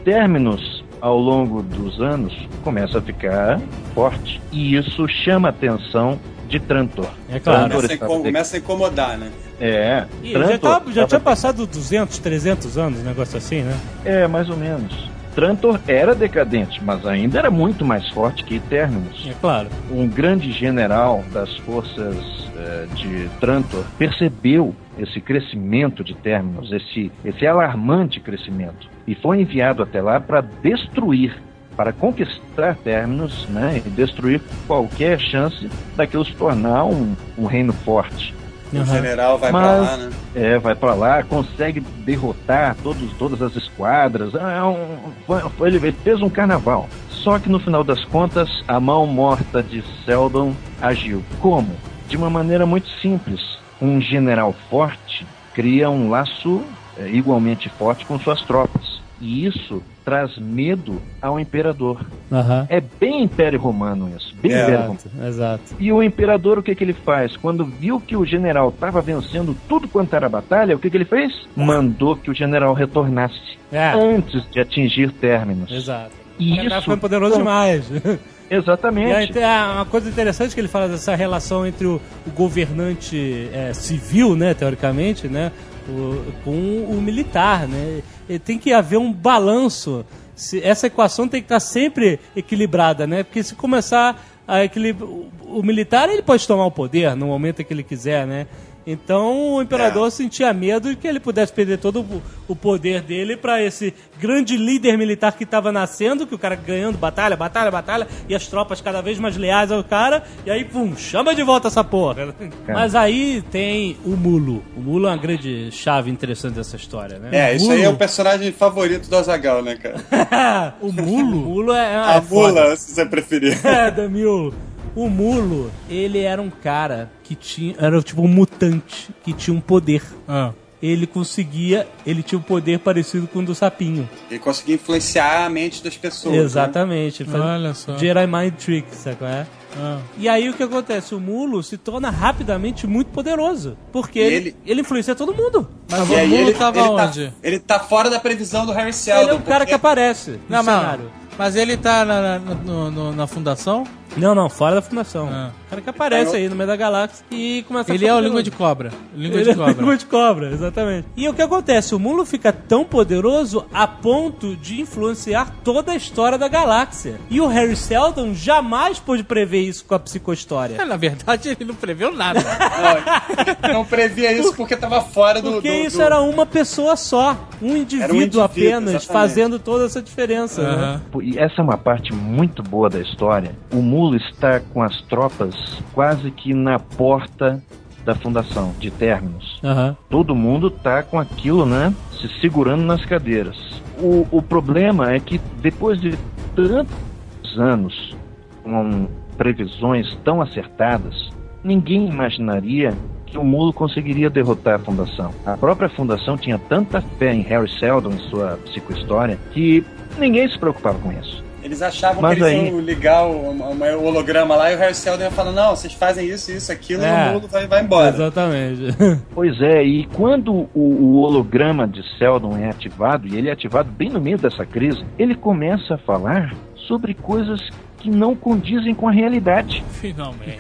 Terminus, ao longo dos anos, começa a ficar forte. E isso chama a atenção de Trantor. É claro. Trantor Começa incom- começa a incomodar, né? É, E já, Trantor tava- já estava- tinha passado 200, 300 anos, um negócio assim, né? É, mais ou menos. Trantor era decadente, mas ainda era muito mais forte que Terminus. É claro. um grande general das forças eh, de Trantor percebeu esse crescimento de Terminus, esse, esse alarmante crescimento, e foi enviado até lá para destruir, para conquistar Terminus né, e destruir qualquer chance daquilo se tornar um, um reino forte. O Aham. general vai pra Mas- lá, né? É, vai para lá, consegue derrotar todos, todas as esquadras. É um- foi- ele fez um carnaval. Só que no final das contas, a mão morta de Seldon agiu. Como? De uma maneira muito simples. Um general forte cria um laço é, igualmente forte com suas tropas. E isso traz medo ao imperador. Aham. É bem Império Romano isso, bem É. Império Romano. Exato, exato. E o imperador, o que, que ele faz? Quando viu que o general estava vencendo tudo quanto era batalha, o que, que ele fez? Mandou que o general retornasse É, antes de atingir términos. exato. E O isso foi poderoso demais. [laughs] E aí, Exatamente. tem a- uma coisa interessante que ele fala dessa relação entre o, o governante é, civil, né, teoricamente, né, o- com o militar, né. E tem que haver um balanço. Se- essa equação tem que estar sempre equilibrada, né, porque se começar a equilibrar o, o militar ele pode tomar o poder no momento que ele quiser, né. Então o imperador sentia medo de que ele pudesse perder todo o, poder dele para esse grande líder militar que estava nascendo, que o cara ganhando batalha, batalha, batalha, e as tropas cada vez mais leais ao cara, e aí, pum, chama de volta essa porra. Mas aí tem o Mulo. O Mulo é uma grande chave interessante dessa história, né? É, isso aí é o personagem favorito do Azagal, né, cara? [laughs] o Mulo? O Mulo é, é A foda. mula, se você preferir. É, da Mule. O Mulo, ele era um cara que tinha. Era tipo um mutante que tinha um poder. Ah. Ele conseguia. Ele tinha um poder parecido com o do sapinho. Ele conseguia influenciar a mente das pessoas. né? Exatamente. Ele fazia Olha só. Jedi Mind Trick, sabe qual é? Ah. E aí o que acontece? O Mulo se torna rapidamente muito poderoso. Porque ele, ele- ele influencia todo mundo. Mas E o Mulo ele, tava ele onde? Tá, ele tá fora da previsão do Harry Seldon. ele é o cara que aparece no Não, mas, cenário. mas ele tá na, na, no- no- na fundação? Não, não, fora da fundação. Ah. O cara que aparece Então, aí no meio da galáxia e começa a Ele é o língua de cobra. Língua Ele de é cobra. língua de cobra, exatamente. E o que acontece? O Mulo fica tão poderoso a ponto de influenciar toda a história da galáxia. E o Harry Seldon jamais pôde prever isso com a psicohistória. É, Na verdade, ele não preveu nada. [laughs] Não, não previa isso porque tava fora do. Porque do- isso do- era uma pessoa só, um indivíduo, indivíduo, apenas, exatamente. fazendo toda essa diferença. né? Aham. E essa é uma parte muito boa da história. O Mulo está com as tropas quase que na porta da fundação de Terminus. Aham. Todo mundo tá com aquilo, né? Se segurando nas cadeiras. O, o problema é que depois de tantos anos com previsões tão acertadas, ninguém imaginaria que o Mulo conseguiria derrotar a Fundação. A própria Fundação tinha tanta fé em Harry Seldon e sua psicohistória que ninguém se preocupava com isso. Eles achavam Mas que eles aí- iam ligar o, o holograma lá e o Harry Seldon ia falar: Não, vocês fazem isso, isso, aquilo, É. e o mundo vai, vai embora. Exatamente. [laughs] Pois é, e quando o, o holograma de Seldon é ativado, e ele é ativado bem no meio dessa crise, ele começa a falar sobre coisas que não condizem com a realidade. Finalmente.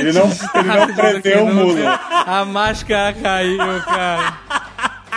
Ele não, ele não preveu o mundo. A máscara caiu, cara.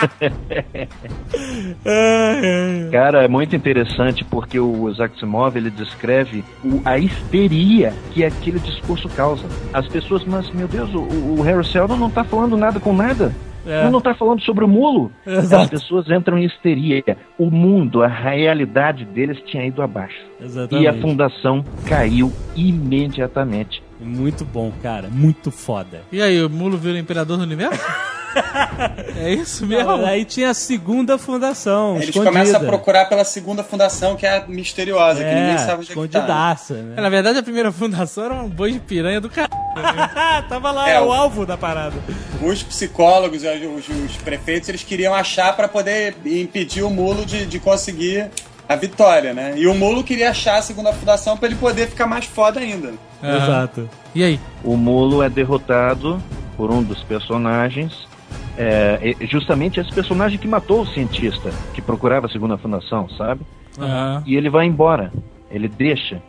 [laughs] Cara, é muito interessante porque o Zaximov ele descreve o- a histeria que aquele discurso causa. As pessoas, mas meu Deus, o, o Harry Seldon não tá falando nada com nada. É. Não tá falando sobre o mulo. Exato. As pessoas entram em histeria. O mundo, a realidade deles tinha ido abaixo. E a Exatamente. fundação caiu imediatamente. Muito bom, cara. Muito foda. E aí, o Mulo vira o imperador do universo? [laughs] [laughs] é isso mesmo? Aí tinha a segunda fundação. Eles escondida. começam a procurar pela segunda fundação, que é a misteriosa, que É, ninguém sabe onde é que tá. escondidaça, É, né? Na verdade, a primeira fundação era um boi de piranha do caralho. [laughs] Tava lá, É, o o- alvo da parada. Os psicólogos, os, os prefeitos, eles queriam achar pra poder impedir o mulo de, de conseguir a vitória, né? E o mulo queria achar a segunda fundação pra ele poder ficar mais foda ainda. Aham. Exato. E aí? O mulo é derrotado por um dos personagens. É, justamente esse personagem que matou o cientista que procurava a segunda fundação, sabe? Aham. E ele vai embora. Ele deixa.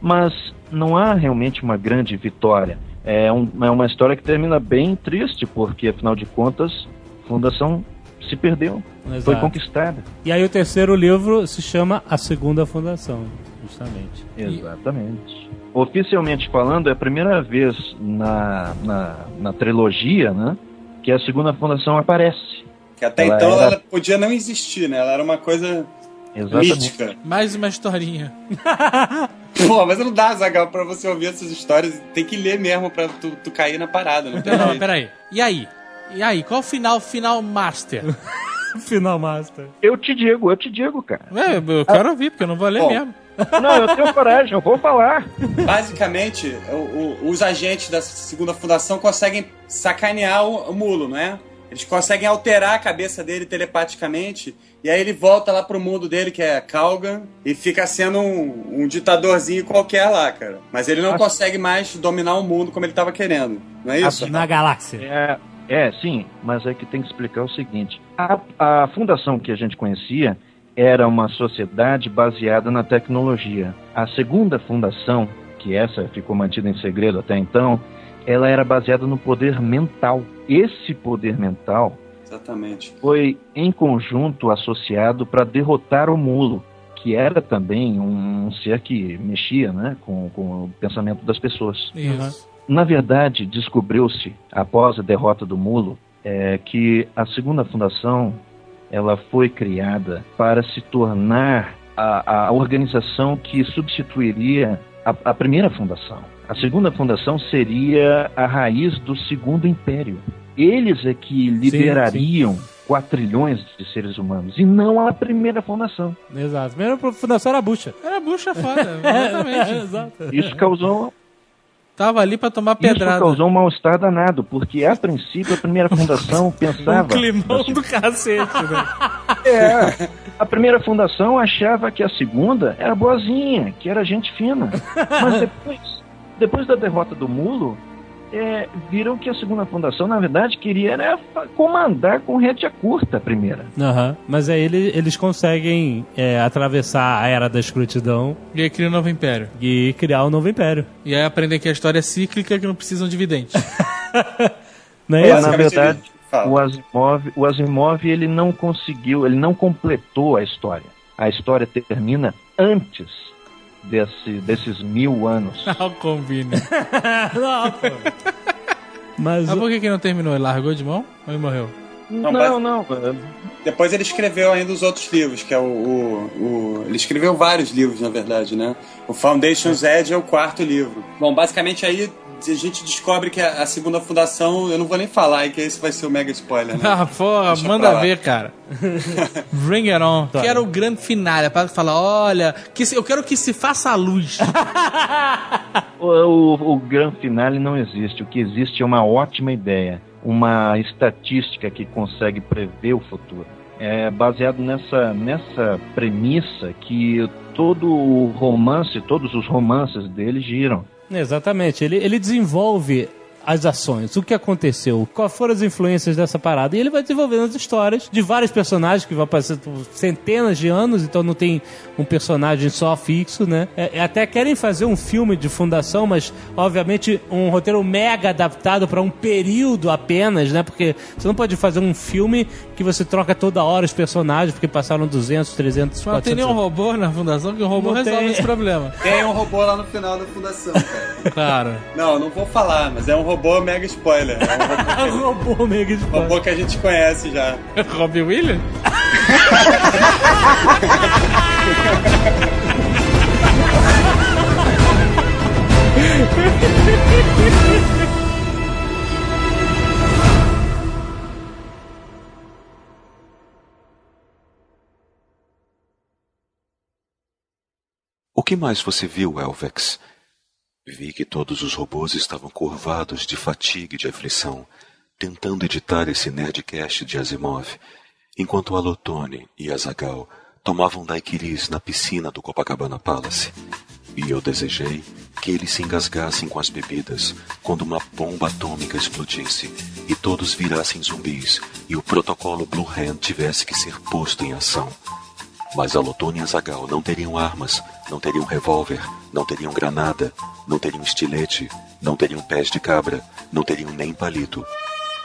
Mas não há realmente uma grande vitória. É, um- é uma história que termina bem triste, porque afinal de contas, a fundação se perdeu. Foi Exato. conquistada. E aí o terceiro livro se chama A Segunda Fundação, justamente. Exatamente. Oficialmente falando, é a primeira vez na, na, na trilogia, né? Que a segunda fundação aparece. Que até Ela então era- ela podia não existir, né? Ela era uma coisa Exatamente. mística. Mais uma historinha. [laughs] Pô, mas não dá, Zagal, pra você ouvir essas histórias. Tem que ler mesmo pra tu, tu cair na parada, não tem Não, peraí. E aí? E aí, qual o final, final master? [laughs] Final Master. Eu te digo, eu te digo, cara. Ué, eu quero ouvir, porque eu não vou ler Bom. mesmo. Não, eu tenho coragem, eu vou falar. Basicamente, o- o- os agentes da segunda fundação conseguem sacanear o, o mulo, não é? Eles conseguem alterar a cabeça dele telepaticamente. E aí ele volta lá pro mundo dele, que é Calgan, e fica sendo um, um ditadorzinho qualquer lá, cara. Mas ele não Acho- consegue mais dominar o mundo como ele tava querendo. Não é isso? Na galáxia. É, é, sim, mas é que tem que explicar o seguinte: a, a fundação que a gente conhecia era uma sociedade baseada na tecnologia. A segunda fundação, que essa ficou mantida em segredo até então, ela era baseada no poder mental. Esse poder mental Exatamente. foi em conjunto associado para derrotar o mulo, que era também um, ser que mexia né, com, com o pensamento das pessoas. Isso. Na verdade, descobriu-se, após a derrota do Mulo, é, que a segunda fundação ela foi criada para se tornar a, a organização que substituiria a, a primeira fundação. A segunda fundação seria a raiz do segundo império. Eles é que liderariam quatrilhões de seres humanos e não a primeira fundação. Exato. A fundação era a bucha. Era bucha foda, exatamente. [laughs] Exato. Isso causou Tava ali pra tomar Isso pedrada. causou um mal-estar danado, porque a princípio a primeira fundação [laughs] pensava. Um climão do cacete, né? [laughs] É, a primeira fundação achava que a segunda era boazinha, que era gente fina. Mas depois, depois da derrota do Mulo, é, viram que a segunda fundação, na verdade, queria era fa- comandar com rédea curta a primeira. Aham. Mas aí ele- eles conseguem é, atravessar a era da escrotidão E aí cria um novo império. e criar um novo império. E aí aprendem que a história é cíclica que não precisam de vidente. [laughs] Não é É, isso? na verdade, o Asimov, o Asimov ele não conseguiu, ele não completou a história. A história termina antes desse, desses mil anos. [laughs] Não combina. [laughs] Não, pô. Mas Mas por que, que não terminou? Ele largou de mão ou ele morreu? Não, Não, não. Depois ele escreveu ainda os outros livros, que é o, o- o- Ele escreveu vários livros, na verdade, né? O Foundation's Edge é o quarto livro. Bom, basicamente aí a gente descobre que a, a segunda fundação, eu não vou nem falar, que esse vai ser o mega spoiler, né? [laughs] Ah, porra, Deixa manda ver, cara. [laughs] Bring it on. Tá. Quero o grande finale, para falar, olha, que se- eu quero que se faça a luz. [laughs] O, o, o grande finale não existe. O que existe é uma ótima ideia, uma estatística que consegue prever o futuro. É baseado nessa, nessa premissa que todo o romance, todos os romances dele giram. Exatamente. Ele, ele desenvolve as ações, o que aconteceu, quais foram as influências dessa parada. E ele vai desenvolvendo as histórias de vários personagens que vão aparecer por centenas de anos, então não tem um personagem só fixo, né? É, é, até querem fazer um filme de fundação, mas obviamente um roteiro mega adaptado para um período apenas, né? Porque você não pode fazer um filme que você troca toda hora os personagens, porque passaram 200, 300, Mas não tem 400 nenhum robô na fundação que o robô Não resolve tem. esse problema. Tem um robô lá no final da fundação, cara. Claro. Não, não vou falar, mas é um robô mega spoiler. É um robô, robô mega de robô que a gente conhece já. [laughs] Robbie Williams? O que mais você viu, Elvex? Vi que todos os robôs estavam curvados de fatiga e de aflição, tentando editar esse Nerdcast de Asimov, enquanto Alotone e Azagal tomavam daiquiris na piscina do Copacabana Palace. E eu desejei que eles se engasgassem com as bebidas quando uma bomba atômica explodisse e todos virassem zumbis e o protocolo Blue Hand tivesse que ser posto em ação. Mas Alotone e Azagal não teriam armas, não teriam revólver, não teriam granada, não teriam estilete, não teriam pés de cabra, não teriam nem palito.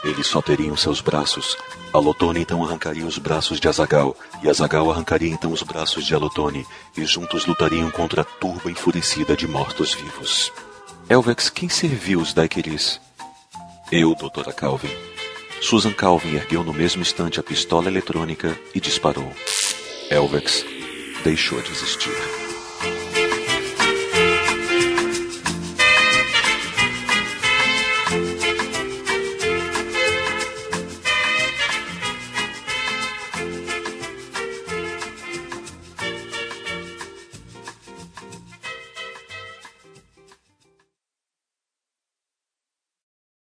Eles só teriam seus braços. Alotone então arrancaria os braços de Azagal, e Azagal arrancaria então os braços de Alotone, e juntos lutariam contra a turba enfurecida de mortos-vivos. Elvex, quem serviu os daiquiris? Eu, doutora Calvin. Susan Calvin ergueu no mesmo instante a pistola eletrônica e disparou. Elvex deixou de existir.